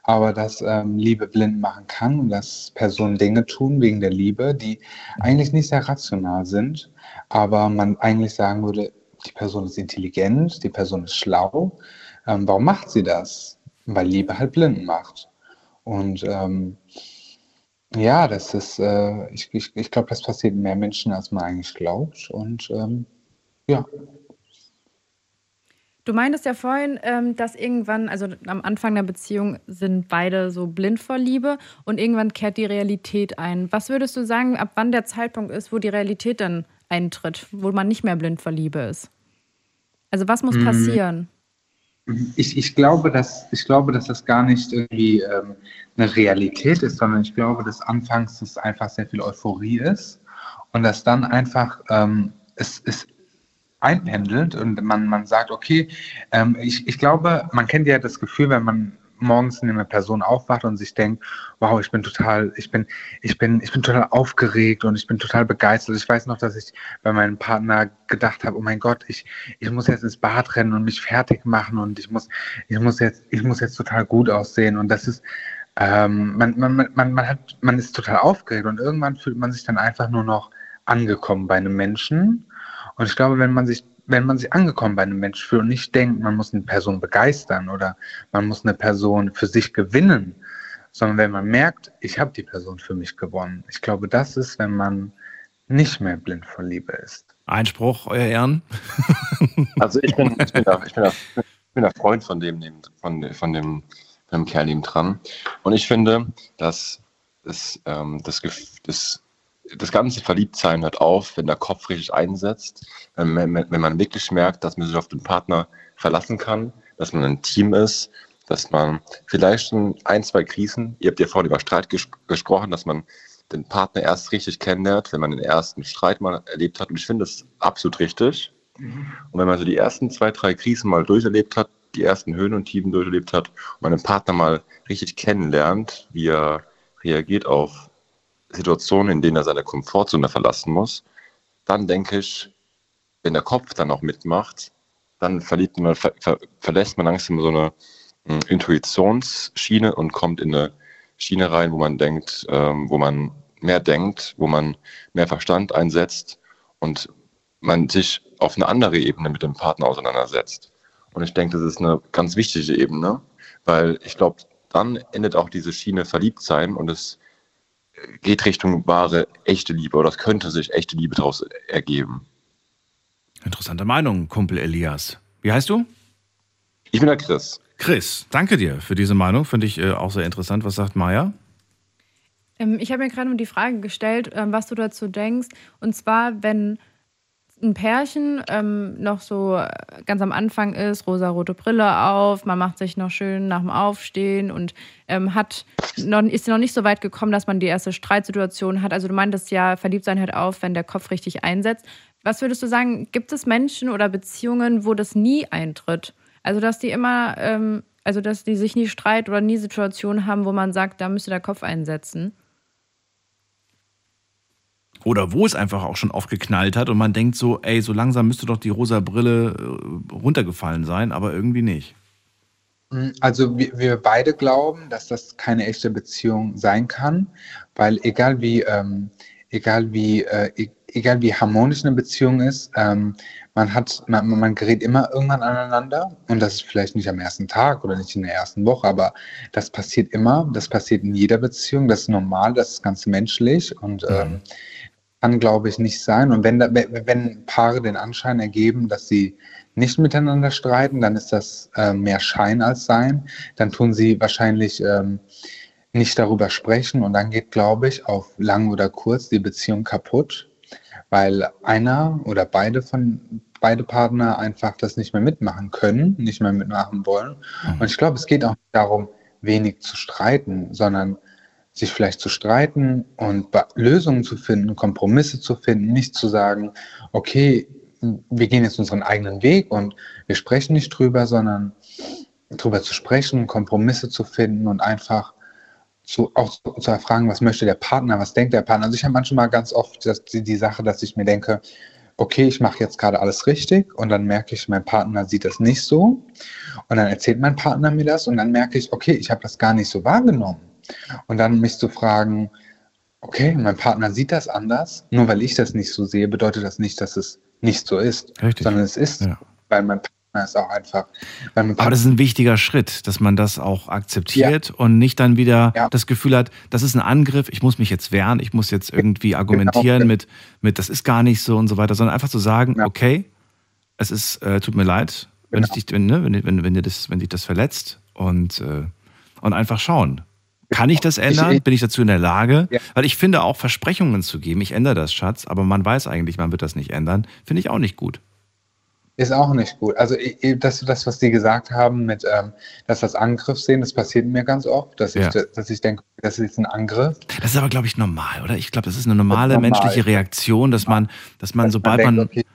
[SPEAKER 12] aber dass ähm, Liebe blind machen kann und dass Personen Dinge tun wegen der Liebe, die eigentlich nicht sehr rational sind, aber man eigentlich sagen würde, die Person ist intelligent, die Person ist schlau. Ähm, warum macht sie das? Weil Liebe halt blind macht. Und ähm, ja, das ist, äh, ich, ich, ich glaube, das passiert mehr Menschen, als man eigentlich glaubt. Und ähm, ja.
[SPEAKER 2] Du meintest ja vorhin, ähm, dass irgendwann, also am Anfang der Beziehung sind beide so blind vor Liebe und irgendwann kehrt die Realität ein. Was würdest du sagen, ab wann der Zeitpunkt ist, wo die Realität dann eintritt, wo man nicht mehr blind vor Liebe ist? Also was muss
[SPEAKER 12] Mhm.
[SPEAKER 2] passieren?
[SPEAKER 12] Ich, ich, glaube, dass, ich glaube, dass das gar nicht irgendwie ähm, eine Realität ist, sondern ich glaube, dass anfangs es einfach sehr viel Euphorie ist und dass dann einfach ähm, es, es einpendelt und man, man sagt, okay, ähm, ich, ich glaube, man kennt ja das Gefühl, wenn man morgens in einer Person aufwacht und sich denkt, wow, ich bin total, ich bin, ich bin, ich bin total aufgeregt und ich bin total begeistert. Ich weiß noch, dass ich bei meinem Partner gedacht habe, oh mein Gott, ich, ich muss jetzt ins Bad rennen und mich fertig machen und ich muss, ich muss jetzt, ich muss jetzt total gut aussehen. Und das ist, ähm, man, man, man, man hat, man ist total aufgeregt und irgendwann fühlt man sich dann einfach nur noch angekommen bei einem Menschen. Und ich glaube, wenn man sich wenn man sich angekommen bei einem Menschen fühlt und nicht denkt, man muss eine Person begeistern oder man muss eine Person für sich gewinnen, sondern wenn man merkt, ich habe die Person für mich gewonnen. Ich glaube, das ist, wenn man nicht mehr blind vor Liebe ist.
[SPEAKER 1] Einspruch, euer Ehren.
[SPEAKER 9] Also ich bin, ich bin, da, ich bin, da, ich bin da Freund von dem, neben- von, von dem, von dem Kerl neben dran. Und ich finde, dass das, ähm, das, das, das ganze Verliebtsein hört auf, wenn der Kopf richtig einsetzt, wenn, man- wenn man wirklich merkt, dass man sich auf den Partner verlassen kann, dass man ein Team ist, dass man vielleicht in ein, zwei Krisen, ihr habt ja vorhin über Streit ges gesprochen, dass man den Partner erst richtig kennenlernt, wenn man den ersten Streit mal erlebt hat. Und ich finde das absolut richtig. Und wenn man so die ersten zwei, drei Krisen mal durcherlebt hat, die ersten Höhen und Tiefen durcherlebt hat und man den Partner mal richtig kennenlernt, wie er reagiert auf Situationen, in denen er seine Komfortzone verlassen muss, dann denke ich, wenn der Kopf dann auch mitmacht, dann verliebt man, ver, ver, verlässt man langsam so eine mh, Intuitionsschiene und kommt in eine Schiene rein, wo man denkt, ähm, wo man mehr denkt, wo man mehr Verstand einsetzt und man sich auf eine andere Ebene mit dem Partner auseinandersetzt. Und ich denke, das ist eine ganz wichtige Ebene, weil ich glaube, dann endet auch diese Schiene Verliebtsein und es geht Richtung wahre, echte Liebe oder es könnte sich echte Liebe daraus ergeben.
[SPEAKER 1] Interessante Meinung, Kumpel Elias. Wie heißt du?
[SPEAKER 9] Ich bin der Chris.
[SPEAKER 1] Chris, danke dir für diese Meinung. Finde ich äh, auch sehr interessant. Was sagt Maya?
[SPEAKER 2] Ähm, ich habe mir gerade nur die Frage gestellt, ähm, was du dazu denkst. Und zwar, wenn ein Pärchen ähm, noch so äh, ganz am Anfang ist, rosarote Brille auf, man macht sich noch schön nach dem Aufstehen und ähm, hat noch, ist noch nicht so weit gekommen, dass man die erste Streitsituation hat. Also du meintest ja, verliebt sein hört auf, wenn der Kopf richtig einsetzt. Was würdest du sagen, gibt es Menschen oder Beziehungen, wo das nie eintritt? Also dass die immer, ähm, also dass die sich nie Streit oder nie Situationen haben, wo man sagt, da müsste der Kopf einsetzen?
[SPEAKER 1] Oder wo es einfach auch schon oft geknallt hat und man denkt so, ey, so langsam müsste doch die rosa Brille äh, runtergefallen sein, aber irgendwie nicht.
[SPEAKER 12] Also wir, wir beide glauben, dass das keine echte Beziehung sein kann, weil egal wie, ähm, egal wie, äh, e- egal wie harmonisch eine Beziehung ist, ähm, man hat, man, man gerät immer irgendwann aneinander und das ist vielleicht nicht am ersten Tag oder nicht in der ersten Woche, aber das passiert immer, das passiert in jeder Beziehung, das ist normal, das ist ganz menschlich und ähm, kann, glaube ich, nicht sein. Und wenn, da, wenn Paare den Anschein ergeben, dass sie nicht miteinander streiten, dann ist das äh, mehr Schein als Sein. Dann tun sie wahrscheinlich ähm, nicht darüber sprechen und dann geht, glaube ich, auf lang oder kurz die Beziehung kaputt, weil einer oder beide von beide Partner einfach das nicht mehr mitmachen können, nicht mehr mitmachen wollen. Und ich glaube, es geht auch nicht darum, wenig zu streiten, sondern sich vielleicht zu streiten und Lösungen zu finden, Kompromisse zu finden, nicht zu sagen, okay, wir gehen jetzt unseren eigenen Weg und wir sprechen nicht drüber, sondern drüber zu sprechen, Kompromisse zu finden und einfach zu, auch zu, zu erfragen, was möchte der Partner, was denkt der Partner. Also ich habe manchmal ganz oft das, die, die Sache, dass ich mir denke, okay, ich mache jetzt gerade alles richtig und dann merke ich, mein Partner sieht das nicht so und dann erzählt mein Partner mir das und dann merke ich, okay, ich habe das gar nicht so wahrgenommen. Und dann mich zu fragen, okay, mein Partner sieht das anders, nur weil ich das nicht so sehe, bedeutet das nicht, dass es nicht so ist,
[SPEAKER 1] Richtig.
[SPEAKER 12] sondern es ist, weil mein Partner ist auch einfach,
[SPEAKER 1] Aber das ist ein wichtiger Schritt, dass man das auch akzeptiert und nicht dann wieder das Gefühl hat, das ist ein Angriff, ich muss mich jetzt wehren, ich muss jetzt irgendwie argumentieren mit, mit, das ist gar nicht so und so weiter, sondern einfach zu sagen, okay, es ist, äh, tut mir leid, wenn, ich dich, wenn, ne, wenn, wenn, wenn, dir das, wenn dich das verletzt und, äh, und einfach schauen. Kann ich das ändern?
[SPEAKER 12] ich-
[SPEAKER 1] Bin ich dazu in der Lage? Weil ich finde auch Versprechungen zu geben, ich ändere das, Schatz, aber man weiß eigentlich, man wird das nicht ändern, finde ich auch nicht gut.
[SPEAKER 12] Ist auch nicht gut. Also ich- ich- das, das was die gesagt haben, mit ähm, dass das Angriff sehen, das passiert mir ganz oft, dass ich,
[SPEAKER 1] Ja.
[SPEAKER 12] dass ich denke, das ist jetzt ein Angriff.
[SPEAKER 1] Das ist aber, glaube ich, normal, oder? Ich glaube, das ist eine normale
[SPEAKER 12] normal.
[SPEAKER 1] menschliche Reaktion, dass man, dass man, sobald
[SPEAKER 12] denkt,
[SPEAKER 1] man.
[SPEAKER 12] okay,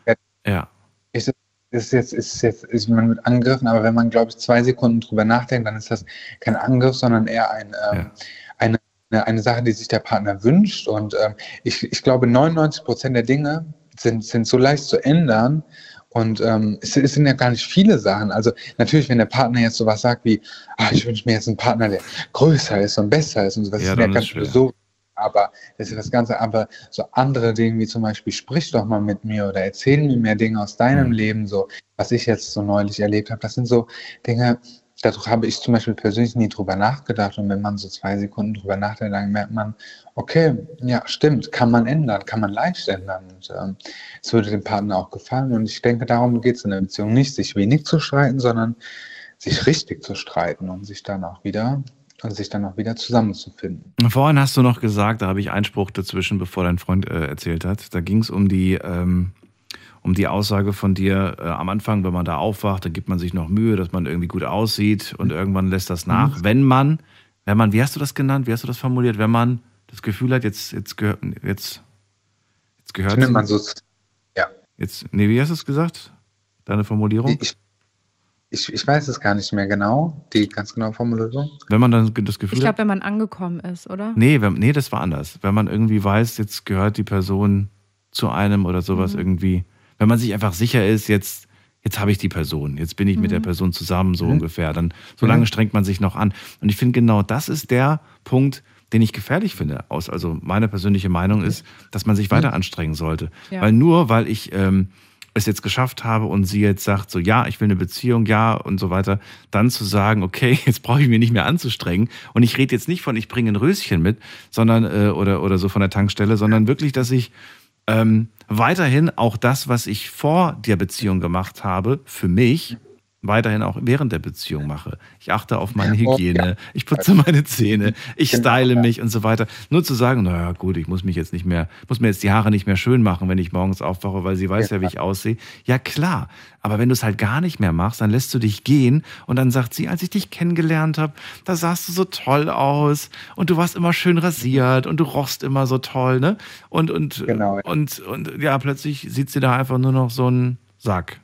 [SPEAKER 1] Ja.
[SPEAKER 12] ist, ist jetzt, ist jetzt, ist man mit angegriffen, aber wenn man, glaube ich, zwei Sekunden drüber nachdenkt, dann ist das kein Angriff, sondern eher ein, ähm, eine, eine, eine Sache, die sich der Partner wünscht. Und ähm, ich, ich glaube, 99 Prozent der Dinge sind, sind so leicht zu ändern. Und ähm, es, es sind ja gar nicht viele Sachen. Also natürlich, wenn der Partner jetzt sowas sagt wie, ah, ich wünsche mir jetzt einen Partner, der größer ist und besser ist und sowas,
[SPEAKER 1] Ja,
[SPEAKER 12] ist
[SPEAKER 1] ist
[SPEAKER 12] ganz so aber das ist das Ganze, aber so andere Dinge wie zum Beispiel, sprich doch mal mit mir oder erzähl mir mehr Dinge aus deinem Leben, so was ich jetzt so neulich erlebt habe. Das sind so Dinge, darüber habe ich zum Beispiel persönlich nie drüber nachgedacht. Und wenn man so zwei Sekunden drüber nachdenkt, dann merkt man, okay, ja, stimmt, kann man ändern, kann man leicht ändern. Und ähm, es würde dem Partner auch gefallen. Und ich denke, darum geht es in der Beziehung nicht, sich wenig zu streiten, sondern sich richtig zu streiten und sich dann auch wieder sich dann auch wieder zusammenzufinden.
[SPEAKER 1] Vorhin hast du noch gesagt, da habe ich Einspruch dazwischen, bevor dein Freund äh, erzählt hat. Da ging es um die, ähm, um die Aussage von dir äh, am Anfang, wenn man da aufwacht, dann gibt man sich noch Mühe, dass man irgendwie gut aussieht und irgendwann lässt das nach. Wenn man, wenn man, wie hast du das genannt? Wie hast du das formuliert? Wenn man das Gefühl hat, jetzt, jetzt gehört, jetzt, jetzt gehört
[SPEAKER 12] Findet man so, ja.
[SPEAKER 1] Jetzt, nee, wie hast du es gesagt? Deine Formulierung?
[SPEAKER 12] Ich, ich, ich weiß es gar nicht mehr genau, die ganz genaue Formulierung.
[SPEAKER 1] Wenn man dann das Gefühl
[SPEAKER 2] Ich glaube, wenn man angekommen ist, oder?
[SPEAKER 1] Nee, wenn, nee, das war anders. Wenn man irgendwie weiß, jetzt gehört die Person zu einem oder sowas
[SPEAKER 2] Mhm.
[SPEAKER 1] irgendwie. Wenn man sich einfach sicher ist, jetzt, jetzt habe ich die Person, jetzt bin ich mit der
[SPEAKER 2] Mhm.
[SPEAKER 1] Person zusammen, so
[SPEAKER 12] Mhm.
[SPEAKER 1] ungefähr. Dann, so lange
[SPEAKER 12] Mhm.
[SPEAKER 1] strengt man sich noch an. Und ich finde genau das ist der Punkt, den ich gefährlich finde. Aus, also meine persönliche Meinung ist, dass man sich weiter anstrengen sollte.
[SPEAKER 2] Ja.
[SPEAKER 1] Weil nur, weil ich ähm, es jetzt geschafft habe und sie jetzt sagt, so ja, ich will eine Beziehung, ja und so weiter, dann zu sagen, okay, jetzt brauche ich mich nicht mehr anzustrengen. Und ich rede jetzt nicht von, ich bringe ein Röschen mit, sondern äh, oder, oder so von der Tankstelle, sondern wirklich, dass ich ähm, weiterhin auch das, was ich vor der Beziehung gemacht habe, für mich weiterhin auch während der Beziehung mache. Ich achte auf meine Hygiene, ich putze meine Zähne, ich
[SPEAKER 12] Genau,
[SPEAKER 1] style mich und so weiter. Nur zu sagen, naja gut, ich muss mich jetzt nicht mehr, muss mir jetzt die Haare nicht mehr schön machen, wenn ich morgens aufwache, weil sie weiß ja, wie ich aussehe. Ja klar, aber wenn du es halt gar nicht mehr machst, dann lässt du dich gehen und dann sagt sie, als ich dich kennengelernt habe, da sahst du so toll aus und du warst immer schön rasiert und du rochst immer so toll, ne? Und und
[SPEAKER 12] Genau, ja.
[SPEAKER 1] und und ja, plötzlich sieht sie da einfach nur noch so einen Sack.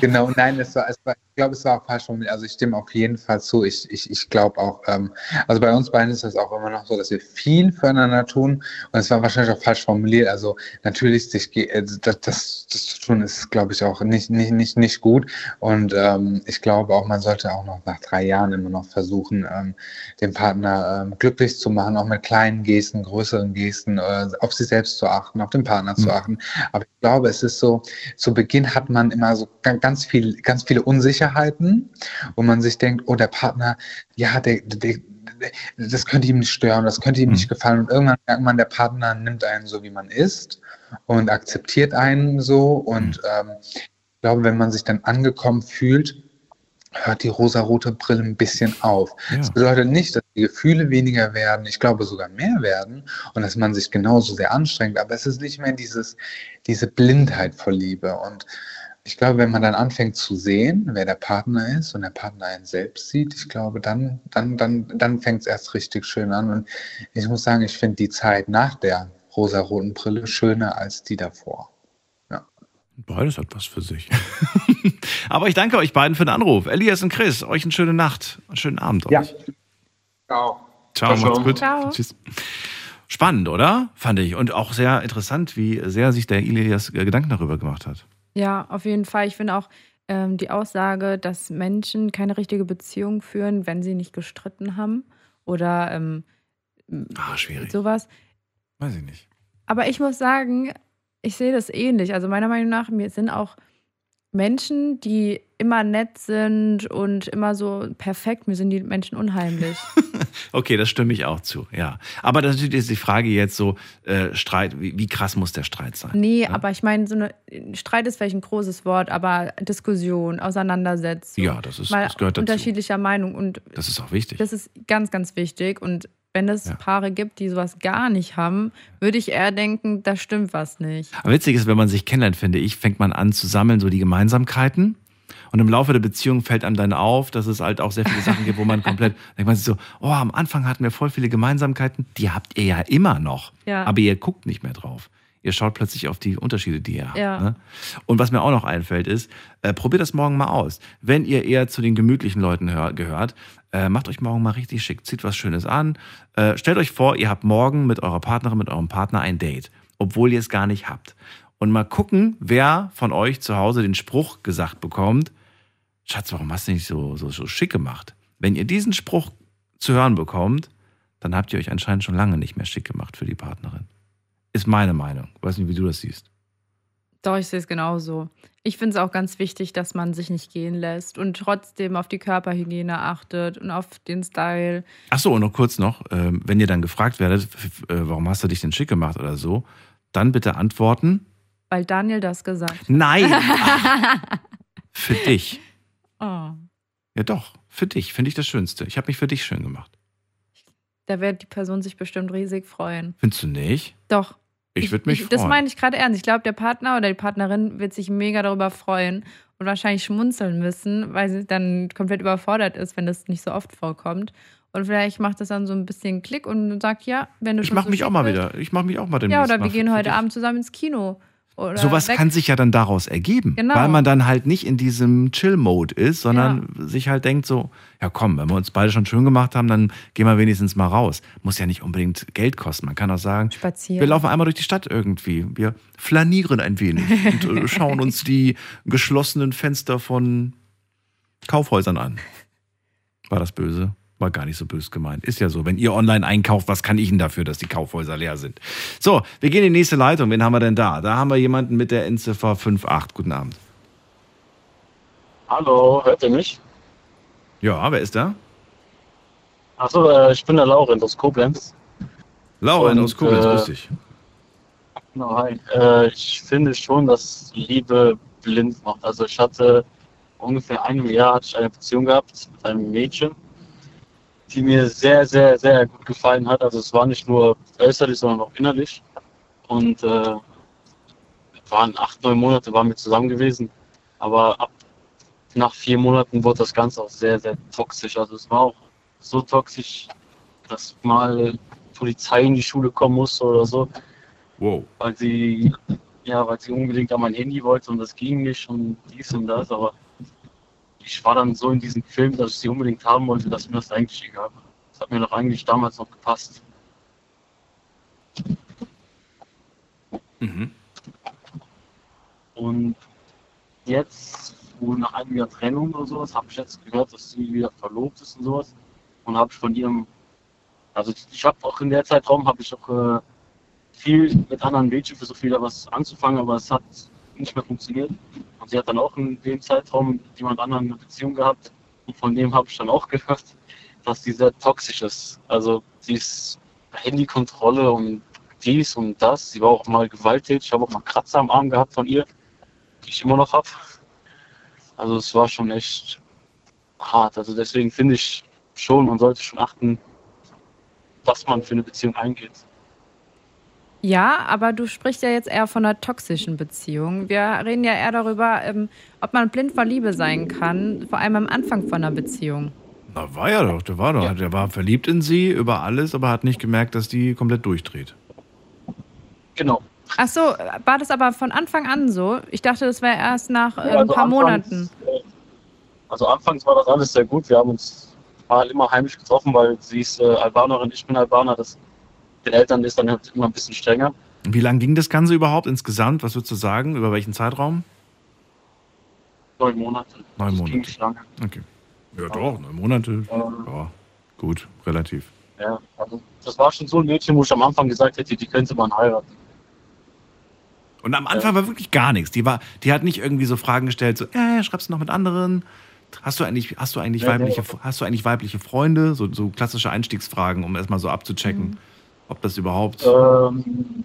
[SPEAKER 12] Genau, nein, es war, es war, ich glaube, es war auch falsch formuliert. Also ich stimme auf jeden Fall zu. Ich, ich, ich glaube auch, ähm, also bei uns beiden ist es auch immer noch so, dass wir viel füreinander tun. Und es war wahrscheinlich auch falsch formuliert. Also natürlich, sich, äh, das, das, das zu tun ist, glaube ich, auch nicht, nicht, nicht, nicht gut. Und ähm, ich glaube auch, man sollte auch noch nach drei Jahren immer noch versuchen, ähm, den Partner ähm, glücklich zu machen, auch mit kleinen Gesten, größeren Gesten, äh, auf sich selbst zu achten, auf den Partner zu
[SPEAKER 1] Mhm.
[SPEAKER 12] achten. Aber ich glaube, es ist so, zu Beginn hat man immer so ga- ganz viel, ganz viele Unsicherheiten, wo man sich denkt, oh, der Partner, ja, der, der, der das könnte ihm nicht stören, das könnte ihm nicht gefallen. Und irgendwann merkt man, der Partner nimmt einen so, wie man ist und akzeptiert einen so. Und ähm, ich glaube, wenn man sich dann angekommen fühlt, hört die rosarote Brille ein bisschen auf. Das bedeutet nicht, dass die Gefühle weniger werden, ich glaube sogar mehr werden und dass man sich genauso sehr anstrengt, aber es ist nicht mehr dieses, diese Blindheit vor Liebe. Und ich glaube, wenn man dann anfängt zu sehen, wer der Partner ist und der Partner einen selbst sieht, ich glaube, dann, dann, dann, dann fängt es erst richtig schön an. Und ich muss sagen, ich finde die Zeit nach der rosaroten Brille schöner als die davor.
[SPEAKER 1] Beides hat was für sich. Aber ich danke euch beiden für den Anruf. Elias und Chris, euch eine schöne Nacht, einen schönen Abend euch.
[SPEAKER 12] Ja. Ciao.
[SPEAKER 1] Ciao,
[SPEAKER 12] Ciao,
[SPEAKER 1] macht's gut.
[SPEAKER 2] Ciao.
[SPEAKER 1] Tschüss. Spannend, oder? Fand ich. Und auch sehr interessant, wie sehr sich der Elias äh, Gedanken darüber gemacht hat.
[SPEAKER 2] Ja, auf jeden Fall. Ich finde auch ähm, die Aussage, dass Menschen keine richtige Beziehung führen, wenn sie nicht gestritten haben oder ähm,
[SPEAKER 1] Ah, schwierig.
[SPEAKER 2] sowas.
[SPEAKER 1] Weiß ich nicht.
[SPEAKER 2] Aber ich muss sagen, ich sehe das ähnlich. Also meiner Meinung nach, mir sind auch Menschen, die immer nett sind und immer so perfekt, mir sind die Menschen unheimlich.
[SPEAKER 1] Okay, das stimme ich auch zu, ja. Aber natürlich ist die Frage jetzt so, äh, Streit, wie, wie krass muss der Streit sein?
[SPEAKER 2] Nee, aber ich meine, so eine Streit ist vielleicht ein großes Wort, aber Diskussion, Auseinandersetzung.
[SPEAKER 1] Ja, das ist-
[SPEAKER 2] mal
[SPEAKER 1] das gehört dazu.
[SPEAKER 2] unterschiedlicher Meinung und
[SPEAKER 1] Das ist auch wichtig.
[SPEAKER 2] das ist ganz, ganz wichtig. Und wenn es Paare gibt, die sowas gar nicht haben, würde ich eher denken, da stimmt was nicht.
[SPEAKER 1] Aber witzig ist, wenn man sich kennenlernt, finde ich, fängt man an zu sammeln, so die Gemeinsamkeiten. Und im Laufe der Beziehung fällt einem dann auf, dass es halt auch sehr viele Sachen gibt, wo man komplett, denkt man sich so, oh, am Anfang hatten wir voll viele Gemeinsamkeiten, die habt ihr ja immer noch.
[SPEAKER 2] Ja.
[SPEAKER 1] Aber ihr guckt nicht mehr drauf. Ihr schaut plötzlich auf die Unterschiede, die ihr habt.
[SPEAKER 2] Ja.
[SPEAKER 1] Ne? Und was mir auch noch einfällt, ist, äh, probiert das morgen mal aus. Wenn ihr eher zu den gemütlichen Leuten hör, gehört, äh, macht euch morgen mal richtig schick, zieht was Schönes an. Äh, stellt euch vor, ihr habt morgen mit eurer Partnerin, mit eurem Partner ein Date, obwohl ihr es gar nicht habt. Und mal gucken, wer von euch zu Hause den Spruch gesagt bekommt, Schatz, warum hast du nicht so, so, so schick gemacht? Wenn ihr diesen Spruch zu hören bekommt, dann habt ihr euch anscheinend schon lange nicht mehr schick gemacht für die Partnerin. Ist meine Meinung. Weiß nicht, wie du das siehst.
[SPEAKER 2] Doch, ich sehe es genauso. Ich finde es auch ganz wichtig, dass man sich nicht gehen lässt und trotzdem auf die Körperhygiene achtet und auf den Style.
[SPEAKER 1] Ach so, und noch kurz noch, ähm, wenn ihr dann gefragt werdet, äh, warum hast du dich denn schick gemacht oder so, dann bitte antworten.
[SPEAKER 2] Weil Daniel das gesagt hat.
[SPEAKER 1] Nein! Für dich.
[SPEAKER 2] oh,
[SPEAKER 1] Ja doch, für dich finde ich das Schönste. Ich habe mich für dich schön gemacht.
[SPEAKER 2] Da wird die Person sich bestimmt riesig freuen.
[SPEAKER 1] Findest du nicht?
[SPEAKER 2] Doch.
[SPEAKER 1] Ich würde mich
[SPEAKER 2] ich,
[SPEAKER 1] freuen.
[SPEAKER 2] Das meine ich gerade ernst. Ich glaube, der Partner oder die Partnerin wird sich mega darüber freuen und wahrscheinlich schmunzeln müssen, weil sie dann komplett überfordert ist, wenn das nicht so oft vorkommt. Und vielleicht macht das dann so ein bisschen Klick und sagt, ja, wenn du
[SPEAKER 1] ich
[SPEAKER 2] schon
[SPEAKER 1] mache
[SPEAKER 2] so
[SPEAKER 1] mich auch mal
[SPEAKER 2] bist.
[SPEAKER 1] wieder. Ich mache mich auch mal
[SPEAKER 2] Ja,
[SPEAKER 1] demnächst
[SPEAKER 2] oder
[SPEAKER 1] mal
[SPEAKER 2] wir gehen heute. Abend zusammen ins Kino. Oder
[SPEAKER 1] Sowas
[SPEAKER 2] weg.
[SPEAKER 1] kann sich ja dann daraus ergeben,
[SPEAKER 2] Genau.
[SPEAKER 1] weil man dann halt nicht in diesem Chill-Mode ist, sondern sich halt denkt so, ja komm, wenn wir uns beide schon schön gemacht haben, dann gehen wir wenigstens mal raus. Muss ja nicht unbedingt Geld kosten. Man kann auch sagen,
[SPEAKER 2] Spazieren.
[SPEAKER 1] wir laufen einmal durch die Stadt irgendwie, wir flanieren ein wenig und äh, schauen uns die geschlossenen Fenster von Kaufhäusern an. War das böse? War gar nicht so böse gemeint. Ist ja so, wenn ihr online einkauft, was kann ich denn dafür, dass die Kaufhäuser leer sind? So, wir gehen in die nächste Leitung. Wen haben wir denn da? Da haben wir jemanden mit der Endziffer 58. Guten Abend.
[SPEAKER 10] Hallo, hört ihr mich?
[SPEAKER 1] Ja, wer ist da?
[SPEAKER 10] Achso, äh, ich bin der Laurent aus Koblenz.
[SPEAKER 1] Lauren
[SPEAKER 10] Und,
[SPEAKER 1] aus Koblenz,
[SPEAKER 10] äh,
[SPEAKER 1] grüß dich.
[SPEAKER 10] Genau, hi. Äh, ich finde schon, dass Liebe blind macht. Also ich hatte ungefähr ein Jahr hatte ich eine Beziehung gehabt mit einem Mädchen, die mir sehr, sehr, sehr gut gefallen hat. Also es war nicht nur äußerlich, sondern auch innerlich. Und äh, waren acht, neun Monate waren wir zusammen gewesen. Aber ab nach vier Monaten wurde das Ganze auch sehr, sehr toxisch. Also es war auch so toxisch, dass mal Polizei in die Schule kommen musste oder so.
[SPEAKER 1] Wow.
[SPEAKER 10] Weil sie, ja, weil sie unbedingt an mein Handy wollte und das ging nicht und dies und das, aber ich war dann so in diesem Film, dass ich sie unbedingt haben wollte, dass mir das eigentlich egal war. Das hat mir doch eigentlich damals noch gepasst.
[SPEAKER 1] Mhm.
[SPEAKER 10] Und jetzt, wo nach Jahr Trennung oder sowas, habe ich jetzt gehört, dass sie wieder verlobt ist und sowas. Und habe ich von ihrem, also ich habe auch in der Zeitraum, habe ich auch äh, viel mit anderen Mädchen versucht, wieder was anzufangen, aber es hat nicht mehr funktioniert. Und sie hat dann auch in dem Zeitraum mit jemand anderem eine Beziehung gehabt. Und von dem habe ich dann auch gehört, dass sie sehr toxisch ist. Also sie ist Handykontrolle und dies und das. Sie war auch mal gewalttätig. Ich habe auch mal Kratzer am Arm gehabt von ihr, die ich immer noch habe. Also es war schon echt hart. Also deswegen finde ich schon, man sollte schon achten, was man für eine Beziehung eingeht.
[SPEAKER 2] Ja, aber du sprichst ja jetzt eher von einer toxischen Beziehung. Wir reden ja eher darüber, ähm, ob man blind vor Liebe sein kann, vor allem am Anfang von einer Beziehung.
[SPEAKER 1] Na, war ja doch, der war doch. Der war verliebt in sie über alles, aber hat nicht gemerkt, dass die komplett durchdreht.
[SPEAKER 10] Genau.
[SPEAKER 2] Ach so, war das aber von Anfang an so? Ich dachte, das wäre erst nach äh,
[SPEAKER 10] Ja,
[SPEAKER 2] ein
[SPEAKER 10] also
[SPEAKER 2] paar
[SPEAKER 10] anfangs,
[SPEAKER 2] Monaten.
[SPEAKER 10] äh, Also anfangs war das alles sehr gut. Wir haben uns mal immer heimlich getroffen, weil sie ist äh, Albanerin, ich bin Albaner. Das den Eltern ist dann halt immer ein bisschen strenger.
[SPEAKER 1] Wie lang ging das Ganze überhaupt insgesamt? Was würdest du sagen? Über welchen Zeitraum?
[SPEAKER 10] Neun Monate.
[SPEAKER 1] Neun Monate.
[SPEAKER 10] lange.
[SPEAKER 1] Okay. Ja, doch, neun Monate. Ja, gut, relativ.
[SPEAKER 10] Ja, also das war schon so ein Mädchen, wo ich am Anfang gesagt hätte, die könnte man heiraten.
[SPEAKER 1] Und am Anfang war wirklich gar nichts. Die, war, die hat nicht irgendwie so Fragen gestellt, so, äh, schreibst du noch mit anderen? Hast du eigentlich, hast du eigentlich,
[SPEAKER 10] nee.
[SPEAKER 1] weibliche, hast du eigentlich weibliche Freunde? So, so klassische Einstiegsfragen, um erstmal so abzuchecken, ob das überhaupt.
[SPEAKER 10] Ähm,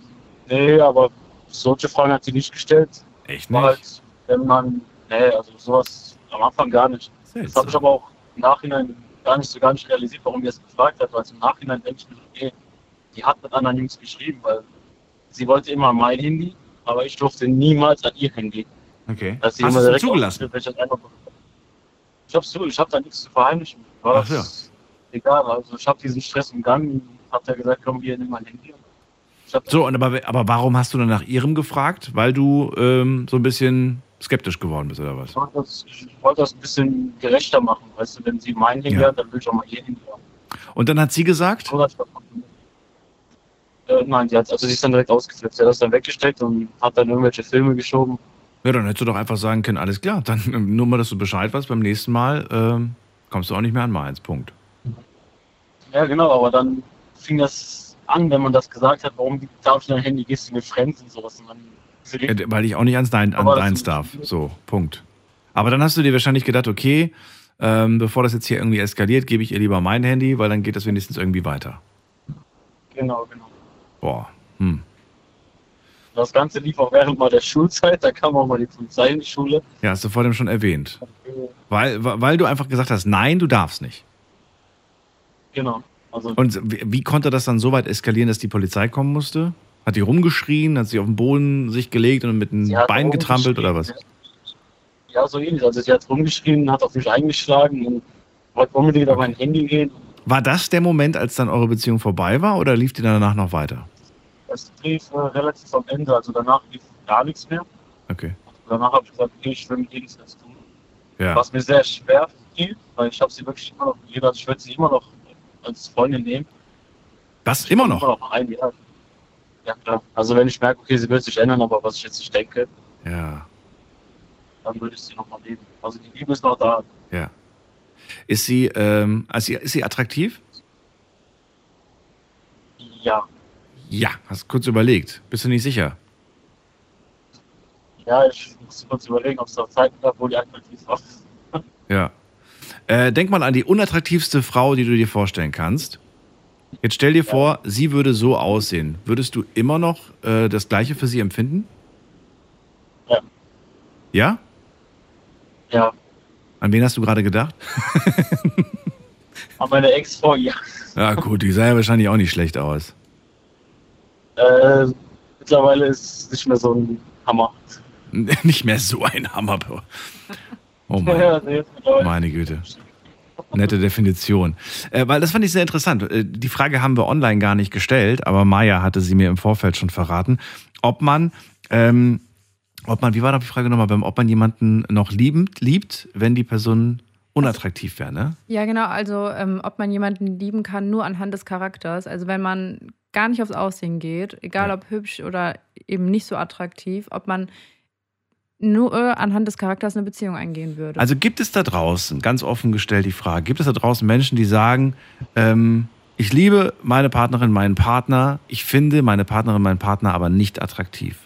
[SPEAKER 10] nee, aber solche Fragen hat sie nicht gestellt.
[SPEAKER 1] Echt
[SPEAKER 10] War halt, wenn man, nee, also sowas am Anfang gar nicht. Das habe ich aber auch im Nachhinein gar nicht so gar nicht realisiert, warum die es gefragt hat, weil im Nachhinein denke ich mir, okay, die hat mit anderen Jungs geschrieben, weil sie wollte immer mein Handy, aber ich durfte niemals an ihr Handy.
[SPEAKER 1] Okay.
[SPEAKER 10] Dass sie
[SPEAKER 1] Hast
[SPEAKER 10] immer direkt
[SPEAKER 1] zugelassen?
[SPEAKER 10] Ich hab's zu, ich hab da nichts zu verheimlichen. War
[SPEAKER 1] Ach ja.
[SPEAKER 10] egal, also ich habe diesen Stress umgangen, hab ja gesagt, komm, hier, nimm mein Handy.
[SPEAKER 1] So, und aber, aber warum hast du dann nach ihrem gefragt? Weil du ähm, so ein bisschen skeptisch geworden bist, oder was?
[SPEAKER 10] Ich wollte das, ich wollte das ein bisschen gerechter machen. Weißt du, wenn sie mein Handy
[SPEAKER 1] Ja.
[SPEAKER 10] hat, dann will ich auch mal ihr Handy haben.
[SPEAKER 1] Und dann hat sie gesagt,
[SPEAKER 10] äh, nein, die hat, also sie ist dann direkt ausgeflippt. Sie hat das dann weggesteckt und hat dann irgendwelche Filme geschoben.
[SPEAKER 1] ja, dann hättest du doch einfach sagen können, alles klar, dann ähm, nur mal, dass du Bescheid weißt, beim nächsten Mal ähm, kommst du auch nicht mehr an meins, Punkt.
[SPEAKER 10] Ja, genau, aber dann fing das an, wenn man das gesagt hat, warum darf ich dein Handy, gehst du mir fremd und sowas. Und
[SPEAKER 1] Äh, Weil ich auch nicht ans Dein, an deins darf. So, Punkt. Aber dann hast du dir wahrscheinlich gedacht, okay, ähm, bevor das jetzt hier irgendwie eskaliert, gebe ich ihr lieber mein Handy, weil dann geht das wenigstens irgendwie weiter.
[SPEAKER 10] Genau, genau.
[SPEAKER 1] Boah. Hm.
[SPEAKER 10] Das Ganze lief auch während mal der Schulzeit, da kam auch mal die Polizei in die Schule.
[SPEAKER 1] Ja, hast du vor dem schon erwähnt. Weil, weil du einfach gesagt hast, nein, du darfst nicht.
[SPEAKER 10] Genau. Also,
[SPEAKER 1] Und wie, konnte das dann so weit eskalieren, dass die Polizei kommen musste? Hat die rumgeschrien, hat sie auf den Boden sich gelegt und mit dem Bein getrampelt oder was?
[SPEAKER 10] ja, so ähnlich. Also sie hat rumgeschrien, hat auf mich eingeschlagen und wollte unbedingt auf mein Handy gehen.
[SPEAKER 1] War das der Moment, als dann eure Beziehung vorbei war oder lief die danach noch weiter?
[SPEAKER 10] Das lief äh, relativ am Ende. Also danach lief
[SPEAKER 13] gar nichts mehr.
[SPEAKER 1] Okay.
[SPEAKER 13] Danach habe ich gesagt, okay, ich will mit ihr nichts mehr zu tun.
[SPEAKER 1] Ja.
[SPEAKER 13] Was mir sehr schwer fiel, weil ich habe sie wirklich immer noch ich würde sie immer noch als Freundin nehmen.
[SPEAKER 1] Was? Immer noch?
[SPEAKER 13] Immer noch ein, ja. Ja, klar. Also wenn ich merke, okay, sie wird sich ändern, aber was ich jetzt nicht denke,
[SPEAKER 1] Ja.
[SPEAKER 13] dann würde ich sie nochmal leben. Also die Liebe ist noch da.
[SPEAKER 1] Ja. Ist sie, ähm, also sie- ist sie attraktiv?
[SPEAKER 13] Ja.
[SPEAKER 1] Ja. Hast kurz überlegt. Bist du nicht sicher?
[SPEAKER 13] Ja, ich muss kurz überlegen, ob es noch Zeiten gab, wo die attraktiv war.
[SPEAKER 1] Ja. Äh, denk mal an die unattraktivste Frau, die du dir vorstellen kannst. Jetzt stell dir vor, sie würde so aussehen. Würdest du immer noch äh, das Gleiche für sie empfinden?
[SPEAKER 13] Ja.
[SPEAKER 1] Ja?
[SPEAKER 13] Ja.
[SPEAKER 1] An wen hast du gerade gedacht?
[SPEAKER 13] Aber meine Ex-Frau, ja.
[SPEAKER 1] Ja, gut, die sah ja wahrscheinlich auch nicht schlecht aus.
[SPEAKER 13] Äh, mittlerweile ist es nicht mehr so ein Hammer.
[SPEAKER 1] nicht mehr so ein Hammer. Oh mein,
[SPEAKER 13] Ja,
[SPEAKER 1] meine Güte. Nette Definition. Äh, weil das fand ich sehr interessant. Äh, die Frage haben wir online gar nicht gestellt, aber Maya hatte sie mir im Vorfeld schon verraten, ob man, ähm, ob man, wie war da die Frage nochmal, ob man jemanden noch liebend liebt, wenn die Person unattraktiv wäre, ne?
[SPEAKER 2] Ja, genau. Also, ähm, ob man jemanden lieben kann, nur anhand des Charakters. Also, wenn man gar nicht aufs Aussehen geht, egal ob hübsch oder eben nicht so attraktiv, ob man nur äh, anhand des Charakters eine Beziehung eingehen würde.
[SPEAKER 1] Also gibt es da draußen, ganz offen gestellt die Frage, gibt es da draußen Menschen, die sagen, ähm, ich liebe meine Partnerin, meinen Partner, ich finde meine Partnerin, meinen Partner aber nicht attraktiv?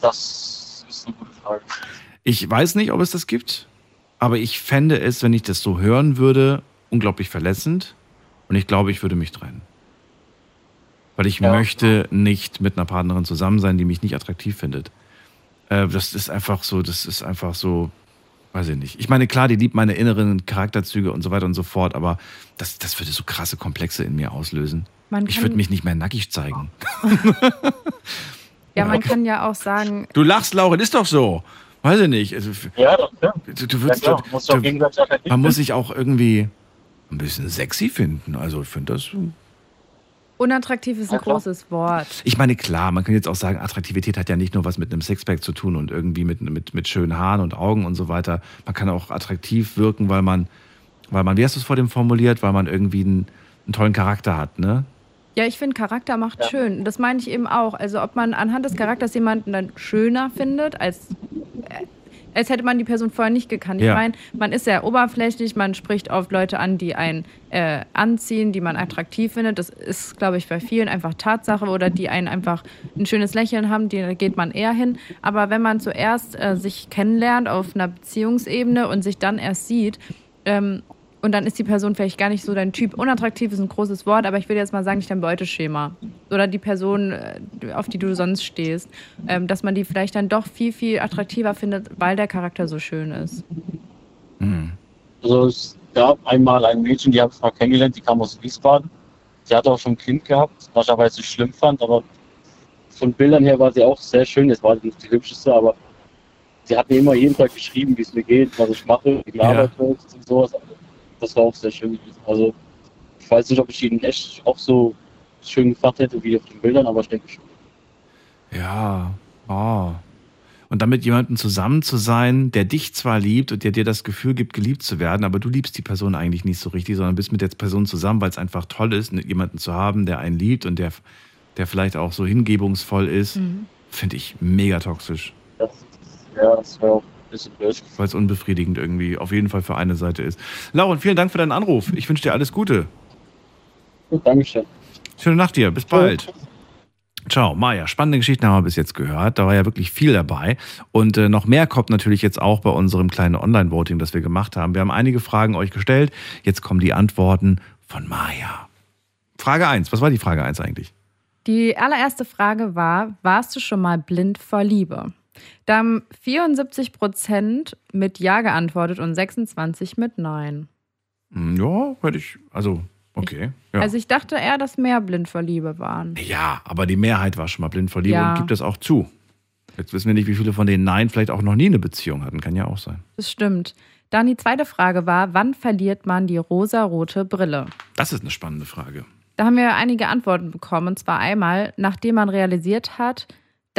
[SPEAKER 13] Das ist eine gute Frage.
[SPEAKER 1] Ich weiß nicht, ob es das gibt, aber ich fände es, wenn ich das so hören würde, unglaublich verletzend und ich glaube, ich würde mich trennen. Weil ich möchte nicht mit einer Partnerin zusammen sein, die mich nicht attraktiv findet. Äh, das ist einfach so, das ist einfach so, weiß ich nicht. Ich meine, klar, die liebt meine inneren Charakterzüge und so weiter und so fort, aber das, das würde so krasse Komplexe in mir auslösen.
[SPEAKER 2] Man
[SPEAKER 1] ich würde mich nicht mehr nackig zeigen.
[SPEAKER 2] ja, man kann ja auch sagen,
[SPEAKER 1] Du lachst, Lauren, ist doch so. Weiß ich nicht. Also,
[SPEAKER 13] Ja, doch, ja.
[SPEAKER 1] Du, du würdest,
[SPEAKER 13] Ja,
[SPEAKER 1] du, du, man muss sich auch irgendwie ein bisschen sexy finden. Also ich finde das.
[SPEAKER 2] Unattraktiv ist ein großes Wort.
[SPEAKER 1] Ich meine, klar, man kann jetzt auch sagen, Attraktivität hat ja nicht nur was mit einem Sixpack zu tun und irgendwie mit, mit, mit schönen Haaren und Augen und so weiter. Man kann auch attraktiv wirken, weil man, weil man, wie hast du es vor dem formuliert, weil man irgendwie einen, einen tollen Charakter hat, ne?
[SPEAKER 2] Ja, ich finde, Charakter macht schön. Das meine ich eben auch. Also, ob man anhand des Charakters jemanden dann schöner findet, als, äh, als hätte man die Person vorher nicht gekannt. Ich
[SPEAKER 1] Ja.
[SPEAKER 2] meine, man ist sehr oberflächlich, man spricht oft Leute an, die einen äh, anziehen, die man attraktiv findet. Das ist, glaube ich, bei vielen einfach Tatsache oder die einen einfach ein schönes Lächeln haben, die, da geht man eher hin. Aber wenn man zuerst äh, sich kennenlernt auf einer Beziehungsebene und sich dann erst sieht, ähm, und dann ist die Person vielleicht gar nicht so dein Typ. Unattraktiv ist ein großes Wort, aber ich würde jetzt mal sagen, nicht dein Beuteschema. Oder die Person, äh, auf die du sonst stehst. Ähm, dass man die vielleicht dann doch viel, viel attraktiver findet, weil der Charakter so schön ist.
[SPEAKER 13] Also es gab einmal ein Mädchen, die habe ich mal kennengelernt, die kam aus Wiesbaden. Sie hatte auch schon ein Kind gehabt, was ich aber jetzt nicht schlimm fand, aber von Bildern her war sie auch sehr schön. Jetzt war sie nicht die hübscheste, aber sie hat mir immer jeden Tag geschrieben, wie es mir geht, was ich mache, wie die
[SPEAKER 1] Ja.
[SPEAKER 13] Und sowas. Das war auch sehr schön gewesen. Also ich weiß nicht, ob ich ihn echt auch so schön gefragt hätte wie auf den Bildern, aber ich denke schon.
[SPEAKER 1] Ja. Oh. Und dann mit jemandem zusammen zu sein, der dich zwar liebt und der dir das Gefühl gibt, geliebt zu werden, aber du liebst die Person eigentlich nicht so richtig, sondern bist mit der Person zusammen, weil es einfach toll ist, jemanden zu haben, der einen liebt und der, der vielleicht auch so hingebungsvoll ist,
[SPEAKER 2] Mhm.
[SPEAKER 1] finde ich mega toxisch.
[SPEAKER 13] Das, ja, das wäre auch bisschen blöd.
[SPEAKER 1] Weil es unbefriedigend irgendwie auf jeden Fall für eine Seite ist. Lauren, vielen Dank für deinen Anruf. Ich wünsche dir alles Gute.
[SPEAKER 13] Gut, Dankeschön.
[SPEAKER 1] Schöne Nacht dir. Bis bald. Ciao, Maja. Spannende Geschichten haben wir bis jetzt gehört. Da war ja wirklich viel dabei. Und äh, noch mehr kommt natürlich jetzt auch bei unserem kleinen Online-Voting, das wir gemacht haben. Wir haben einige Fragen euch gestellt. Jetzt kommen die Antworten von Maja. Frage 1. Was war die Frage 1 eigentlich?
[SPEAKER 2] Die allererste Frage war: Warst du schon mal blind vor Liebe? Da haben 74 Prozent mit Ja geantwortet und 26 mit Nein.
[SPEAKER 1] Hm, Ja, hätte ich. Also, okay. Ja.
[SPEAKER 2] Also ich dachte eher, dass mehr blind vor Liebe waren.
[SPEAKER 1] ja, aber die Mehrheit war schon mal blind vor Liebe
[SPEAKER 2] Ja.
[SPEAKER 1] und gibt das auch zu. Jetzt wissen wir nicht, wie viele von denen Nein vielleicht auch noch nie eine Beziehung hatten. Kann ja auch sein.
[SPEAKER 2] Das stimmt. Dann die zweite Frage war, wann verliert man die rosarote Brille?
[SPEAKER 1] Das ist eine spannende Frage.
[SPEAKER 2] Da haben wir einige Antworten bekommen. Und zwar einmal, nachdem man realisiert hat,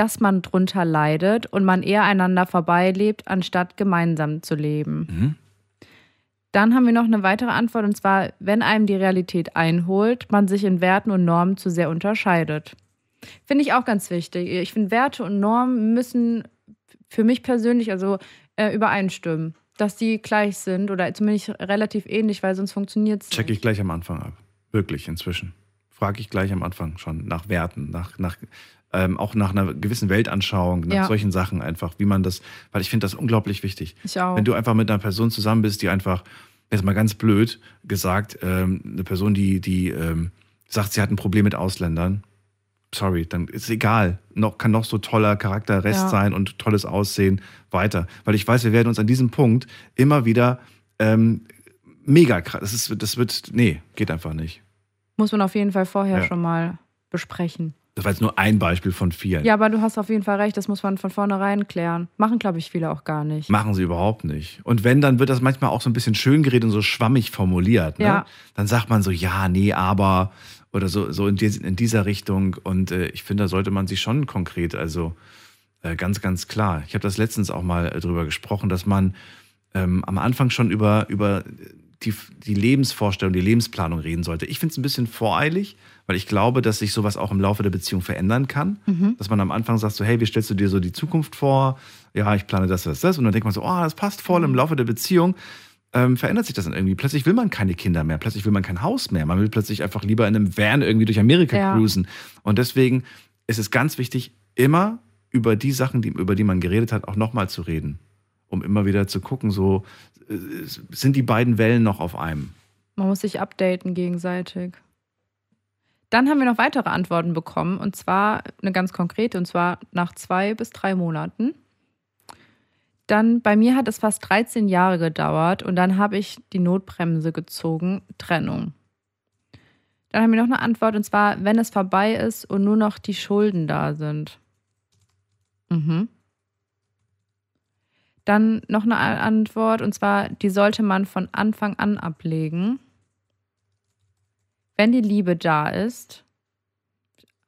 [SPEAKER 2] dass man drunter leidet und man eher einander vorbeilebt, anstatt gemeinsam zu leben.
[SPEAKER 1] Mhm.
[SPEAKER 2] Dann haben wir noch eine weitere Antwort und zwar, wenn einem die Realität einholt, man sich in Werten und Normen zu sehr unterscheidet. Finde ich auch ganz wichtig. Ich finde, Werte und Normen müssen für mich persönlich also äh, übereinstimmen, dass die gleich sind oder zumindest relativ ähnlich, weil sonst funktioniert es
[SPEAKER 1] Check ich gleich am Anfang ab. Wirklich inzwischen. Frage ich gleich am Anfang schon nach Werten, nach, nach ähm, auch nach einer gewissen Weltanschauung, nach
[SPEAKER 2] Ja.
[SPEAKER 1] solchen Sachen einfach, wie man das, weil ich finde das unglaublich wichtig.
[SPEAKER 2] Ich auch.
[SPEAKER 1] Wenn du einfach mit einer Person zusammen bist, die einfach, jetzt mal ganz blöd gesagt, ähm, eine Person, die, die ähm, sagt, sie hat ein Problem mit Ausländern, sorry, dann ist egal. Noch, kann noch so toller Charakterrest
[SPEAKER 2] Ja.
[SPEAKER 1] sein und tolles Aussehen weiter. Weil ich weiß, wir werden uns an diesem Punkt immer wieder ähm, mega krass. Das, ist, das wird, nee, geht einfach nicht.
[SPEAKER 2] Muss man auf jeden Fall vorher
[SPEAKER 1] Ja.
[SPEAKER 2] schon mal besprechen.
[SPEAKER 1] Das war jetzt nur ein Beispiel von vielen.
[SPEAKER 2] Ja, aber du hast auf jeden Fall recht, das muss man von vornherein klären. Machen, glaube ich, viele auch gar nicht.
[SPEAKER 1] Machen sie überhaupt nicht. Und wenn, dann wird das manchmal auch so ein bisschen schön geredet und so schwammig formuliert. Ne?
[SPEAKER 2] Ja.
[SPEAKER 1] Dann sagt man so, ja, nee, aber oder so, so in, dies, in dieser Richtung. Und äh, ich finde, da sollte man sich schon konkret, also äh, ganz, ganz klar. Ich habe das letztens auch mal äh, drüber gesprochen, dass man ähm, am Anfang schon über, über die, die Lebensvorstellung, die Lebensplanung reden sollte. Ich finde es ein bisschen voreilig, weil ich glaube, dass sich sowas auch im Laufe der Beziehung verändern kann.
[SPEAKER 2] Mhm.
[SPEAKER 1] Dass man am Anfang sagt so, hey, wie stellst du dir so die Zukunft vor? Ja, ich plane das, das, das. Und dann denkt man so, oh, das passt voll im Laufe der Beziehung. Ähm, verändert sich das dann irgendwie. Plötzlich will man keine Kinder mehr, plötzlich will man kein Haus mehr. Man will plötzlich einfach lieber in einem Van irgendwie durch Amerika
[SPEAKER 2] Ja.
[SPEAKER 1] cruisen. Und deswegen ist es ganz wichtig, immer über die Sachen, die, über die man geredet hat, auch nochmal zu reden. Um immer wieder zu gucken, so äh, sind die beiden Wellen noch auf einem.
[SPEAKER 2] Man muss sich updaten gegenseitig. Dann haben wir noch weitere Antworten bekommen und zwar eine ganz konkrete und zwar nach zwei bis drei Monaten. Dann bei mir hat es fast 13 Jahre gedauert und dann habe ich die Notbremse gezogen, Trennung. Dann haben wir noch eine Antwort und zwar, wenn es vorbei ist und nur noch die Schulden da sind. Mhm. Dann noch eine Antwort und zwar, die sollte man von Anfang an ablegen. Wenn die Liebe da ist,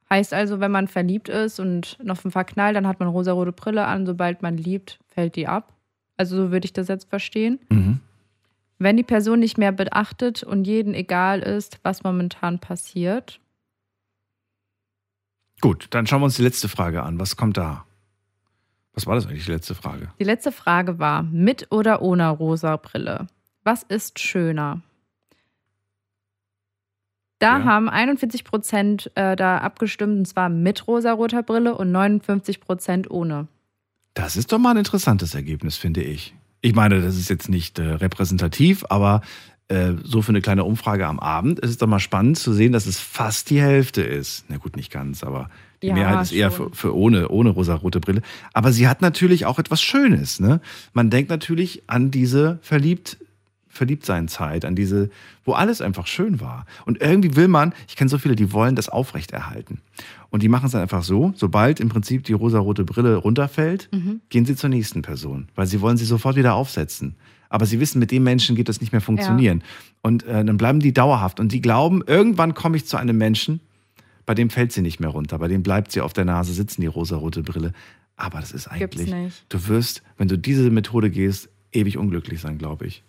[SPEAKER 2] heißt also, wenn man verliebt ist und noch verknallt, dann hat man rosarote Brille an, sobald man liebt, fällt die ab. Also so würde ich das jetzt verstehen.
[SPEAKER 1] Mhm.
[SPEAKER 2] Wenn die Person nicht mehr beachtet und jeden egal ist, was momentan passiert.
[SPEAKER 1] Gut, dann schauen wir uns die letzte Frage an. Was kommt da? Was war das eigentlich, die letzte Frage?
[SPEAKER 2] Die letzte Frage war, mit oder ohne rosa Brille? Was ist schöner? Da
[SPEAKER 1] Ja.
[SPEAKER 2] haben 41 Prozent äh, da abgestimmt, und zwar mit rosaroter Brille und 59 Prozent ohne.
[SPEAKER 1] Das ist doch mal ein interessantes Ergebnis, finde ich. Ich meine, das ist jetzt nicht äh, repräsentativ, aber äh, so für eine kleine Umfrage am Abend ist es doch mal spannend zu sehen, dass es fast die Hälfte ist. Na gut, nicht ganz, aber die
[SPEAKER 2] Ja,
[SPEAKER 1] Mehrheit ist eher für, für ohne, ohne rosarote Brille. Aber sie hat natürlich auch etwas Schönes. Ne? Man denkt natürlich an diese verliebt Verliebtseinzeit, an diese, wo alles einfach schön war. Und irgendwie will man, ich kenne so viele, die wollen das aufrechterhalten. Und die machen es dann einfach so, sobald im Prinzip die rosarote Brille runterfällt,
[SPEAKER 2] Mhm.
[SPEAKER 1] gehen sie zur nächsten Person, weil sie wollen sie sofort wieder aufsetzen. Aber sie wissen, mit dem Menschen geht das nicht mehr funktionieren. Und äh, dann bleiben die dauerhaft. Und die glauben, irgendwann komme ich zu einem Menschen, bei dem fällt sie nicht mehr runter, bei dem bleibt sie auf der Nase sitzen, die rosarote Brille. Aber das ist eigentlich, du wirst, wenn du diese Methode gehst, ewig unglücklich sein, glaube ich.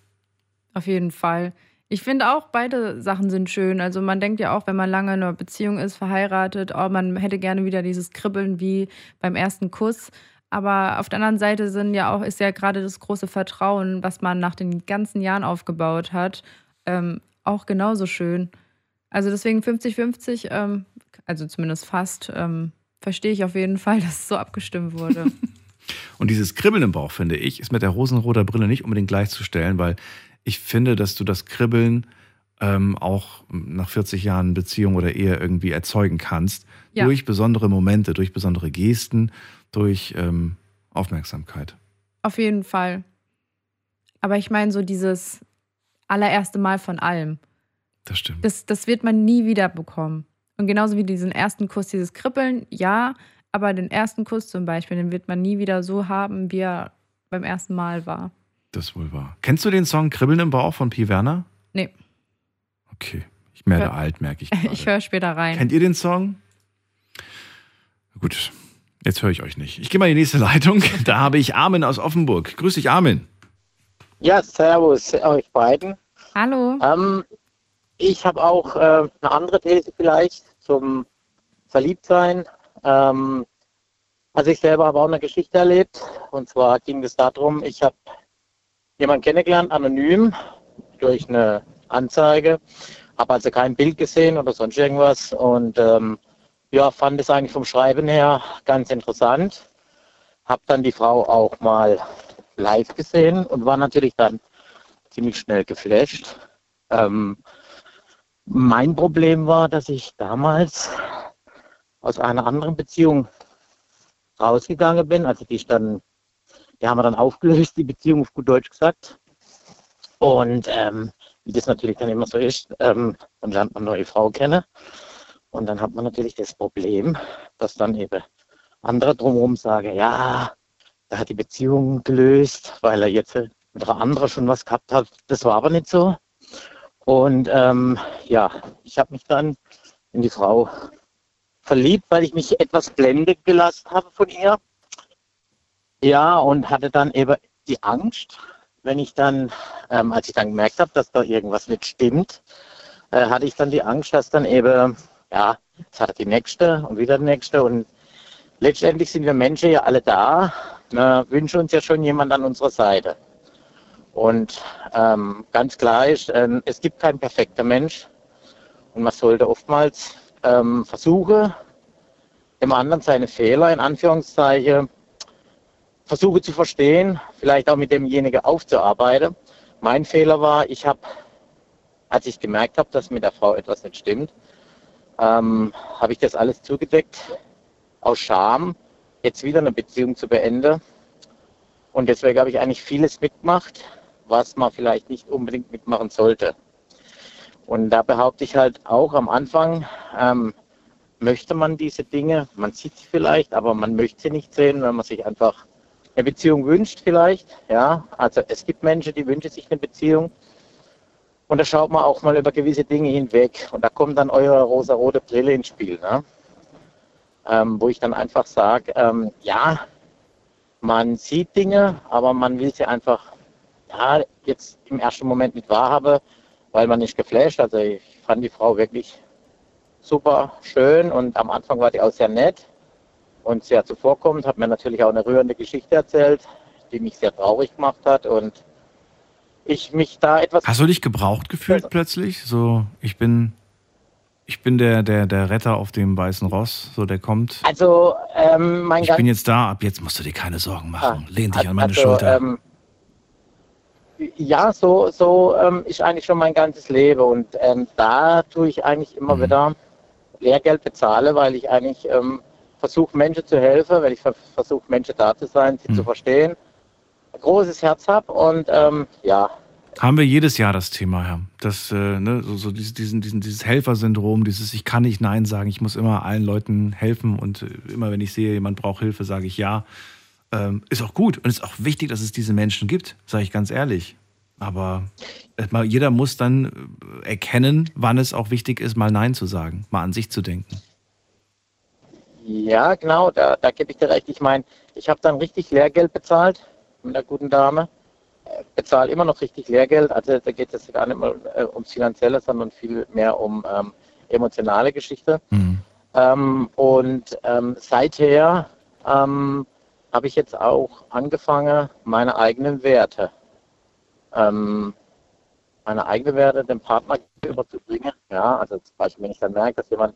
[SPEAKER 2] Auf jeden Fall. Ich finde auch, beide Sachen sind schön. Also man denkt ja auch, wenn man lange in einer Beziehung ist, verheiratet, oh, man hätte gerne wieder dieses Kribbeln wie beim ersten Kuss. Aber auf der anderen Seite sind ja auch, ist ja gerade das große Vertrauen, was man nach den ganzen Jahren aufgebaut hat, ähm, auch genauso schön. Also deswegen 50-50, ähm, also zumindest fast, ähm, verstehe ich auf jeden Fall, dass es so abgestimmt wurde.
[SPEAKER 1] Und dieses Kribbeln im Bauch, finde ich, ist mit der rosenroter Brille nicht unbedingt gleichzustellen, weil ich finde, dass du das Kribbeln ähm, auch nach 40 Jahren Beziehung oder Ehe irgendwie erzeugen kannst.
[SPEAKER 2] Ja.
[SPEAKER 1] Durch besondere Momente, durch besondere Gesten, durch ähm, Aufmerksamkeit.
[SPEAKER 2] Auf jeden Fall. Aber ich meine, so dieses allererste Mal von allem.
[SPEAKER 1] Das stimmt.
[SPEAKER 2] Das, das wird man nie wieder bekommen. Und genauso wie diesen ersten Kuss, dieses Kribbeln, ja, aber den ersten Kuss zum Beispiel, den wird man nie wieder so haben, wie er beim ersten Mal war.
[SPEAKER 1] Das ist wohl wahr. Kennst du den Song Kribbeln im Bauch von Pi Werner?
[SPEAKER 2] Nee.
[SPEAKER 1] Okay. Ich werde alt, merke ich.
[SPEAKER 2] Ich höre später rein.
[SPEAKER 1] Kennt ihr den Song? Gut, jetzt höre ich euch nicht. Ich gehe mal in die nächste Leitung. Da habe ich Armin aus Offenburg. Grüß dich, Armin.
[SPEAKER 14] Ja, servus euch beiden.
[SPEAKER 2] Hallo.
[SPEAKER 14] Ähm, ich habe auch äh, eine andere These vielleicht zum Verliebtsein. Ähm, also ich selber habe auch eine Geschichte erlebt. Und zwar ging es darum, ich habe jemanden kennengelernt, anonym, durch eine Anzeige. Habe also kein Bild gesehen oder sonst irgendwas. Und ähm, ja, fand es eigentlich vom Schreiben her ganz interessant. Habe dann die Frau auch mal live gesehen und war natürlich dann ziemlich schnell geflasht. Ähm, mein Problem war, dass ich damals aus einer anderen Beziehung rausgegangen bin. Also die ist dann, die haben wir dann aufgelöst, die Beziehung auf gut Deutsch gesagt. Und ähm, wie das natürlich dann immer so ist, ähm, dann lernt man neue Frau kennen. Und dann hat man natürlich das Problem, dass dann eben andere drumherum sagen, ja, er hat die Beziehung gelöst, weil er jetzt mit einer anderen schon was gehabt hat. Das war aber nicht so. Und ähm, ja, ich habe mich dann in die Frau verliebt, weil ich mich etwas blendet gelassen habe von ihr. Ja, und hatte dann eben die Angst, wenn ich dann, ähm, als ich dann gemerkt habe, dass da irgendwas nicht stimmt, äh, hatte ich dann die Angst, dass dann eben, ja, jetzt hat er die nächste und wieder die nächste und letztendlich sind wir Menschen ja alle da. Wir wünschen uns ja schon jemand an unserer Seite. Und ähm, ganz klar ist, ähm, es gibt keinen perfekten Mensch. Und man sollte oftmals ähm, versuchen, dem anderen seine Fehler in Anführungszeichen versuche zu verstehen, vielleicht auch mit demjenigen aufzuarbeiten. Mein Fehler war, ich habe, als ich gemerkt habe, dass mit der Frau etwas nicht stimmt, ähm, habe ich das alles zugedeckt aus Scham, jetzt wieder eine Beziehung zu beenden. Und deswegen habe ich eigentlich vieles mitgemacht, was man vielleicht nicht unbedingt mitmachen sollte. Und da behaupte ich halt auch am Anfang, ähm, möchte man diese Dinge, man sieht sie vielleicht, aber man möchte sie nicht sehen, wenn man sich einfach eine Beziehung wünscht vielleicht. Ja, also es gibt Menschen, die wünschen sich eine Beziehung. Und da schaut man auch mal über gewisse Dinge hinweg. Und da kommt dann eure rosa-rote Brille ins Spiel. Ne? ähm, wo ich dann einfach sage, ähm, ja, man sieht Dinge, aber man will sie einfach ja, jetzt im ersten Moment nicht wahrhaben, weil man nicht geflasht. Also ich fand die Frau wirklich super schön und am Anfang war die auch sehr nett und sehr zuvorkommend, hat mir natürlich auch eine rührende Geschichte erzählt, die mich sehr traurig gemacht hat und ich mich da etwas...
[SPEAKER 1] Hast du dich gebraucht gefühlt plötzlich? So, ich bin, ich bin der, der, der Retter auf dem weißen Ross, so der kommt.
[SPEAKER 14] Also ähm, mein
[SPEAKER 1] Ich bin jetzt da, ab jetzt musst du dir keine Sorgen machen. Lehn dich
[SPEAKER 14] also,
[SPEAKER 1] an meine
[SPEAKER 14] also,
[SPEAKER 1] Schulter.
[SPEAKER 14] Ähm, ja, so, so ähm, ist eigentlich schon mein ganzes Leben und ähm, da tue ich eigentlich immer wieder Lehrgeld bezahle, weil ich eigentlich ähm, versuche Menschen zu helfen, weil ich ver versuche Menschen da zu sein, sie zu verstehen, ein großes Herz habe und ähm, ja,
[SPEAKER 1] Haben wir jedes Jahr das Thema, ja. Das, äh, ne, so, so dieses, diesen, diesen, dieses Helfersyndrom, dieses Ich kann nicht Nein sagen, ich muss immer allen Leuten helfen und äh, immer wenn ich sehe, jemand braucht Hilfe, sage ich ja. Ähm, ist auch gut und ist auch wichtig, dass es diese Menschen gibt, sage ich ganz ehrlich. Aber äh, jeder muss dann äh, erkennen, wann es auch wichtig ist, mal Nein zu sagen, mal an sich zu denken.
[SPEAKER 14] Ja genau, da, da gebe ich dir recht. Ich meine, ich habe dann richtig Lehrgeld bezahlt mit einer guten Dame, äh, bezahle immer noch richtig Lehrgeld. Also da geht es gar nicht mal äh, ums Finanzielle, sondern viel mehr um ähm, emotionale Geschichte. Ähm, und ähm, seither ähm, habe ich jetzt auch angefangen, meine eigenen Werte, ähm, meine eigenen Werte dem Partner überzubringen. Ja, also zum Beispiel, wenn ich dann merke, dass jemand,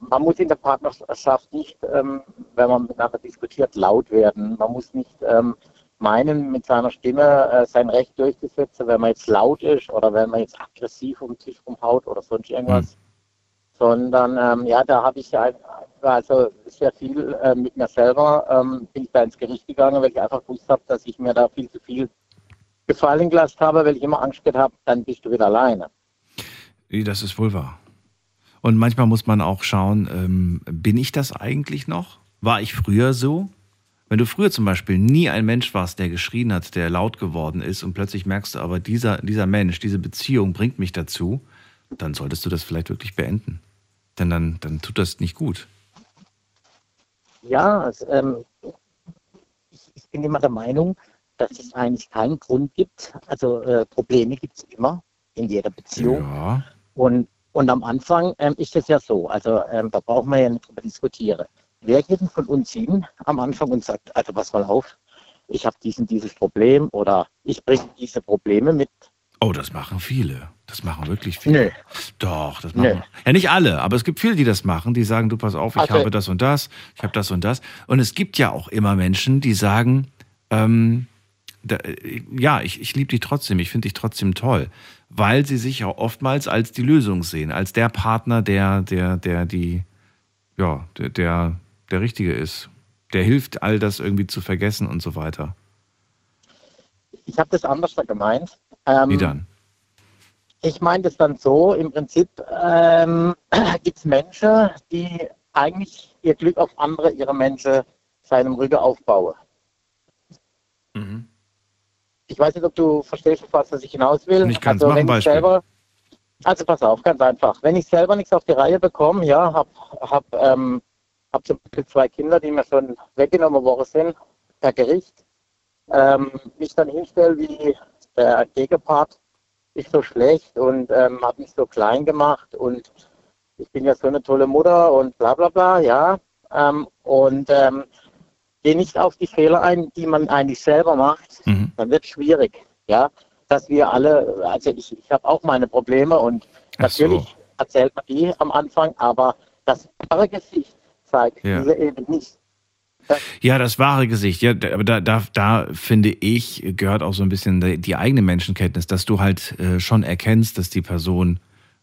[SPEAKER 14] man muss in der Partnerschaft nicht, ähm, wenn man miteinander diskutiert, laut werden. Man muss nicht ähm, meinen, mit seiner Stimme äh, sein Recht durchzusetzen, wenn man jetzt laut ist oder wenn man jetzt aggressiv um den Tisch rumhaut oder sonst irgendwas sondern ähm, ja, da habe ich ja also sehr viel äh, mit mir selber ähm, bin ich da ins Gericht gegangen, weil ich einfach gewusst habe, dass ich mir da viel zu viel gefallen gelassen habe, weil ich immer Angst gehabt habe, dann bist du wieder alleine.
[SPEAKER 1] Das ist wohl wahr. Und manchmal muss man auch schauen, ähm, bin ich das eigentlich noch? War ich früher so? Wenn du früher zum Beispiel nie ein Mensch warst, der geschrien hat, der laut geworden ist und plötzlich merkst du aber, dieser, dieser Mensch, diese Beziehung bringt mich dazu, dann solltest du das vielleicht wirklich beenden. Denn dann, dann tut das nicht gut.
[SPEAKER 14] Ja, also, ähm, ich, ich bin immer der Meinung, dass es eigentlich keinen Grund gibt. Also äh, Probleme gibt es immer in jeder Beziehung.
[SPEAKER 1] Ja.
[SPEAKER 14] Und, und am Anfang ähm, ist es ja so, also ähm, da brauchen wir ja nicht drüber diskutieren. Wer geht denn von uns hin am Anfang und sagt, also pass mal auf, ich habe diesen dieses Problem oder ich bringe diese Probleme mit.
[SPEAKER 1] Oh, das machen viele. Das machen wirklich viele.
[SPEAKER 14] Nö.
[SPEAKER 1] Doch, das
[SPEAKER 14] Nö.
[SPEAKER 1] machen. Ja, nicht alle, aber es gibt viele, die das machen, die sagen, du pass auf, ich
[SPEAKER 14] Also-
[SPEAKER 1] habe das und das, ich habe das und das. Und es gibt ja auch immer Menschen, die sagen, ähm, da, äh, ja, ich, ich liebe dich trotzdem, ich finde dich trotzdem toll, weil sie sich auch oftmals als die Lösung sehen, als der Partner, der, der, der die, ja, der, der, der Richtige ist. Der hilft, all das irgendwie zu vergessen und so weiter.
[SPEAKER 14] Ich habe das anders gemeint. Ähm,
[SPEAKER 1] Wie dann?
[SPEAKER 14] Ich meine das dann so, im Prinzip ähm, gibt es Menschen, die eigentlich ihr Glück auf andere, ihre Menschen seinem Rücken aufbauen.
[SPEAKER 1] Mhm.
[SPEAKER 14] Ich weiß nicht, ob du verstehst, was ich hinaus will.
[SPEAKER 1] Ich kann's
[SPEAKER 14] also,
[SPEAKER 1] machen,
[SPEAKER 14] wenn ich
[SPEAKER 1] Beispiel.
[SPEAKER 14] selber, also pass auf, ganz einfach. Wenn ich selber nichts auf die Reihe bekomme, ja, habe hab, ähm, hab zum Beispiel zwei Kinder, die mir schon weggenommen worden sind, per Gericht, ähm, mich dann hinstelle wie der Gegenpart ist so schlecht und ähm, hat mich so klein gemacht und ich bin ja so eine tolle Mutter und bla bla bla, ja. Ähm, und ähm, gehe nicht auf die Fehler ein, die man eigentlich selber macht,
[SPEAKER 1] Mhm.
[SPEAKER 14] dann wird es schwierig, ja. Dass wir alle, also ich, ich habe auch meine Probleme und
[SPEAKER 1] so.
[SPEAKER 14] natürlich erzählt man die am Anfang, aber das wahre Gesicht zeigt
[SPEAKER 1] Ja.
[SPEAKER 14] diese eben nicht.
[SPEAKER 1] Ja, das wahre Gesicht. Ja, aber da, da, da finde ich, gehört auch so ein bisschen die, die eigene Menschenkenntnis, dass du halt äh, schon erkennst, dass die Person,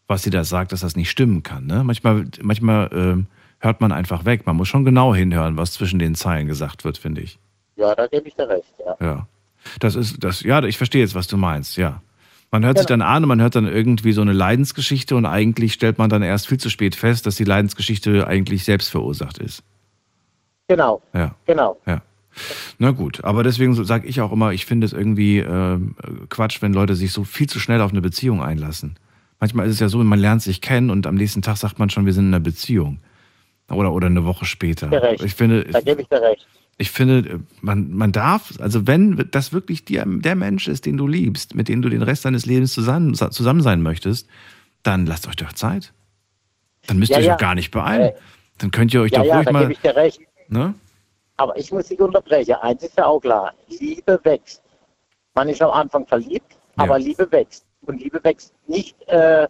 [SPEAKER 1] was sie da sagt, dass das nicht stimmen kann. Ne? Manchmal, manchmal ähm, hört man einfach weg. Man muss schon genau hinhören, was zwischen den Zeilen gesagt wird, finde ich.
[SPEAKER 14] Ja, da gebe ich dir recht, ja.
[SPEAKER 1] Ja. Das ist, das, ja, ich verstehe jetzt, was du meinst, ja. Man hört sich
[SPEAKER 14] Genau.
[SPEAKER 1] dann an und man hört dann irgendwie so eine Leidensgeschichte und eigentlich stellt man dann erst viel zu spät fest, dass die Leidensgeschichte eigentlich selbst verursacht ist.
[SPEAKER 14] Genau,
[SPEAKER 1] Ja.
[SPEAKER 14] genau.
[SPEAKER 1] Ja. Na gut, aber deswegen sage ich auch immer, ich finde es irgendwie ähm, Quatsch, wenn Leute sich so viel zu schnell auf eine Beziehung einlassen. Manchmal ist es ja so, man lernt sich kennen und am nächsten Tag sagt man schon, wir sind in einer Beziehung. Oder, oder eine Woche später. Ich finde,
[SPEAKER 14] Da gebe ich dir recht.
[SPEAKER 1] ich finde, man, man darf, also wenn das wirklich dir, der Mensch ist, den du liebst, mit dem du den Rest deines Lebens zusammen, zusammen sein möchtest, dann lasst euch doch Zeit. Dann müsst
[SPEAKER 14] Ja,
[SPEAKER 1] ihr euch
[SPEAKER 14] ja.
[SPEAKER 1] doch gar nicht beeilen. Dann könnt ihr euch
[SPEAKER 14] ja,
[SPEAKER 1] doch
[SPEAKER 14] ja,
[SPEAKER 1] ruhig
[SPEAKER 14] da
[SPEAKER 1] mal.
[SPEAKER 14] gebe ich dir recht.
[SPEAKER 1] Ne?
[SPEAKER 14] Aber ich muss dich unterbrechen. Eins ist ja auch klar. Liebe wächst. Man ist am Anfang verliebt, aber Liebe wächst. Und Liebe wächst nicht, äh,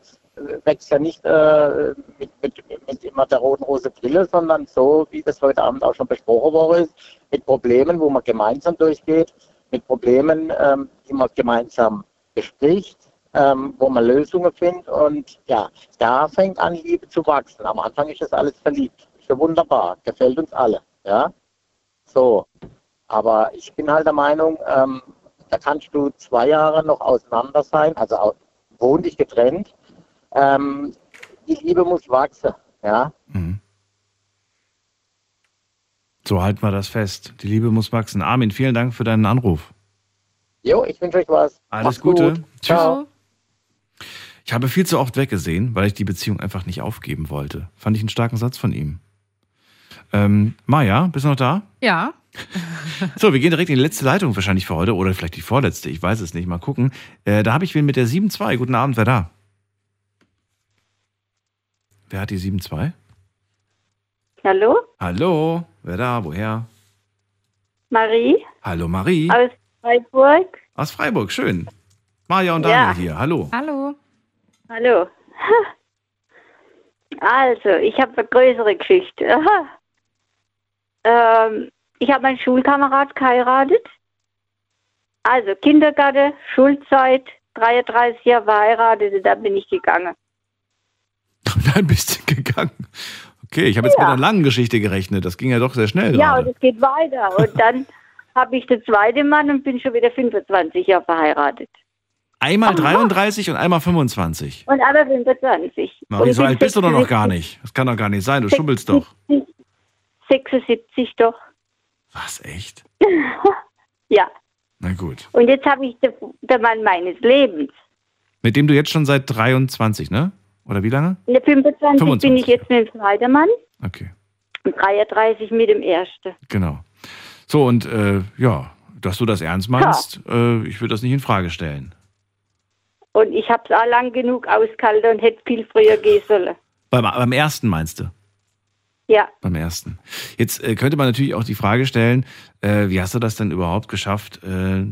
[SPEAKER 14] wächst ja nicht äh, mit, mit, mit immer der roten Rose Brille, sondern so, wie das heute Abend auch schon besprochen worden ist, mit Problemen, wo man gemeinsam durchgeht, mit Problemen, ähm, die man gemeinsam bespricht, ähm, wo man Lösungen findet. Und ja, da fängt an, Liebe zu wachsen. Am Anfang ist das alles verliebt. Ist ja wunderbar. Gefällt uns alle. Ja. So, aber ich bin halt der Meinung, ähm, da kannst du zwei Jahre noch auseinander sein, also au- wohnlich getrennt. Ähm, die Liebe muss wachsen, ja.
[SPEAKER 1] So halten wir das fest. Die Liebe muss wachsen. Armin, vielen Dank für deinen Anruf.
[SPEAKER 14] Jo, ich wünsche euch was.
[SPEAKER 1] Alles
[SPEAKER 14] Macht's
[SPEAKER 1] Gute.
[SPEAKER 14] Gut.
[SPEAKER 1] Tschüss.
[SPEAKER 14] Ciao.
[SPEAKER 1] Ich habe viel zu oft weggesehen, weil ich die Beziehung einfach nicht aufgeben wollte. Fand ich einen starken Satz von ihm. Ähm, Maja, bist du noch da?
[SPEAKER 2] Ja.
[SPEAKER 1] So, wir gehen direkt in die letzte Leitung wahrscheinlich für heute oder vielleicht die vorletzte, ich weiß es nicht, mal gucken. Äh, da habe ich wen mit der 7-2. Guten Abend, wer da? Wer hat die 7-2?
[SPEAKER 15] Hallo,
[SPEAKER 1] Hallo, wer da, woher?
[SPEAKER 15] Marie
[SPEAKER 1] Hallo Marie.
[SPEAKER 15] aus Freiburg.
[SPEAKER 1] Aus Freiburg, schön. Maja und
[SPEAKER 15] Ja.
[SPEAKER 1] Daniel hier, hallo.
[SPEAKER 2] Hallo.
[SPEAKER 15] Hallo. Also, ich habe eine größere Geschichte. Aha. Ähm, ich habe meinen Schulkamerad geheiratet. Also Kindergarten, Schulzeit, 33 Jahre verheiratet, und da bin ich gegangen.
[SPEAKER 1] Ein bisschen gegangen. Okay, ich habe jetzt
[SPEAKER 15] Ja.
[SPEAKER 1] mit einer langen Geschichte gerechnet. Das ging ja doch sehr schnell
[SPEAKER 15] Ja,
[SPEAKER 1] gerade.
[SPEAKER 15] und es geht weiter. Und dann habe ich den zweiten Mann und bin schon wieder 25 Jahre verheiratet.
[SPEAKER 1] Einmal 33 und einmal 25.
[SPEAKER 15] Und aber 25.
[SPEAKER 1] Marie,
[SPEAKER 15] Und
[SPEAKER 1] so alt bist du doch noch gar
[SPEAKER 15] 76
[SPEAKER 1] nicht. Das kann doch gar nicht sein, du schubbelst doch.
[SPEAKER 15] 76 doch.
[SPEAKER 1] Was, echt?
[SPEAKER 15] ja.
[SPEAKER 1] Na gut.
[SPEAKER 15] Und jetzt habe ich den, den Mann meines Lebens.
[SPEAKER 1] Mit dem du jetzt schon seit 23, ne? Oder wie lange?
[SPEAKER 15] In der 25,
[SPEAKER 1] 25,
[SPEAKER 15] bin ich jetzt mit dem zweiten Mann
[SPEAKER 1] Okay,
[SPEAKER 15] und 33 mit dem ersten.
[SPEAKER 1] genau. So, und äh, ja, dass du das ernst meinst, äh, ich würde das nicht in Frage stellen.
[SPEAKER 15] Und ich habe es auch lang genug ausgehalten und hätte viel früher gehen sollen.
[SPEAKER 1] Beim, beim ersten meinst du?
[SPEAKER 15] Ja,
[SPEAKER 1] Beim ersten. Jetzt äh, könnte man natürlich auch die Frage stellen, äh, wie hast du das denn überhaupt geschafft, äh,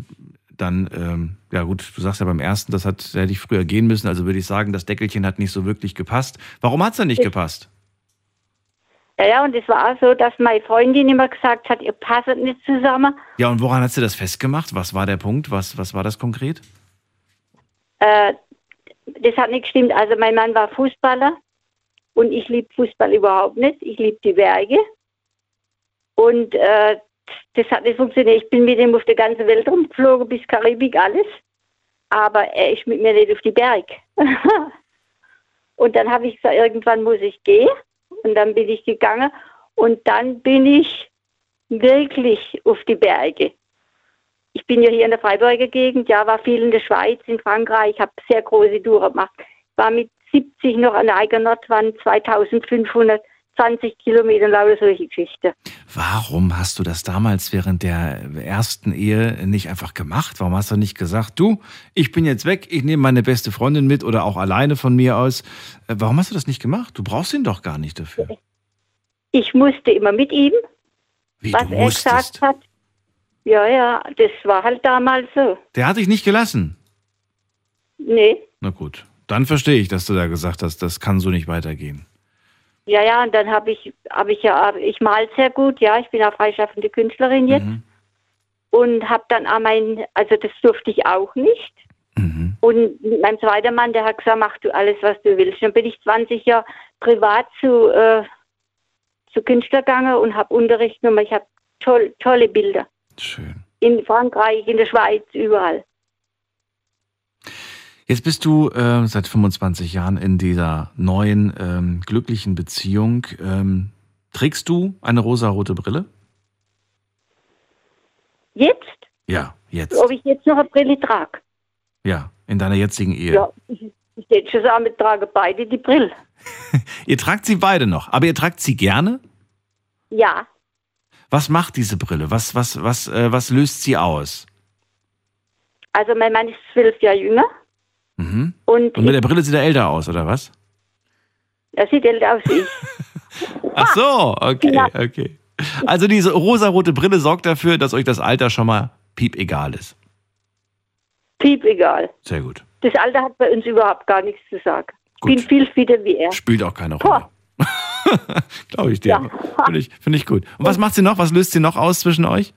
[SPEAKER 1] dann, ähm, ja gut, du sagst ja beim ersten, das hat, da hätte ich früher gehen müssen, also würde ich sagen, das Deckelchen hat nicht so wirklich gepasst. Warum hat es denn nicht gepasst?
[SPEAKER 15] ja, ja, und es war auch so, dass meine Freundin immer gesagt hat, ihr passt nicht zusammen.
[SPEAKER 1] Ja, und woran hast du das festgemacht? Was war der Punkt? Was, was war das konkret?
[SPEAKER 15] Äh, das hat nicht gestimmt. Also mein Mann war Fußballer und ich liebe Fußball überhaupt nicht. Ich liebe die Berge. Und äh, das hat nicht funktioniert. Ich bin mit ihm auf der ganzen Welt rumgeflogen, bis Karibik, alles. Aber er ist mit mir nicht auf die Berg. und dann habe ich gesagt, irgendwann muss ich gehen. Und dann bin ich gegangen. Und dann bin ich wirklich auf die Berge. Ich bin ja hier in der Freiburger Gegend, ja, war viel in der Schweiz, in Frankreich, habe sehr große Touren gemacht. War mit 70 noch an der Eiger Nordwand, 2520 Kilometer, lauter solche Geschichten.
[SPEAKER 1] Warum hast du das damals während der ersten Ehe nicht einfach gemacht? Warum hast du nicht gesagt, du, ich bin jetzt weg, ich nehme meine beste Freundin mit oder auch alleine von mir aus? Äh, Warum hast du das nicht gemacht? Du brauchst ihn doch gar nicht dafür.
[SPEAKER 15] Ich musste immer mit ihm, was
[SPEAKER 1] du
[SPEAKER 15] er gesagt hat. Ja, ja, das war halt damals so.
[SPEAKER 1] Der hat dich nicht gelassen.
[SPEAKER 15] Nee,
[SPEAKER 1] Na gut, dann verstehe ich, dass du da gesagt hast, das kann so nicht weitergehen.
[SPEAKER 15] Ja, ja, und dann habe ich, habe ich ja, ich mal sehr gut, ja, ich bin ja freischaffende Künstlerin jetzt. Und habe dann auch mein, also das durfte ich auch nicht. Und mit meinem zweiten Mann, der hat gesagt, mach du alles, was du willst. Dann bin ich 20 Jahre privat zu, äh, zu Künstler gegangen und habe Unterricht genommen. Ich habe toll, tolle Bilder.
[SPEAKER 1] Schön.
[SPEAKER 15] In Frankreich, in der Schweiz, überall.
[SPEAKER 1] Jetzt bist du äh, seit 25 Jahren in dieser neuen, ähm, glücklichen Beziehung. Ähm, trägst du eine rosarote Brille?
[SPEAKER 15] Jetzt?
[SPEAKER 1] Ja, jetzt.
[SPEAKER 15] Ob ich jetzt noch eine Brille trage?
[SPEAKER 1] Ja, in deiner jetzigen Ehe.
[SPEAKER 15] Ja, ich, ich hätte schon sagen, wir tragen beide die Brille.
[SPEAKER 1] Ihr tragt sie beide noch, aber ihr tragt sie gerne?
[SPEAKER 15] Ja,
[SPEAKER 1] Was macht diese Brille? Was, was, was, äh, was löst sie aus?
[SPEAKER 15] also mein Mann ist zwölf Jahre jünger
[SPEAKER 1] Mhm.
[SPEAKER 15] und,
[SPEAKER 1] Und mit der Brille sieht er älter aus, oder was?
[SPEAKER 15] er sieht älter aus wie ich.
[SPEAKER 1] Ach so, okay,
[SPEAKER 15] Ja.
[SPEAKER 1] okay. Also diese rosarote Brille sorgt dafür, dass euch das Alter schon mal piep egal ist.
[SPEAKER 15] Piep egal.
[SPEAKER 1] Sehr gut.
[SPEAKER 15] Das Alter hat bei uns überhaupt gar nichts zu sagen. Bin viel fitter wie er.
[SPEAKER 1] Spielt auch keine Rolle. Glaube ich dir. Finde ich, find ich gut. Und was macht sie noch? Was löst sie noch aus zwischen euch?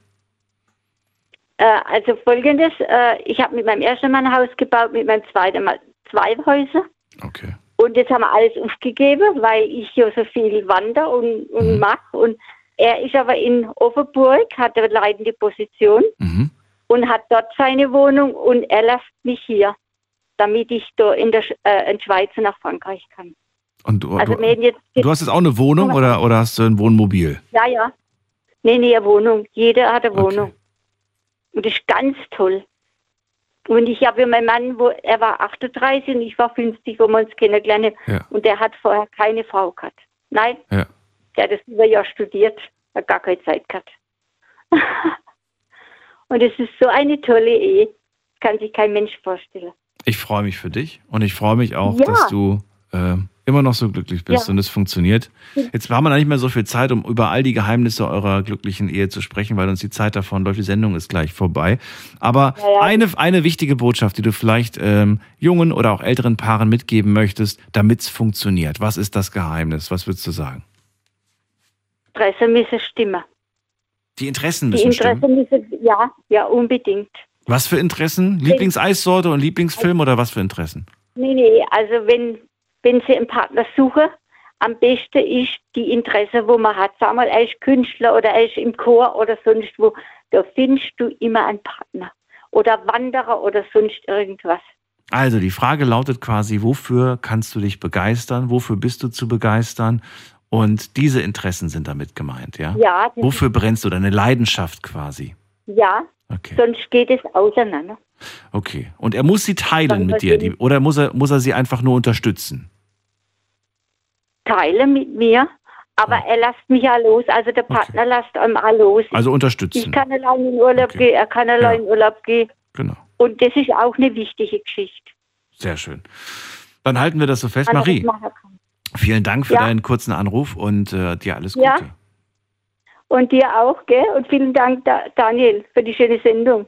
[SPEAKER 15] Äh, also folgendes, äh, ich habe mit meinem ersten Mann ein Haus gebaut, mit meinem zweiten Mal zwei Häuser.
[SPEAKER 1] Okay.
[SPEAKER 15] Und jetzt haben wir alles aufgegeben, weil ich ja so viel wander und, und
[SPEAKER 1] Mhm.
[SPEAKER 15] mache. Und er ist aber in Offenburg, hat eine leitende Position
[SPEAKER 1] Mhm.
[SPEAKER 15] und hat dort seine Wohnung und er lässt mich hier, damit ich da in der äh, in Schweiz nach Frankreich kann.
[SPEAKER 1] Und du,
[SPEAKER 15] Also
[SPEAKER 1] du, du hast jetzt auch eine Wohnung oder, oder hast du ein Wohnmobil?
[SPEAKER 15] Ja, ja. Nee, nee, eine Wohnung. Jeder hat eine Wohnung. Und das ist ganz toll. Und ich habe ja meinen Mann, wo, er war 38 und ich war 50, wo wir uns kennengelernt haben.
[SPEAKER 1] Ja.
[SPEAKER 15] Und der hat vorher keine Frau gehabt. Nein,
[SPEAKER 1] Ja.
[SPEAKER 15] der hat das über Jahr studiert, hat gar keine Zeit gehabt. und es ist so eine tolle Ehe. Kann sich kein Mensch vorstellen.
[SPEAKER 1] Ich freue mich für dich und ich freue mich auch,
[SPEAKER 15] Ja.
[SPEAKER 1] dass du äh, immer noch so glücklich bist
[SPEAKER 15] Ja.
[SPEAKER 1] und es funktioniert. Jetzt haben wir noch nicht mehr so viel Zeit, um über all die Geheimnisse eurer glücklichen Ehe zu sprechen, weil uns die Zeit davon läuft. Die Sendung ist gleich vorbei. Aber
[SPEAKER 15] Ja, ja.
[SPEAKER 1] eine, eine wichtige Botschaft, die du vielleicht ähm, jungen oder auch älteren Paaren mitgeben möchtest, damit es funktioniert. Was ist das Geheimnis? Was würdest du sagen?
[SPEAKER 15] Interesse müssen stimmen.
[SPEAKER 1] Die Interessen
[SPEAKER 15] Die
[SPEAKER 1] müssen
[SPEAKER 15] Interesse
[SPEAKER 1] stimmen.
[SPEAKER 15] müssen, ja, ja, unbedingt.
[SPEAKER 1] Was für Interessen? Lieblingseissorte und Lieblingsfilm oder was für Interessen?
[SPEAKER 15] Nee, nee, also wenn, wenn Sie einen Partner suchen, am besten ist die Interesse, wo man hat. Sag mal, er ist Künstler oder er ist im Chor oder sonst wo. Da findest du immer einen Partner. Oder Wanderer oder sonst irgendwas.
[SPEAKER 1] Also die Frage lautet quasi, wofür kannst du dich begeistern? Wofür bist du zu begeistern? Und diese Interessen sind damit gemeint, ja?
[SPEAKER 15] Ja,
[SPEAKER 1] Wofür brennst du? Deine Leidenschaft quasi.
[SPEAKER 15] Ja, sonst geht es auseinander.
[SPEAKER 1] Okay. Und er muss sie teilen
[SPEAKER 15] Dann
[SPEAKER 1] mit dir, die, oder muss er, muss er sie einfach nur unterstützen?
[SPEAKER 15] Teilen mit mir, aber er lässt mich ja los. Also der Partner lässt einem auch los.
[SPEAKER 1] Also
[SPEAKER 15] Ich
[SPEAKER 1] unterstützen.
[SPEAKER 15] kann allein in Urlaub gehen, er kann allein in Urlaub gehen.
[SPEAKER 1] Genau.
[SPEAKER 15] Und das ist auch eine wichtige Geschichte.
[SPEAKER 1] Sehr schön. Dann halten wir das so fest. Marie, vielen Dank für
[SPEAKER 15] Ja.
[SPEAKER 1] deinen kurzen Anruf und äh, dir alles Gute.
[SPEAKER 15] Ja. Und dir auch, gell? Und vielen Dank, da Daniel, für die schöne Sendung.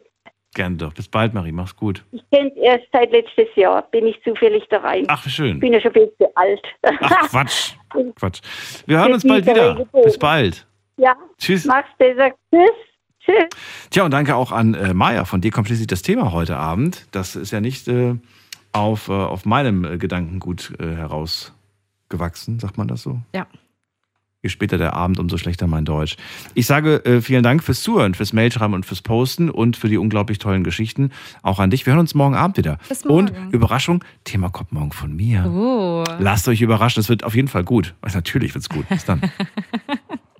[SPEAKER 1] Gerne doch. Bis bald, Marie. Mach's gut.
[SPEAKER 15] Ich kenne erst seit letztes Jahr, bin ich zufällig da rein.
[SPEAKER 1] Ach, wie schön.
[SPEAKER 15] Ich bin ja schon viel zu alt.
[SPEAKER 1] Ach, Quatsch. Quatsch. Wir hören uns bald wieder. Bis bald.
[SPEAKER 15] ja,
[SPEAKER 1] Tschüss.
[SPEAKER 15] mach's besser. Tschüss. Tschüss.
[SPEAKER 1] Tja, und danke auch an äh, Maja von Dekompliziert das Thema heute Abend. Das ist ja nicht äh, auf, äh, auf meinem äh, Gedankengut äh, herausgewachsen, sagt man das so?
[SPEAKER 2] Ja.
[SPEAKER 1] Je später der Abend, umso schlechter mein Deutsch. Ich sage äh, vielen Dank fürs Zuhören, fürs Mailschreiben und fürs Posten und für die unglaublich tollen Geschichten. Auch an dich. Wir hören uns morgen Abend wieder.
[SPEAKER 2] Bis morgen.
[SPEAKER 1] Und Überraschung, Thema kommt morgen von mir.
[SPEAKER 2] Oh.
[SPEAKER 1] Lasst euch überraschen, es wird auf jeden Fall gut. Natürlich wird's gut. Bis dann.